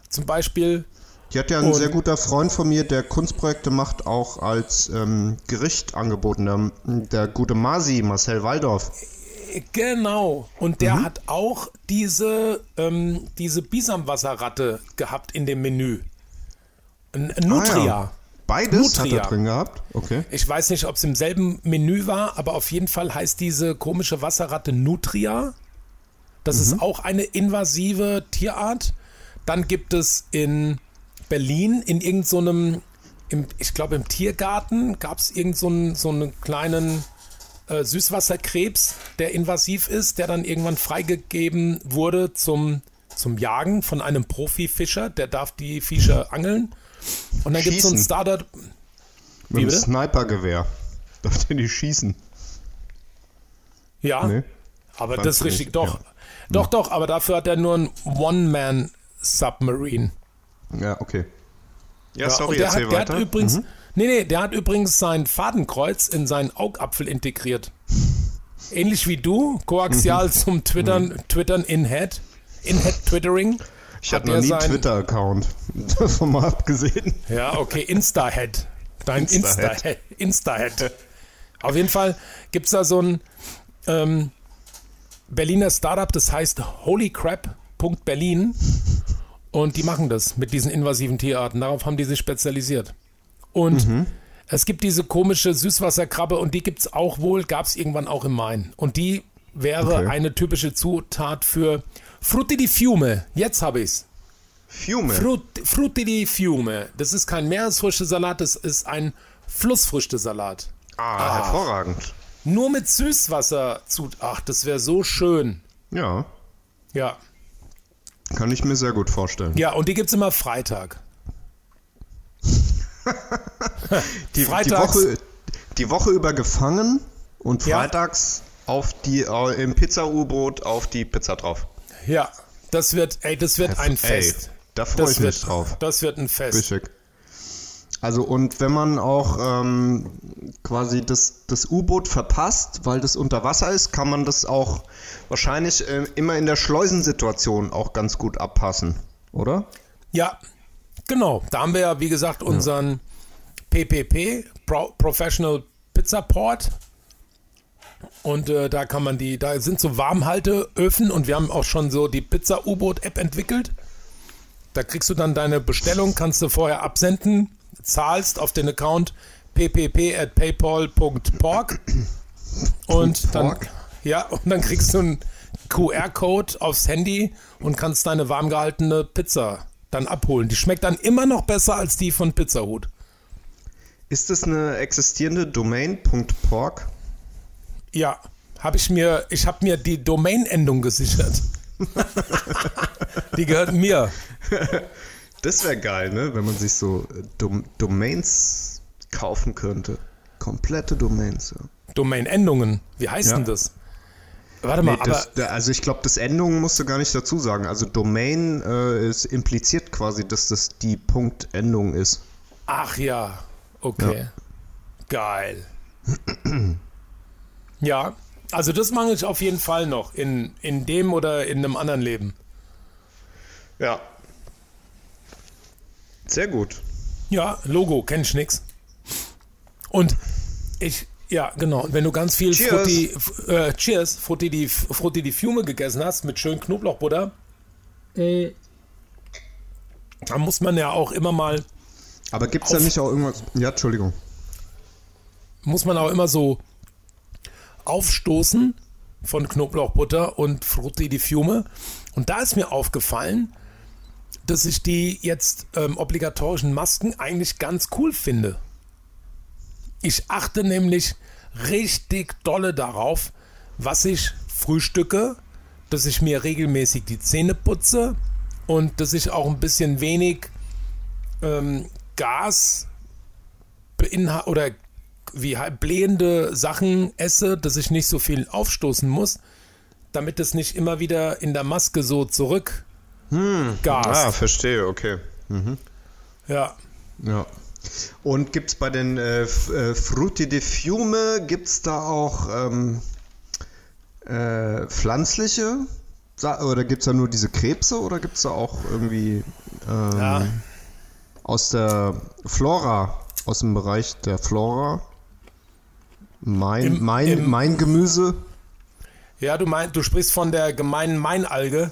zum Beispiel. Hier hat ja ein Und- sehr guter Freund von mir, der Kunstprojekte macht, auch als ähm, Gericht angeboten. Der, der gute Masi, Marcel Waldorf. Genau. Und der hat auch diese, ähm, diese Bisamwasserratte gehabt in dem Menü. N Nutria. Ah, ja. Beides hat Nutria. er drin gehabt. Okay. Ich weiß nicht, ob es im selben Menü war, aber auf jeden Fall heißt diese komische Wasserratte Nutria. Das ist auch eine invasive Tierart. Dann gibt es in Berlin in irgendeinem, im, ich glaube im Tiergarten, gab es irgendeinen so einen- so einen kleinen äh, Süßwasserkrebs, der invasiv ist, der dann irgendwann freigegeben wurde zum, zum Jagen von einem Profifischer. Der darf die Fische angeln. Und dann gibt es so ein. Starter. Mit einem? Snipergewehr. *laughs* Darf der nicht schießen? Ja. Nee. Aber das ist richtig, nicht, doch. ja. Doch, doch, aber dafür hat er nur ein One-Man-Submarine. Ja, okay. Ja, Ja, sorry, der erzähl hat, der weiter. Mhm. hat übrigens, nee, nee, der hat übrigens sein Fadenkreuz in seinen Augapfel integriert. Ähnlich wie du, Mhm. koaxial zum Twittern, Twittern in Head, in Head Twittering. ich hatte noch nie einen Twitter-Account. *laughs* Davon mal abgesehen. Ja, okay, Insta-Head. Dein Insta-Head. Insta-Head. Insta-Head. Auf jeden Fall gibt es da so ein ähm, Berliner Startup, das heißt holycrap.berlin und die machen das mit diesen invasiven Tierarten. Darauf haben die sich spezialisiert. Und Mhm. es gibt diese komische Süßwasserkrabbe und die gibt es auch wohl, gab es irgendwann auch im Main. Und die wäre Okay. eine typische Zutat für Frutti di Fiume. Jetzt habe ich's. Fiume. Frut, Frutti di Fiume. Das ist kein Meeresfrüchtesalat, das ist ein Flussfrüchtesalat. ah, hervorragend. Nur mit Süßwasser zu. Ach, das wäre so schön. Ja, Ja. kann ich mir sehr gut vorstellen. Ja, und die gibt es immer Freitag. *laughs* die, die, Woche, die Woche über gefangen und Ja. freitags auf die, äh, im Pizza-U-Boot auf die Pizza drauf. Ja, das wird, ey, das wird ein Ey, Fest. da freue ich wird, mich drauf. Das wird ein Fest. Richtig. Also und wenn man auch ähm, quasi das, das U-Boot verpasst, weil das unter Wasser ist, kann man das auch wahrscheinlich äh, immer in der Schleusensituation auch ganz gut abpassen, oder? Ja, genau. Da haben wir ja, wie gesagt, unseren PPP, Pro Professional Pizza Port. Und äh, da kann man die, da sind so Warmhalteöfen und wir haben auch schon so die Pizza-U-Boot-App entwickelt. Da kriegst du dann deine Bestellung, kannst du vorher absenden, zahlst auf den Account ppp at und dann, ja, und dann kriegst du einen QR-Code aufs Handy und kannst deine warm gehaltene Pizza dann abholen. Die schmeckt dann immer noch besser als die von Pizzahut. Ist das eine existierende Domain .porg? Ja, habe ich mir, ich habe mir die Domain-Endung gesichert. die gehört mir. Das wäre geil, ne? Wenn man sich so äh, Dom Domains kaufen könnte. Komplette Domains, ja. Domain-Endungen. Wie heißt Ja. denn das? Warte mal, Nee, das, da- also ich glaube, das Endung musst du gar nicht dazu sagen. Also Domain äh, ist impliziert quasi, dass das die Punktendung ist. Ach ja, okay. Geil. *clears throat* ja, also das mache ich auf jeden Fall noch in, in dem oder in einem anderen Leben. Ja. Sehr gut. Ja, Logo, kenn ich nix. Und ich, ja, genau. Und wenn du ganz viel Cheers. Frutti, äh, Cheers, Frutti di, Frutti di Fiume gegessen hast mit schön Knoblauchbutter, äh, dann muss man ja auch immer mal, Aber gibt es da nicht auch irgendwas. Ja, Entschuldigung. muss man auch immer so aufstoßen von Knoblauchbutter und Frutti di Fiume. Und da ist mir aufgefallen, dass ich die jetzt ähm, obligatorischen Masken eigentlich ganz cool finde. Ich achte nämlich richtig dolle darauf, was ich frühstücke, dass ich mir regelmäßig die Zähne putze und dass ich auch ein bisschen wenig ähm, Gas oder wie blähende Sachen esse, dass ich nicht so viel aufstoßen muss, damit es nicht immer wieder in der Maske so zurück gast. Ah, verstehe, okay. Ja. Ja. Und gibt es bei den äh, äh, Frutti di Fiume, gibt es da auch ähm, äh, pflanzliche? Oder gibt es da nur diese Krebse oder gibt es da auch irgendwie ähm, Ja. aus der Flora, aus dem Bereich der Flora? Mein, Im- mein, im- mein Gemüse Ja, du meinst, du sprichst von der gemeinen Meinalge.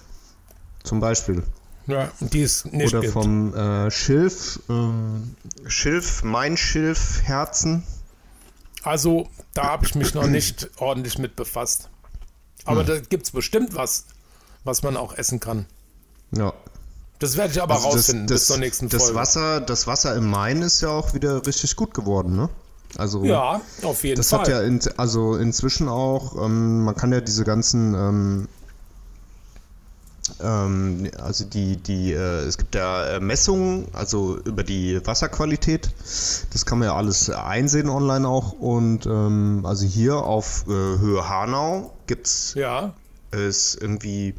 zum Beispiel. Ja, die es nicht Oder gibt. vom äh, Schilf, ähm, Schilf, mein Schilf, Herzen. Also, da habe ich mich noch nicht ordentlich mit befasst. Aber Hm. da gibt es bestimmt was, was man auch essen kann. Ja. Das werde ich aber Also rausfinden bis zur nächsten das Folge. Wasser, das Wasser im Main ist ja auch wieder richtig gut geworden, ne? Also ja, auf jeden das Fall. hat ja in, also inzwischen auch, ähm, man kann ja diese ganzen, ähm, also die, die, äh, es gibt ja äh, Messungen, also über die Wasserqualität. Das kann man ja alles einsehen online auch. Und ähm, also hier auf äh, Höhe Hanau gibt es ja, ist irgendwie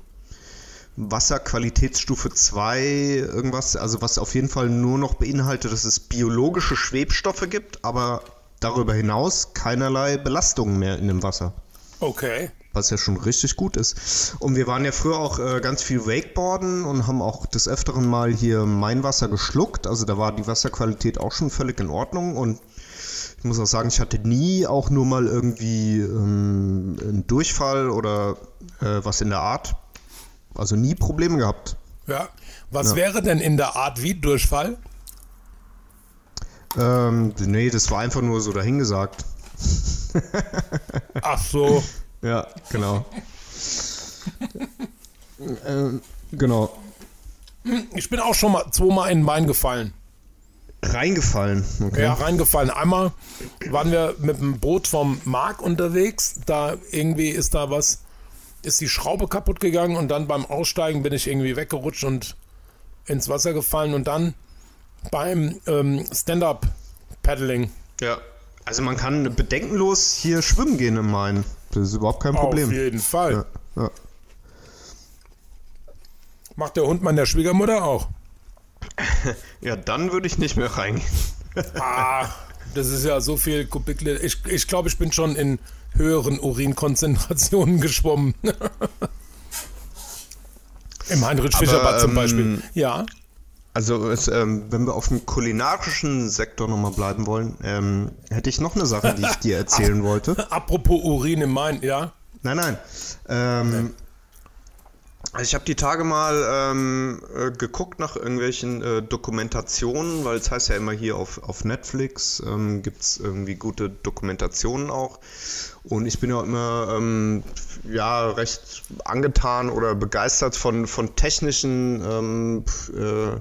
Wasserqualitätsstufe 2, irgendwas, also was auf jeden Fall nur noch beinhaltet, dass es biologische Schwebstoffe gibt, aber darüber hinaus keinerlei Belastungen mehr in dem Wasser. okay. Was ja schon richtig gut ist. Und wir waren ja früher auch äh, ganz viel Wakeboarden und haben auch des Öfteren mal hier mein Wasser geschluckt. Also da war die Wasserqualität auch schon völlig in Ordnung. Und ich muss auch sagen, ich hatte nie auch nur mal irgendwie ähm, einen Durchfall oder äh, was in der Art. Also nie Probleme gehabt. Ja. Was Ja. wäre denn in der Art wie Durchfall? Ähm, nee, das war einfach nur so dahingesagt. Ach so. *laughs* Ja, genau. *laughs* ähm, genau. Ich bin auch schon mal zweimal in den Bein gefallen. Reingefallen. Okay. Ja, reingefallen. Einmal waren wir mit dem Boot vom Mark unterwegs. Da irgendwie ist da was, ist die Schraube kaputt gegangen und dann beim Aussteigen bin ich irgendwie weggerutscht und ins Wasser gefallen und dann beim ähm, Stand-Up-Paddling. Ja. Also man kann bedenkenlos hier schwimmen gehen im Main. Das ist überhaupt kein Problem. Auf jeden Fall. Ja, ja. Macht der Hund meiner Schwiegermutter auch. *laughs* ja, dann würde ich nicht mehr reingehen. *laughs* Ah, das ist ja so viel Kubikliter. Ich, ich glaube, ich bin schon in höheren Urinkonzentrationen *laughs* geschwommen. Im Heinrich-Fischer-Bad zum ähm, Beispiel. Ja. Also es, ähm, wenn wir auf dem kulinarischen Sektor nochmal bleiben wollen, ähm, hätte ich noch eine Sache, die ich dir erzählen *laughs* wollte. Apropos Urin im Main, ja. Nein, nein. Ähm, also ich habe die Tage mal ähm, äh, geguckt nach irgendwelchen äh, Dokumentationen, weil es heißt ja immer hier auf, auf Netflix ähm, gibt es irgendwie gute Dokumentationen auch. Und ich bin ja immer ähm, ja, recht angetan oder begeistert von, von technischen ähm, äh,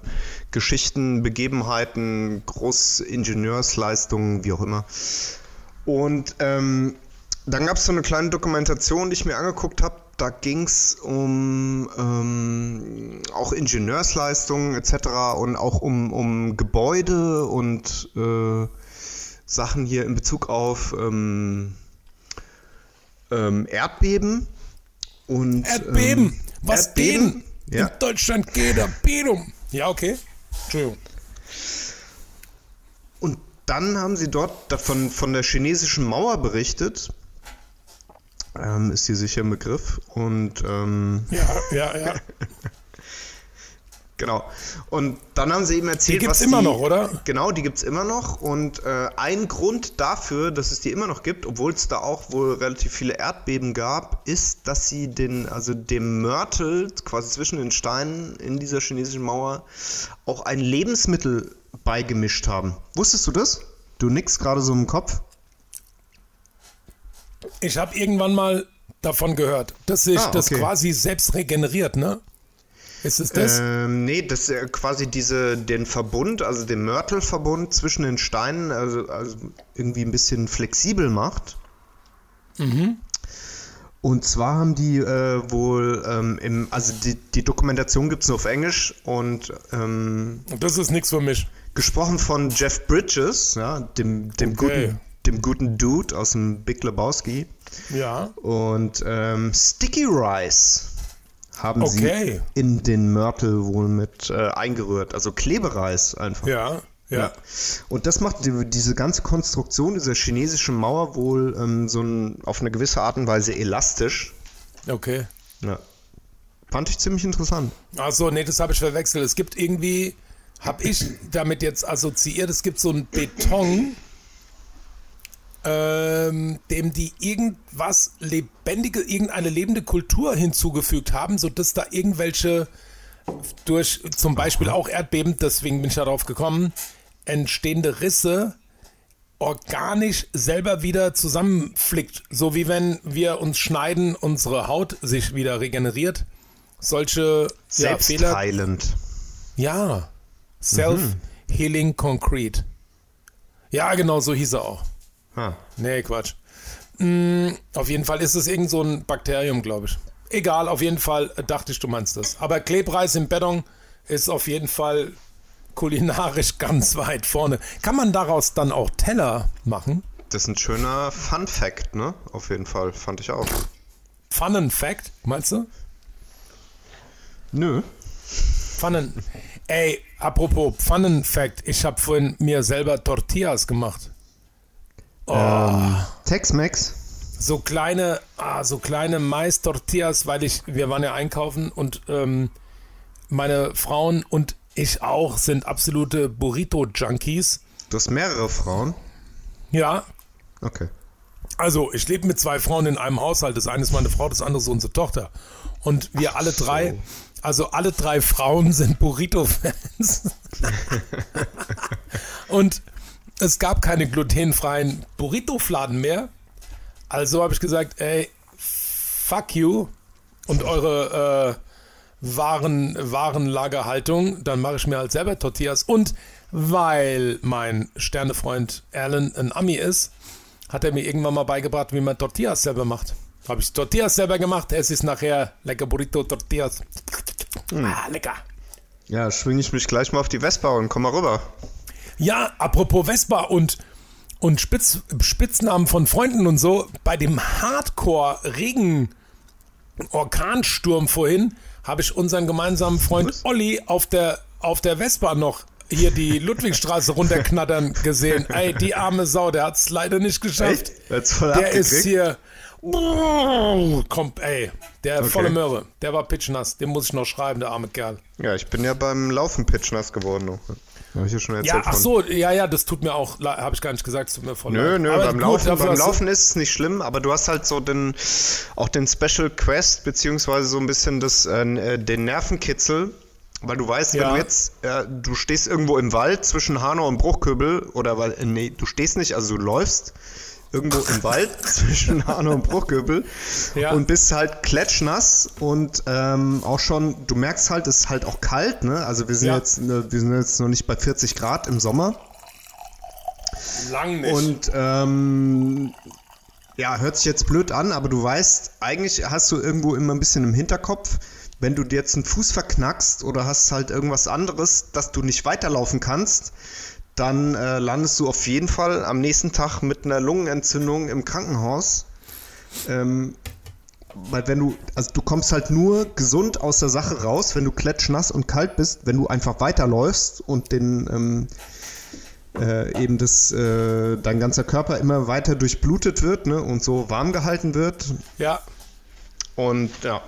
Geschichten, Begebenheiten, Großingenieursleistungen, wie auch immer. Und ähm, dann gab es so eine kleine Dokumentation, die ich mir angeguckt habe. Da ging es um ähm, auch Ingenieursleistungen etc. und auch um, um Gebäude und äh, Sachen hier in Bezug auf ähm, ähm, Erdbeben. Und, Erdbeben. ähm, Was Erdbeben? Ja. In Deutschland geht Erdbeben. Ja, okay. Entschuldigung. und dann haben sie dort davon, von der chinesischen Mauer berichtet. Ähm, ist hier sicher ein Begriff. Und ähm, Ja, ja, ja. *laughs* Genau. Und dann haben sie eben erzählt, Die gibt's was immer die, noch, oder? Genau, die gibt es immer noch. Und äh, ein Grund dafür, dass es die immer noch gibt, obwohl es da auch wohl relativ viele Erdbeben gab, ist, dass sie den, also dem Mörtel quasi zwischen den Steinen in dieser chinesischen Mauer auch ein Lebensmittel beigemischt haben. Wusstest du das? Du nix gerade so im Kopf? Ich habe irgendwann mal davon gehört, dass sich Ah, das okay. quasi selbst regeneriert, ne? Ist es das? Ähm, nee, das ist äh, quasi diese, den Verbund, also den Mörtelverbund zwischen den Steinen, also, also irgendwie ein bisschen flexibel macht. Und zwar haben die äh, wohl ähm, im, also die, die Dokumentation gibt es nur auf Englisch und ähm, das ist nichts für mich. gesprochen von Jeff Bridges, ja, dem, dem, Okay. guten, dem guten Dude aus dem Big Lebowski. Ja. Und ähm, Sticky Rice haben Okay. sie in den Mörtel wohl mit äh, eingerührt. Also Klebereis einfach. Ja. Ja. Und das macht die, diese ganze Konstruktion dieser chinesischen Mauer wohl ähm, so ein, auf eine gewisse Art und Weise elastisch. Okay. Ja. Fand ich ziemlich interessant. Achso, nee, das habe ich verwechselt. Es gibt irgendwie, habe ich damit jetzt assoziiert, es gibt so einen Beton, ähm, dem die irgendwas lebendige, irgendeine lebende Kultur hinzugefügt haben, sodass da irgendwelche durch zum Beispiel auch Erdbeben, deswegen bin ich darauf gekommen, entstehende Risse organisch selber wieder zusammenflickt. So wie wenn wir uns schneiden, unsere Haut sich wieder regeneriert. Solche ja, Fehler. Selbstheilend. Ja. Self-Healing Concrete. Ja, genau, so hieß er auch. Ah. Nee, Quatsch. Mm, auf jeden Fall ist es irgend so ein Bakterium, glaube ich. Egal, auf jeden Fall dachte ich, du meinst das. Aber Klebreis im Beton ist auf jeden Fall kulinarisch *laughs* ganz weit vorne. Kann man daraus dann auch Teller machen? Das ist ein schöner Fun Fact, ne? Auf jeden Fall, fand ich auch. Funnen Fact, meinst du? Nö. Pfannen. Ey, apropos Pfannen Fact, ich habe vorhin mir selber Tortillas gemacht. Tex-Mex. so kleine, ah, so kleine Mais-Tortillas, weil ich, wir waren ja einkaufen und ähm, meine Frauen und ich auch sind absolute Burrito-Junkies. Du hast mehrere Frauen. Ja, Okay. also ich lebe mit zwei Frauen in einem Haushalt. Das eine ist meine Frau, das andere ist unsere Tochter. Und wir alle drei, also alle drei Frauen sind Burrito-Fans. *laughs* und es gab keine glutenfreien Burrito-Fladen mehr. Also habe ich gesagt, ey, fuck you und eure äh, Waren, Warenlagerhaltung, dann mache ich mir halt selber Tortillas. Und weil mein Sternefreund Alan ein Ami ist, hat er mir irgendwann mal beigebracht, wie man Tortillas selber macht. Habe ich Tortillas selber gemacht, es ist nachher lecker Burrito Tortillas. Ah, lecker. Ja, schwinge ich mich gleich mal auf die Vespa und komm mal rüber. Ja, apropos Vespa und, und Spitz, Spitznamen von Freunden und so, bei dem Hardcore-Regen-Orkansturm vorhin habe ich unseren gemeinsamen Freund Was? Olli auf der, auf der Vespa noch hier die *laughs* Ludwigstraße runterknattern gesehen. Ey, die arme Sau, der hat es leider nicht geschafft. Er Der ist abgekriegt? hier. Kommt, ey, der Okay. volle Möhre, der war pitchnass, den muss ich noch schreiben, der arme Kerl. Ja, ich bin ja beim Laufen pitchnass geworden. Habe ich ja schon erzählt Ja, ach so, ja, ja, das tut mir auch, habe ich gar nicht gesagt, es tut mir voll Nö, leid. nö, Aber beim gut, Laufen, beim Laufen ist es nicht schlimm, aber du hast halt so den, auch den Special Quest, beziehungsweise so ein bisschen das, äh, den Nervenkitzel, weil du weißt, wenn Ja. du jetzt, äh, du stehst irgendwo im Wald zwischen Hanau und Bruchköbel, oder weil, äh, nee, du stehst nicht, also du läufst irgendwo im Wald *laughs* zwischen Hanau und Bruchköbel Ja. und bist halt klatschnass und ähm, auch schon, du merkst halt, es ist halt auch kalt, ne? Also wir sind Ja. jetzt, äh, wir sind jetzt noch nicht bei 40 Grad im Sommer. Lang nicht. Und ähm, ja, hört sich jetzt blöd an, aber du weißt, eigentlich hast du irgendwo immer ein bisschen im Hinterkopf, wenn du dir jetzt einen Fuß verknackst oder hast halt irgendwas anderes, dass du nicht weiterlaufen kannst, dann äh, landest du auf jeden Fall am nächsten Tag mit einer Lungenentzündung im Krankenhaus. Ähm, weil wenn du, also du kommst halt nur gesund aus der Sache raus, wenn du klatschnass und kalt bist, wenn du einfach weiterläufst und den, ähm, äh, eben das, äh, dein ganzer Körper immer weiter durchblutet wird ne, und so warm gehalten wird. Ja. Und ja,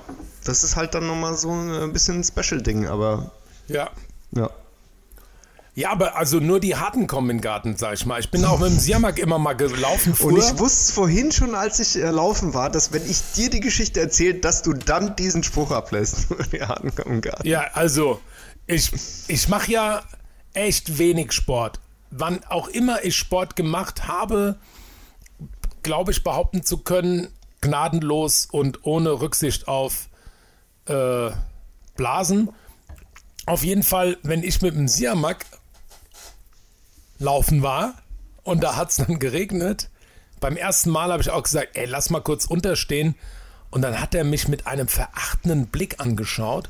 das ist halt dann nochmal so ein bisschen ein Special-Ding, aber Ja. ja. Ja, aber also nur die Harten kommen in den Garten, sag ich mal. Ich bin auch mit dem Siamak immer mal gelaufen früher. Und ich wusste vorhin schon, als ich äh, laufen war, dass wenn ich dir die Geschichte erzähle, dass du dann diesen Spruch ablässt. *laughs* Die Harten kommen im Garten. Ja, also ich, ich mache ja echt wenig Sport. Wann auch immer ich Sport gemacht habe, glaube ich behaupten zu können, gnadenlos und ohne Rücksicht auf äh, Blasen. Auf jeden Fall, wenn ich mit dem Siamak laufen war und da hat es dann geregnet, beim ersten Mal habe ich auch gesagt, ey, lass mal kurz unterstehen. Und dann hat er mich mit einem verachtenden Blick angeschaut.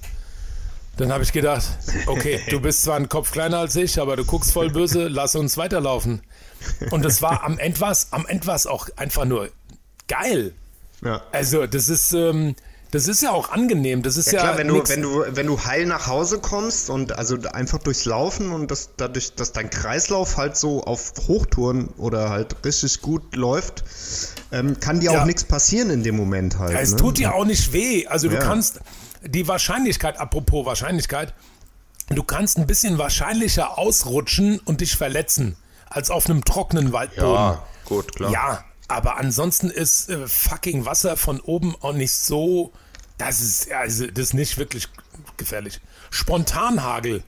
Dann habe ich gedacht, okay, *laughs* du bist zwar ein Kopf kleiner als ich, aber du guckst voll böse, lass uns weiterlaufen. Und das war am Ende was, am Ende war es auch einfach nur geil. Ja. Also, das ist, ähm, das ist ja auch angenehm. Das ist ja, Ja, klar, wenn du, nix- wenn, du, wenn du heil nach Hause kommst und also einfach durchs Laufen und das, dadurch, dass dein Kreislauf halt so auf Hochtouren oder halt richtig gut läuft, ähm, kann dir Ja. auch nichts passieren in dem Moment halt. Es ne? tut dir auch nicht weh. Also du Ja. kannst die Wahrscheinlichkeit, apropos Wahrscheinlichkeit, du kannst ein bisschen wahrscheinlicher ausrutschen und dich verletzen, als auf einem trockenen Waldboden. Ja, gut, klar. Ja, aber ansonsten ist äh, fucking Wasser von oben auch nicht so. Das ist, also, das ist nicht wirklich gefährlich. Spontanhagel.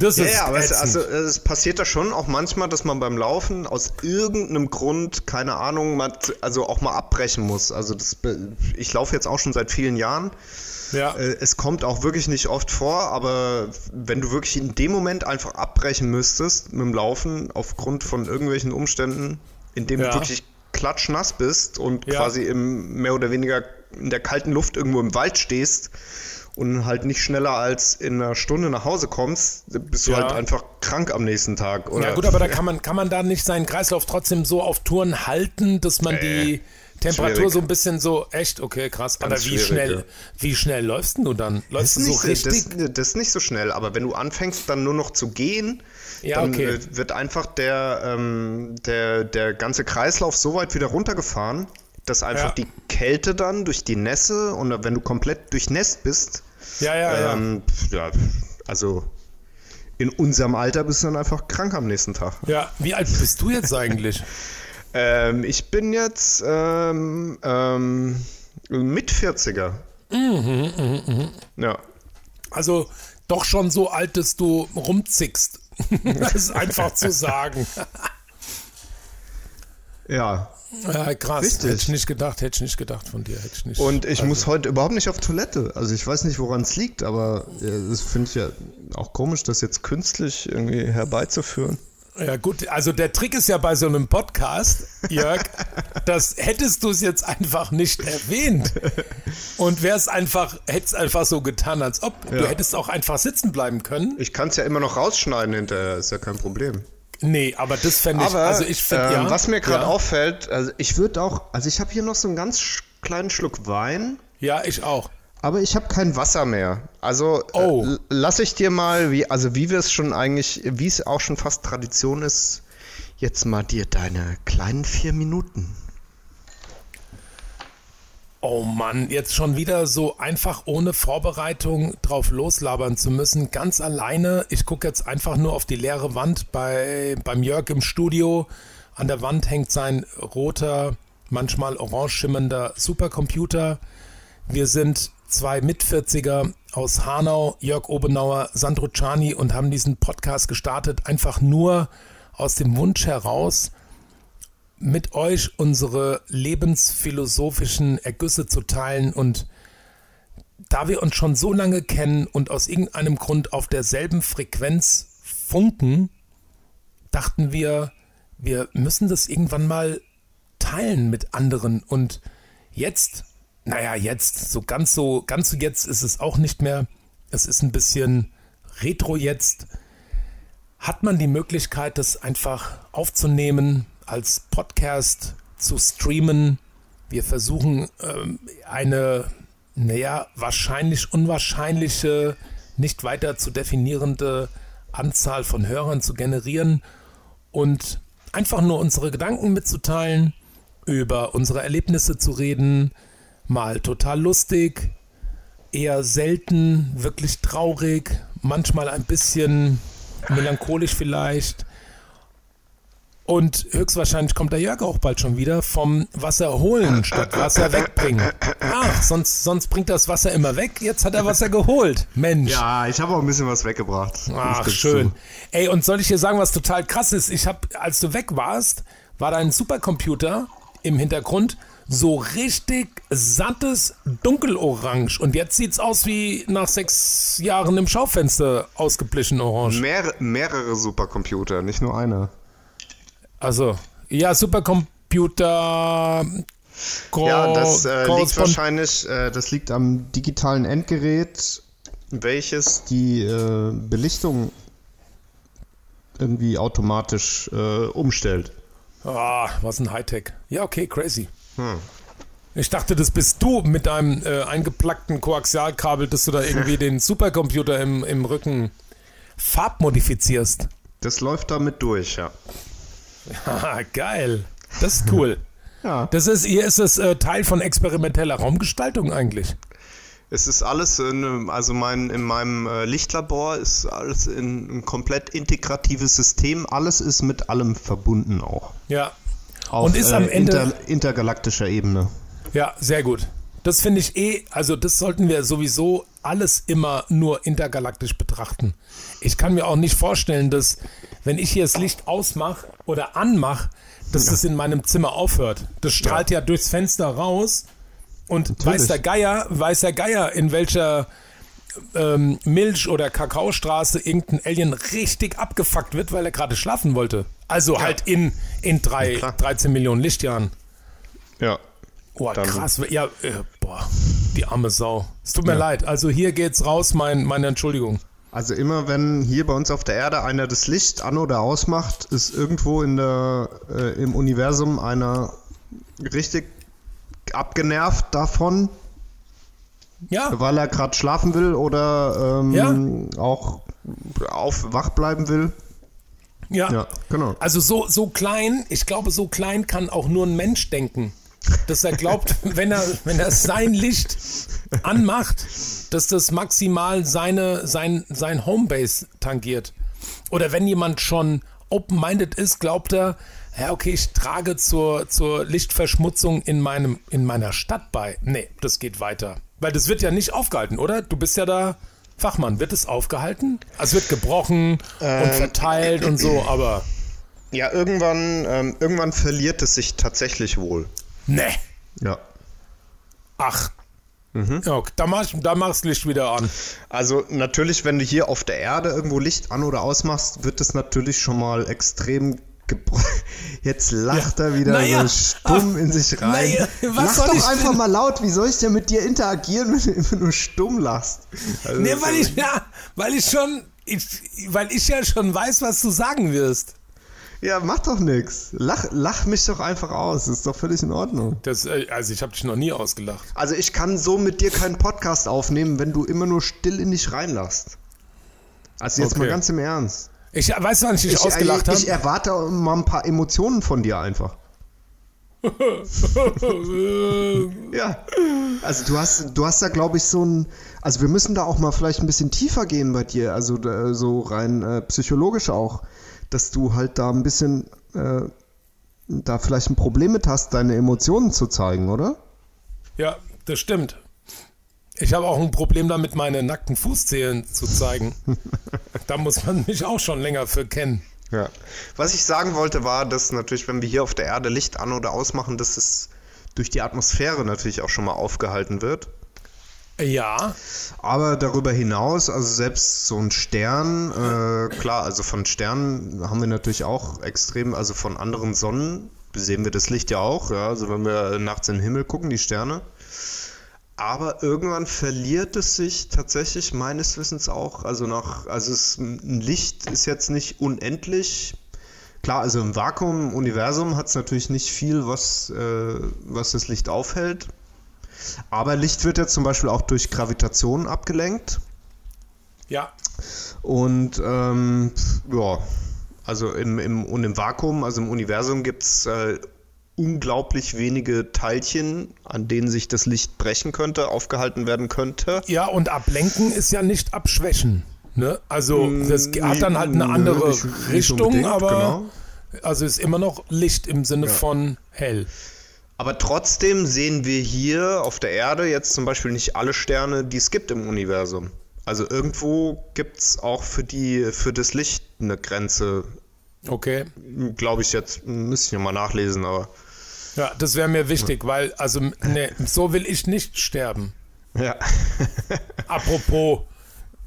Das Ja, ist ja, aber es, also, es passiert da schon auch manchmal, dass man beim Laufen aus irgendeinem Grund, keine Ahnung, zu- also auch mal abbrechen muss. Also das, ich laufe jetzt auch schon seit vielen Jahren. ja. Äh, Es kommt auch wirklich nicht oft vor, aber wenn du wirklich in dem Moment einfach abbrechen müsstest mit dem Laufen aufgrund von irgendwelchen Umständen, in dem Ja. du wirklich klatschnass bist und Ja. quasi im mehr oder weniger in der kalten Luft irgendwo im Wald stehst und halt nicht schneller als in einer Stunde nach Hause kommst, bist du Ja. halt einfach krank am nächsten Tag. Oder? Ja gut, aber da kann man, kann man da nicht seinen Kreislauf trotzdem so auf Touren halten, dass man die Temperatur schwierig. so ein bisschen so, echt, okay, krass. aber wie schnell, ja. wie schnell läufst denn du dann? Das Läufst ist, du so- richtig? das, das ist nicht so schnell, aber wenn du anfängst, dann nur noch zu gehen, Ja, dann okay. äh, wird einfach der, ähm, der, der ganze Kreislauf so weit wieder runtergefahren, dass einfach Ja. die Kälte dann durch die Nässe und wenn du komplett durchnässt bist, ja, ja, ja. ähm, ja, also in unserem Alter bist du dann einfach krank am nächsten Tag. ja. Wie alt bist du jetzt eigentlich? *laughs* Ähm, ich bin jetzt ähm, ähm, mit 40er. Mhm, Ja. Also doch schon so alt, dass du rumzickst. *laughs* das ist einfach zu sagen. *laughs* Ja, Ja, krass. Richtig. Hätte ich nicht gedacht, hätte ich nicht gedacht von dir. Hätte ich nicht. Und ich also, muss heute überhaupt nicht auf Toilette. Also ich weiß nicht, woran es liegt, aber das finde ich ja auch komisch, das jetzt künstlich irgendwie herbeizuführen. Ja gut, also der Trick ist ja bei so einem Podcast, Jörg, *laughs* das hättest du es jetzt einfach nicht erwähnt und wär's einfach, hättest einfach so getan, als ob du Ja. hättest auch einfach sitzen bleiben können. Ich kann es ja immer noch rausschneiden hinterher, ist ja kein Problem. Nee, aber das fände ich, Aber also ich finde ähm, ja. was mir gerade ja, auffällt, also ich würde auch, also ich habe hier noch so einen ganz kleinen Schluck Wein, Ja, ich auch. Aber ich habe kein Wasser mehr. Also Oh. äh, lass ich dir mal, wie, also wie wir es schon eigentlich, wie es auch schon fast Tradition ist, jetzt mal dir deine kleinen vier Minuten. Oh Mann, jetzt schon wieder so einfach ohne Vorbereitung drauf loslabern zu müssen, ganz alleine. Ich gucke jetzt einfach nur auf die leere Wand bei, beim Jörg im Studio. An der Wand hängt sein roter, manchmal orange schimmernder Supercomputer. Wir sind zwei Mitvierziger aus Hanau, Jörg Obenauer, Sandro Czani und haben diesen Podcast gestartet, einfach nur aus dem Wunsch heraus, mit euch unsere lebensphilosophischen Ergüsse zu teilen. Und da wir uns schon so lange kennen und aus irgendeinem Grund auf derselben Frequenz funken, dachten wir, wir müssen das irgendwann mal teilen mit anderen. Und jetzt, naja, jetzt, so ganz so, ganz so jetzt ist es auch nicht mehr. Es ist ein bisschen retro jetzt. Hat man die Möglichkeit, das einfach aufzunehmen, als Podcast zu streamen? Wir versuchen ähm, eine, naja, wahrscheinlich unwahrscheinliche, nicht weiter zu definierende Anzahl von Hörern zu generieren und einfach nur unsere Gedanken mitzuteilen, über unsere Erlebnisse zu reden, mal total lustig, eher selten, wirklich traurig, manchmal ein bisschen melancholisch vielleicht. Und höchstwahrscheinlich kommt der Jörg auch bald schon wieder vom Wasser holen statt Wasser wegbringen. Ach, sonst, sonst bringt das Wasser immer weg. Jetzt hat er Wasser geholt. Mensch. Ja, ich habe auch ein bisschen was weggebracht. Ach, schön. Ey, und soll ich dir sagen, was total krass ist? Ich habe, als du weg warst, war dein Supercomputer im Hintergrund so richtig sattes Dunkelorange. Und jetzt sieht's aus wie nach sechs Jahren im Schaufenster ausgeblichen Orange. Mehr, mehrere Supercomputer, nicht nur einer. Also, ja, Supercomputer. Ja, das äh, liegt wahrscheinlich, äh, das liegt am digitalen Endgerät, welches die äh, Belichtung irgendwie automatisch äh, umstellt. Ah, was ein Hightech. Ja, okay, crazy. Hm. Ich dachte, das bist du mit deinem äh, eingeplackten Koaxialkabel, dass du da irgendwie *laughs* den Supercomputer im, im Rücken farbmodifizierst. Das läuft damit durch, ja. Ja, *laughs* geil. Das ist cool. *laughs* ja. Das ist, hier ist es äh, Teil von experimenteller Raumgestaltung eigentlich. Es ist alles, in, also mein, in meinem äh, Lichtlabor ist alles in, ein komplett integratives System. Alles ist mit allem verbunden auch. Ja. Auf, Und ist am äh, Ende inter, intergalaktischer Ebene. Ja, sehr gut. Das finde ich eh, also das sollten wir sowieso alles immer nur intergalaktisch betrachten. Ich kann mir auch nicht vorstellen, dass wenn ich hier das Licht ausmache oder anmache, dass ja. das in meinem Zimmer aufhört. Das strahlt ja, ja durchs Fenster raus und Natürlich. weiß der Geier, weiß der Geier, in welcher ähm, Milch- oder Kakaostraße irgendein Alien richtig abgefuckt wird, weil er gerade schlafen wollte. Also ja. halt in, in drei, 13 Millionen Lichtjahren. Ja, Boah, krass. Ja, äh, boah, die arme Sau. Es tut mir ja. leid. Also hier geht's raus, mein, meine Entschuldigung. Also immer wenn hier bei uns auf der Erde einer das Licht an oder ausmacht, ist irgendwo in der, äh, im Universum einer richtig abgenervt davon. Ja. Weil er gerade schlafen will oder ähm, ja. auch auf wach bleiben will. Ja. ja, genau. Also so, so klein, ich glaube, so klein kann auch nur ein Mensch denken dass er glaubt, *laughs* wenn er, wenn er sein Licht anmacht, dass das maximal seine, sein, sein Homebase tangiert. Oder wenn jemand schon open-minded ist, glaubt er, ja, okay, ich trage zur, zur Lichtverschmutzung in, meinem, in meiner Stadt bei. Nee, das geht weiter. Weil das wird ja nicht aufgehalten, oder? Du bist ja da Fachmann. Wird es aufgehalten? Also es wird gebrochen ähm, und verteilt und so, *clears throat* aber. Ja, irgendwann, ähm, irgendwann verliert es sich tatsächlich wohl. Nee. Ja. Ach. Mhm. Ja, da machst da machst Licht wieder an. Also natürlich, wenn du hier auf der Erde irgendwo Licht an oder ausmachst, wird es natürlich schon mal extrem *laughs* Jetzt lacht ja. er wieder naja, so stumm ach, in sich rein. Naja, Lach doch einfach denn? mal laut. Wie soll ich denn mit dir interagieren, *laughs* wenn du immer nur stumm lachst? Also, *laughs* nee, weil ich ja, weil ich schon, ich, weil ich ja schon weiß, was du sagen wirst. Ja, mach doch nichts. Lach, lach mich doch einfach aus. Das ist doch völlig in Ordnung. Das, äh, also ich habe dich noch nie ausgelacht. Also ich kann so mit dir keinen Podcast aufnehmen, wenn du immer nur still in dich reinlachst. Also jetzt okay. mal ganz im Ernst. Ich weiß, wann ich dich ich, ausgelacht habe. Ich erwarte mal ein paar Emotionen von dir einfach. *laughs* ja, also du hast, du hast da glaube ich so ein, also wir müssen da auch mal vielleicht ein bisschen tiefer gehen bei dir, also äh, so rein äh, psychologisch auch dass du halt da ein bisschen äh, da vielleicht ein Problem mit hast, deine Emotionen zu zeigen, oder? Ja, das stimmt. Ich habe auch ein Problem damit, meine nackten Fußzehen zu zeigen. *laughs* da muss man mich auch schon länger für kennen. Ja. Was ich sagen wollte, war, dass natürlich, wenn wir hier auf der Erde Licht an- oder ausmachen, dass es durch die Atmosphäre natürlich auch schon mal aufgehalten wird. Ja. Aber darüber hinaus, also selbst so ein Stern, äh, klar, also von Sternen haben wir natürlich auch extrem, also von anderen Sonnen sehen wir das Licht ja auch, ja, also wenn wir nachts in den Himmel gucken, die Sterne. Aber irgendwann verliert es sich tatsächlich meines Wissens auch, also nach, also es, ein Licht ist jetzt nicht unendlich. Klar, also im Vakuum, im Universum hat es natürlich nicht viel, was, äh, was das Licht aufhält. Aber Licht wird ja zum Beispiel auch durch Gravitation abgelenkt. Ja. Und ähm, ja, also im, im, und im Vakuum, also im Universum gibt es äh, unglaublich wenige Teilchen, an denen sich das Licht brechen könnte, aufgehalten werden könnte. Ja, und ablenken ist ja nicht abschwächen. Ne? Also das Mm, hat dann halt eine andere nicht- nicht Richtung, unbedingt, aber genau. also ist immer noch Licht im Sinne von hell. Aber trotzdem sehen wir hier auf der Erde jetzt zum Beispiel nicht alle Sterne, die es gibt im Universum. Also irgendwo gibt es auch für, die, für das Licht eine Grenze. Okay. Glaube ich jetzt, müsste ich nochmal nachlesen, aber Ja, das wäre mir wichtig, weil also ne, so will ich nicht sterben. ja. *laughs* Apropos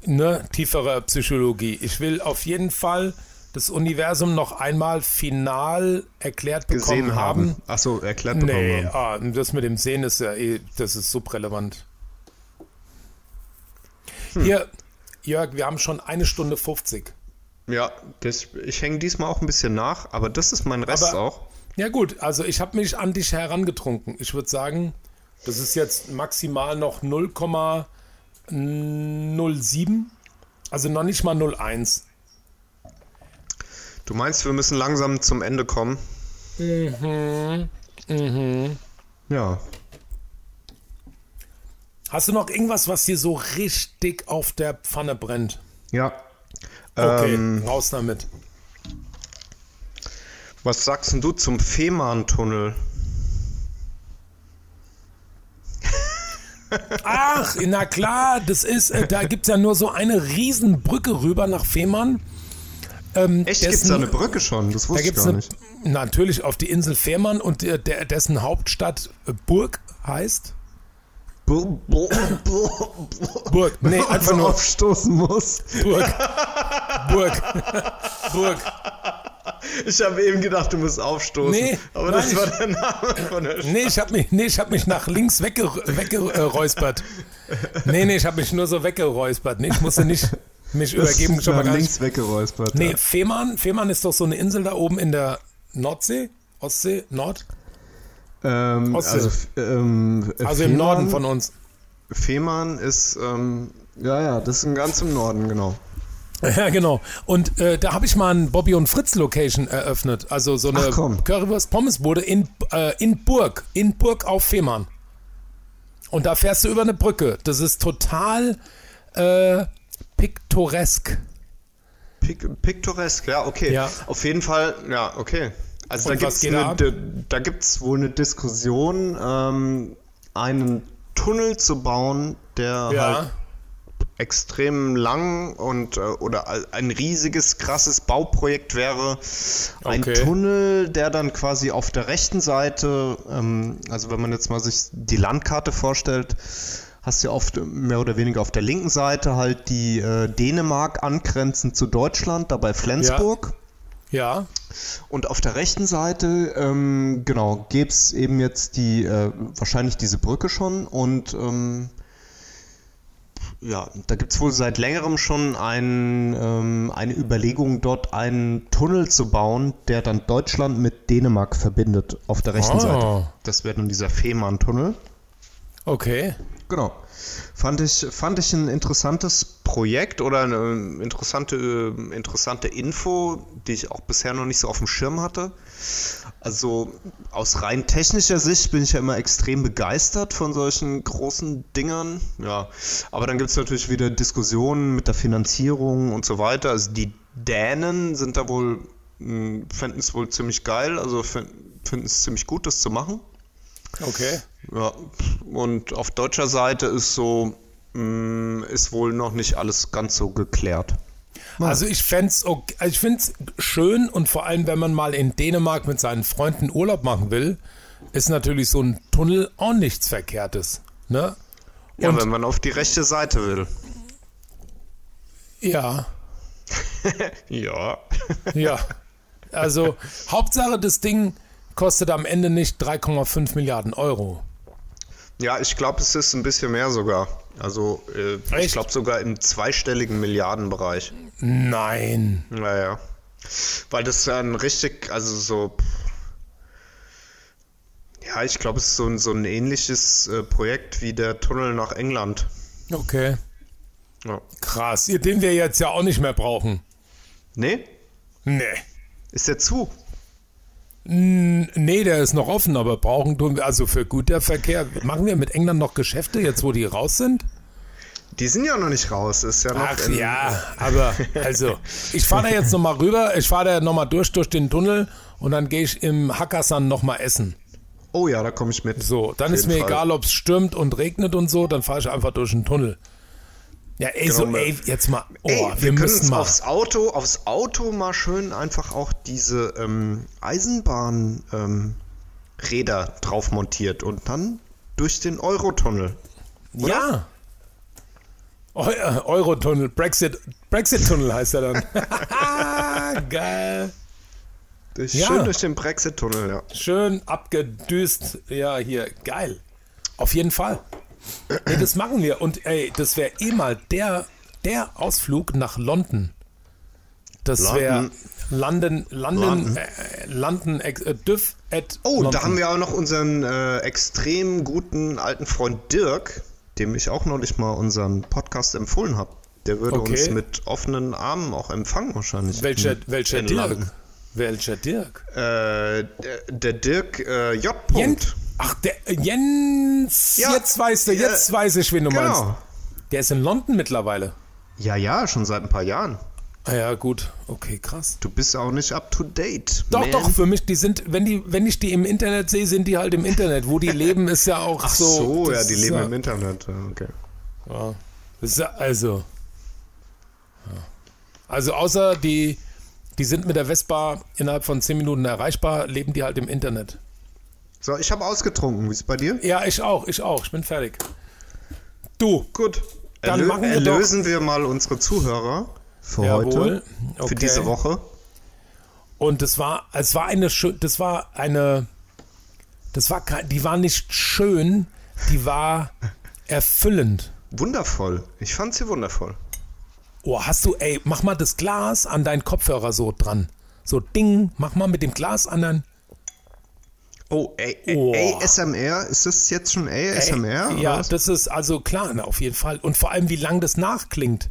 ne, tiefere Psychologie. Ich will auf jeden Fall das Universum noch einmal final erklärt bekommen gesehen haben. Achso, erklärt bekommen Nee, haben. ah, das mit dem Sehen ist ja eh, das ist subrelevant. Hm. Hier, Jörg, wir haben schon eine Stunde 50. Ja, das, ich hänge diesmal auch ein bisschen nach, aber das ist mein Rest Aber- auch. Ja gut, also ich habe mich an dich herangetrunken. Ich würde sagen, das ist jetzt maximal noch 0,07. Also noch nicht mal 0,1. Du meinst, wir müssen langsam zum Ende kommen? Mhm. Ja. Hast du noch irgendwas, was dir so richtig auf der Pfanne brennt? Ja. Okay, Ähm, raus damit. was sagst denn du zum Fehmarntunnel? Ach, na klar, das ist, äh, da gibt es ja nur so eine Riesenbrücke rüber nach Fehmarn. Ähm, Echt, gibt's dessen- da eine Brücke schon? Das Da wusste ich gibt es gar eine, nicht. natürlich auf die Insel Fehmarn und der, dessen Hauptstadt äh, Burg heißt. Burg. Burg, nee, einfach nur aufstoßen muss. Burg. Burg. Burg. Ich habe eben gedacht, du musst aufstoßen. Nee, aber nein, das ich- war der Name von der Stadt. Nee, ich habe mich, nee, ich hab mich nach links weggeräuspert. Wegge äh, räuspert. nee, nee, ich habe mich nur so weggeräuspert. Nee, ich musste nicht mich übergeben. Schon mal links weggeräuspert. Nee, ja. Fehmarn, Fehmarn ist doch so eine Insel da oben in der Nordsee, Ostsee, Nord, Ähm, also, f- ähm, also im Norden von uns. Fehmarn ist, ähm, ja, ja, das ist ganz im Norden, genau. *laughs* Ja, genau. Und äh, da habe ich mal ein Bobby und Fritz Location eröffnet. Also so eine Ach, komm. Currywurst Pommesbude in, äh, in Burg. In Burg auf Fehmarn. Und da fährst du über eine Brücke. Das ist total äh, piktoresk. Pik piktoresk, ja, okay. Ja. Auf jeden Fall, ja, okay. Also Und da gibt es da, gibt's wohl eine Diskussion, ähm, einen Tunnel zu bauen, der halt extrem lang und äh, oder ein riesiges, krasses Bauprojekt wäre. Ein Okay. Tunnel, der dann quasi auf der rechten Seite, ähm, also wenn man jetzt mal sich die Landkarte vorstellt, hast du ja oft mehr oder weniger auf der linken Seite halt die äh, Dänemark angrenzend zu Deutschland, dabei Flensburg. Ja. Und auf der rechten Seite, ähm, genau, gäbe es eben jetzt die, äh, wahrscheinlich diese Brücke schon und ähm, ja, da gibt es wohl seit längerem schon ein, ähm, eine Überlegung, dort einen Tunnel zu bauen, der dann Deutschland mit Dänemark verbindet, auf der rechten Oh. Seite. Das wäre dann dieser Fehmarn-Tunnel. Okay. Genau. Fand ich, fand ich ein interessantes Projekt oder eine interessante, äh, interessante Info, die ich auch bisher noch nicht so auf dem Schirm hatte. Also aus rein technischer Sicht bin ich ja immer extrem begeistert von solchen großen Dingern. Ja, aber dann gibt es natürlich wieder Diskussionen mit der Finanzierung und so weiter. Also die Dänen sind da wohl, mh, fänden es wohl ziemlich geil, also fin- finden es ziemlich gut, das zu machen. Okay. Ja, und auf deutscher Seite ist so, mh, ist wohl noch nicht alles ganz so geklärt. Also ich fände es okay, ich find's schön und vor allem, wenn man mal in Dänemark mit seinen Freunden Urlaub machen will, ist natürlich so ein Tunnel auch nichts Verkehrtes. Ne? Ja, Und- wenn man auf die rechte Seite will. Ja, *laughs* Ja. ja. Also Hauptsache, das Ding kostet am Ende nicht 3,5 Milliarden Euro. Ja, ich glaube, es ist ein bisschen mehr sogar. Also, äh, ich glaube sogar im zweistelligen Milliardenbereich. Nein. Naja. Weil das dann richtig, also so. Ja, ich glaube, es ist so ein, so ein ähnliches äh, Projekt wie der Tunnel nach England. Okay. Ja. Krass, den wir jetzt ja auch nicht mehr brauchen. Nee? Nee. Ist der zu? Nee, der ist noch offen, aber brauchen tun wir, also für Güterverkehr, machen wir mit England noch Geschäfte, jetzt wo die raus sind? Die sind ja noch nicht raus. Ist ja noch Ach ja, aber also, ich fahre da jetzt nochmal rüber, ich fahre da nochmal durch, durch den Tunnel und dann gehe ich im Hakkasan nochmal essen. Oh ja, da komme ich mit. So, dann ist mir Fall. egal, ob es stürmt und regnet und so, dann fahre ich einfach durch den Tunnel. Ja, ey, so, Genau, ey, jetzt mal, oh, Ey, wir, wir, können müssen mal. aufs Auto, aufs Auto mal schön einfach auch diese ähm, Eisenbahn ähm, drauf montiert und dann durch den Eurotunnel. Ja. Eu äh, Eurotunnel, Brexit, Brexit-Tunnel heißt er dann. *laughs* Geil. Durch, Ja. Schön durch den Brexit-Tunnel, ja. Schön abgedüst. Ja, hier, geil. Auf jeden Fall. Nee, das machen wir. Und ey, das wäre eh mal der, der Ausflug nach London. Das wäre London, London, London. äh, London, äh, Düff at Oh, London. da haben wir auch noch unseren äh, extrem guten alten Freund Dirk, dem ich auch neulich mal unseren Podcast empfohlen habe. Der würde Okay. uns mit offenen Armen auch empfangen wahrscheinlich. Welcher, in- welcher in Dirk? London. Welcher Dirk? Äh, der, der Dirk äh, J. Jens. Ach, der äh, Jens. Ja, jetzt weißt du, jetzt äh, weiß ich, wen du meinst. Genau. Der ist in London mittlerweile. Ja, ja, schon seit ein paar Jahren. Ah ja, gut. Okay, krass. Du bist auch nicht up to date. Doch, man. doch, für mich, die sind, wenn die, wenn ich die im Internet sehe, sind die halt im Internet. Wo die leben, ist ja auch Ach so. so, ja, die leben ja, im Internet. ja, Okay. Ja, ist ja, also. Ja. Also außer die, die sind mit der Vespa innerhalb von 10 Minuten erreichbar, leben die halt im Internet. So, ich habe ausgetrunken. Wie ist es bei dir? Ja, ich auch, ich auch. Ich bin fertig. Du, Gut. Dann Erlö machen wir doch- erlösen wir mal unsere Zuhörer für Jawohl. heute. Okay. Für diese Woche. Und das war, es war eine, das war eine, das war, die war nicht schön, die war *laughs* erfüllend. Wundervoll. Ich fand sie wundervoll. Oh, hast du, ey, mach mal das Glas an deinen Kopfhörer so dran. So Ding, mach mal mit dem Glas an dein. Oh, ey, Oh. ASMR? Ist das jetzt schon ASMR? oder Ja, das ist also klar, ne, auf jeden Fall. Und vor allem, wie lang das nachklingt.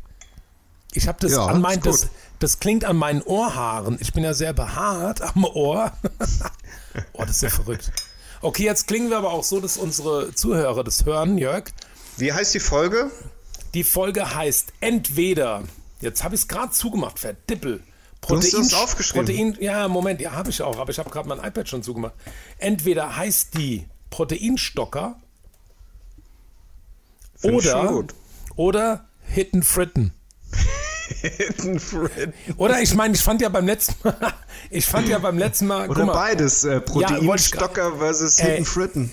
Ich habe das Ja, an mein, das, das klingt an meinen Ohrhaaren. Ich bin ja sehr behaart am Ohr. *laughs* oh, das ist ja verrückt. Okay, jetzt klingen wir aber auch so, dass unsere Zuhörer das hören, Jörg. Wie heißt die Folge? Die Folge heißt entweder, jetzt habe ich es gerade zugemacht, verdippel. Das aufgeschrieben. Protein, ja, Moment, ja, habe ich auch, aber ich habe gerade mein iPad schon zugemacht. Entweder heißt die Proteinstocker Find oder, oder Hidden Fritten. Hidden Fred. Oder ich meine, ich fand ja beim letzten Mal, *laughs* ich fand ja beim letzten Mal, Oder guck mal, beides. Äh, Proteinstocker versus Äh, Hidden Fritten.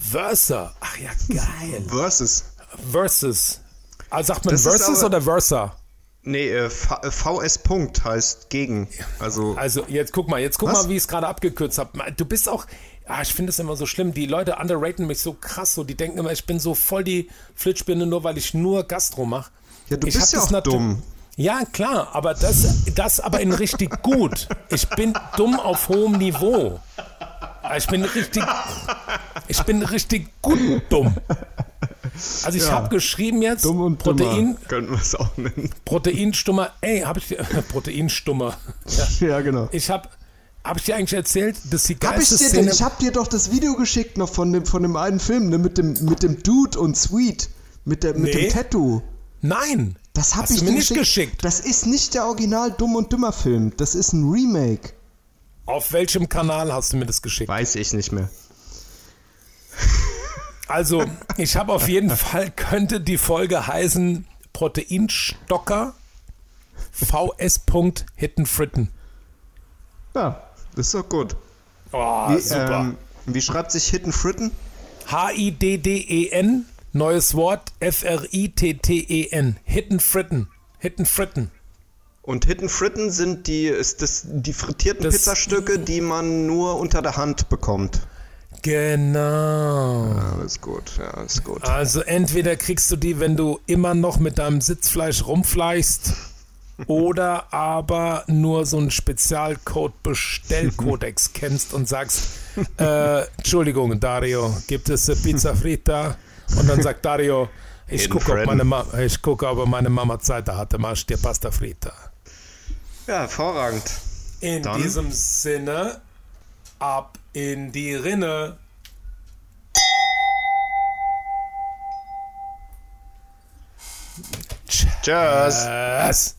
Versa. Ach ja, geil. Versus. Versus. Also sagt man Das Versus aber- oder Versa? Nee, äh, V- äh, VS Punkt heißt gegen. Also, Also jetzt guck mal, jetzt guck Was? mal, wie ich es gerade abgekürzt habe. Du bist auch, ah, ich finde es immer so schlimm. Die Leute underraten mich so krass, so die denken immer, ich bin so voll die Flitschbinde, nur weil ich nur Gastro mache. Ja, du ich bist ja auch dumm. Ja, klar, aber das, das aber in richtig gut. Ich bin dumm auf hohem Niveau. Ich bin richtig, ich bin richtig gut dumm. Also ich Ja. habe geschrieben jetzt dumm und Protein, dummer, könnten wir es auch nennen. Proteinstummer. Ey, habe ich dir, *laughs* Proteinstummer. Ja. Ja, genau. Ich habe, habe ich dir eigentlich erzählt, dass die Hab ich, geilste dir, Szene... ich hab dir doch das Video geschickt noch von dem, von dem einen Film, ne, mit dem, mit dem Dude und Sweet, mit, der, mit Nee. dem Tattoo. Nein, Das hab hast ich du mir nicht geschickt. Das ist nicht der Original Dumm und Dümmer Film, das ist ein Remake. Auf welchem Kanal hast du mir das geschickt? Weiß ich nicht mehr. Also, ich habe auf jeden Fall, könnte die Folge heißen Proteinstocker VS. Hitten Fritten. Ja, das ist doch gut. Oh, Wie, super. ähm, wie schreibt sich Hidden Fritten? H-I-D-D-E-N, neues Wort, F-R-I-T-T-E-N. Hitten Fritten. Hitten Fritten. Und Hidden Fritten sind die, ist das, die frittierten Das- Pizzastücke, die man nur unter der Hand bekommt. Genau. Ja, ist gut, ja, ist gut. Also entweder kriegst du die, wenn du immer noch mit deinem Sitzfleisch rumfleischst, oder aber nur so einen Spezialcode Bestellkodex *laughs* kennst und sagst, äh, Entschuldigung, Dario, gibt es Pizza Frita? Und dann sagt Dario, Ich gucke, ob meine, Ma ich gucke, ob meine Mama Zeit hatte. Mach ich dir Pasta Frita. Ja, hervorragend. In Dann- diesem Sinne, ab in die Rinne. Tschüss. Tschüss.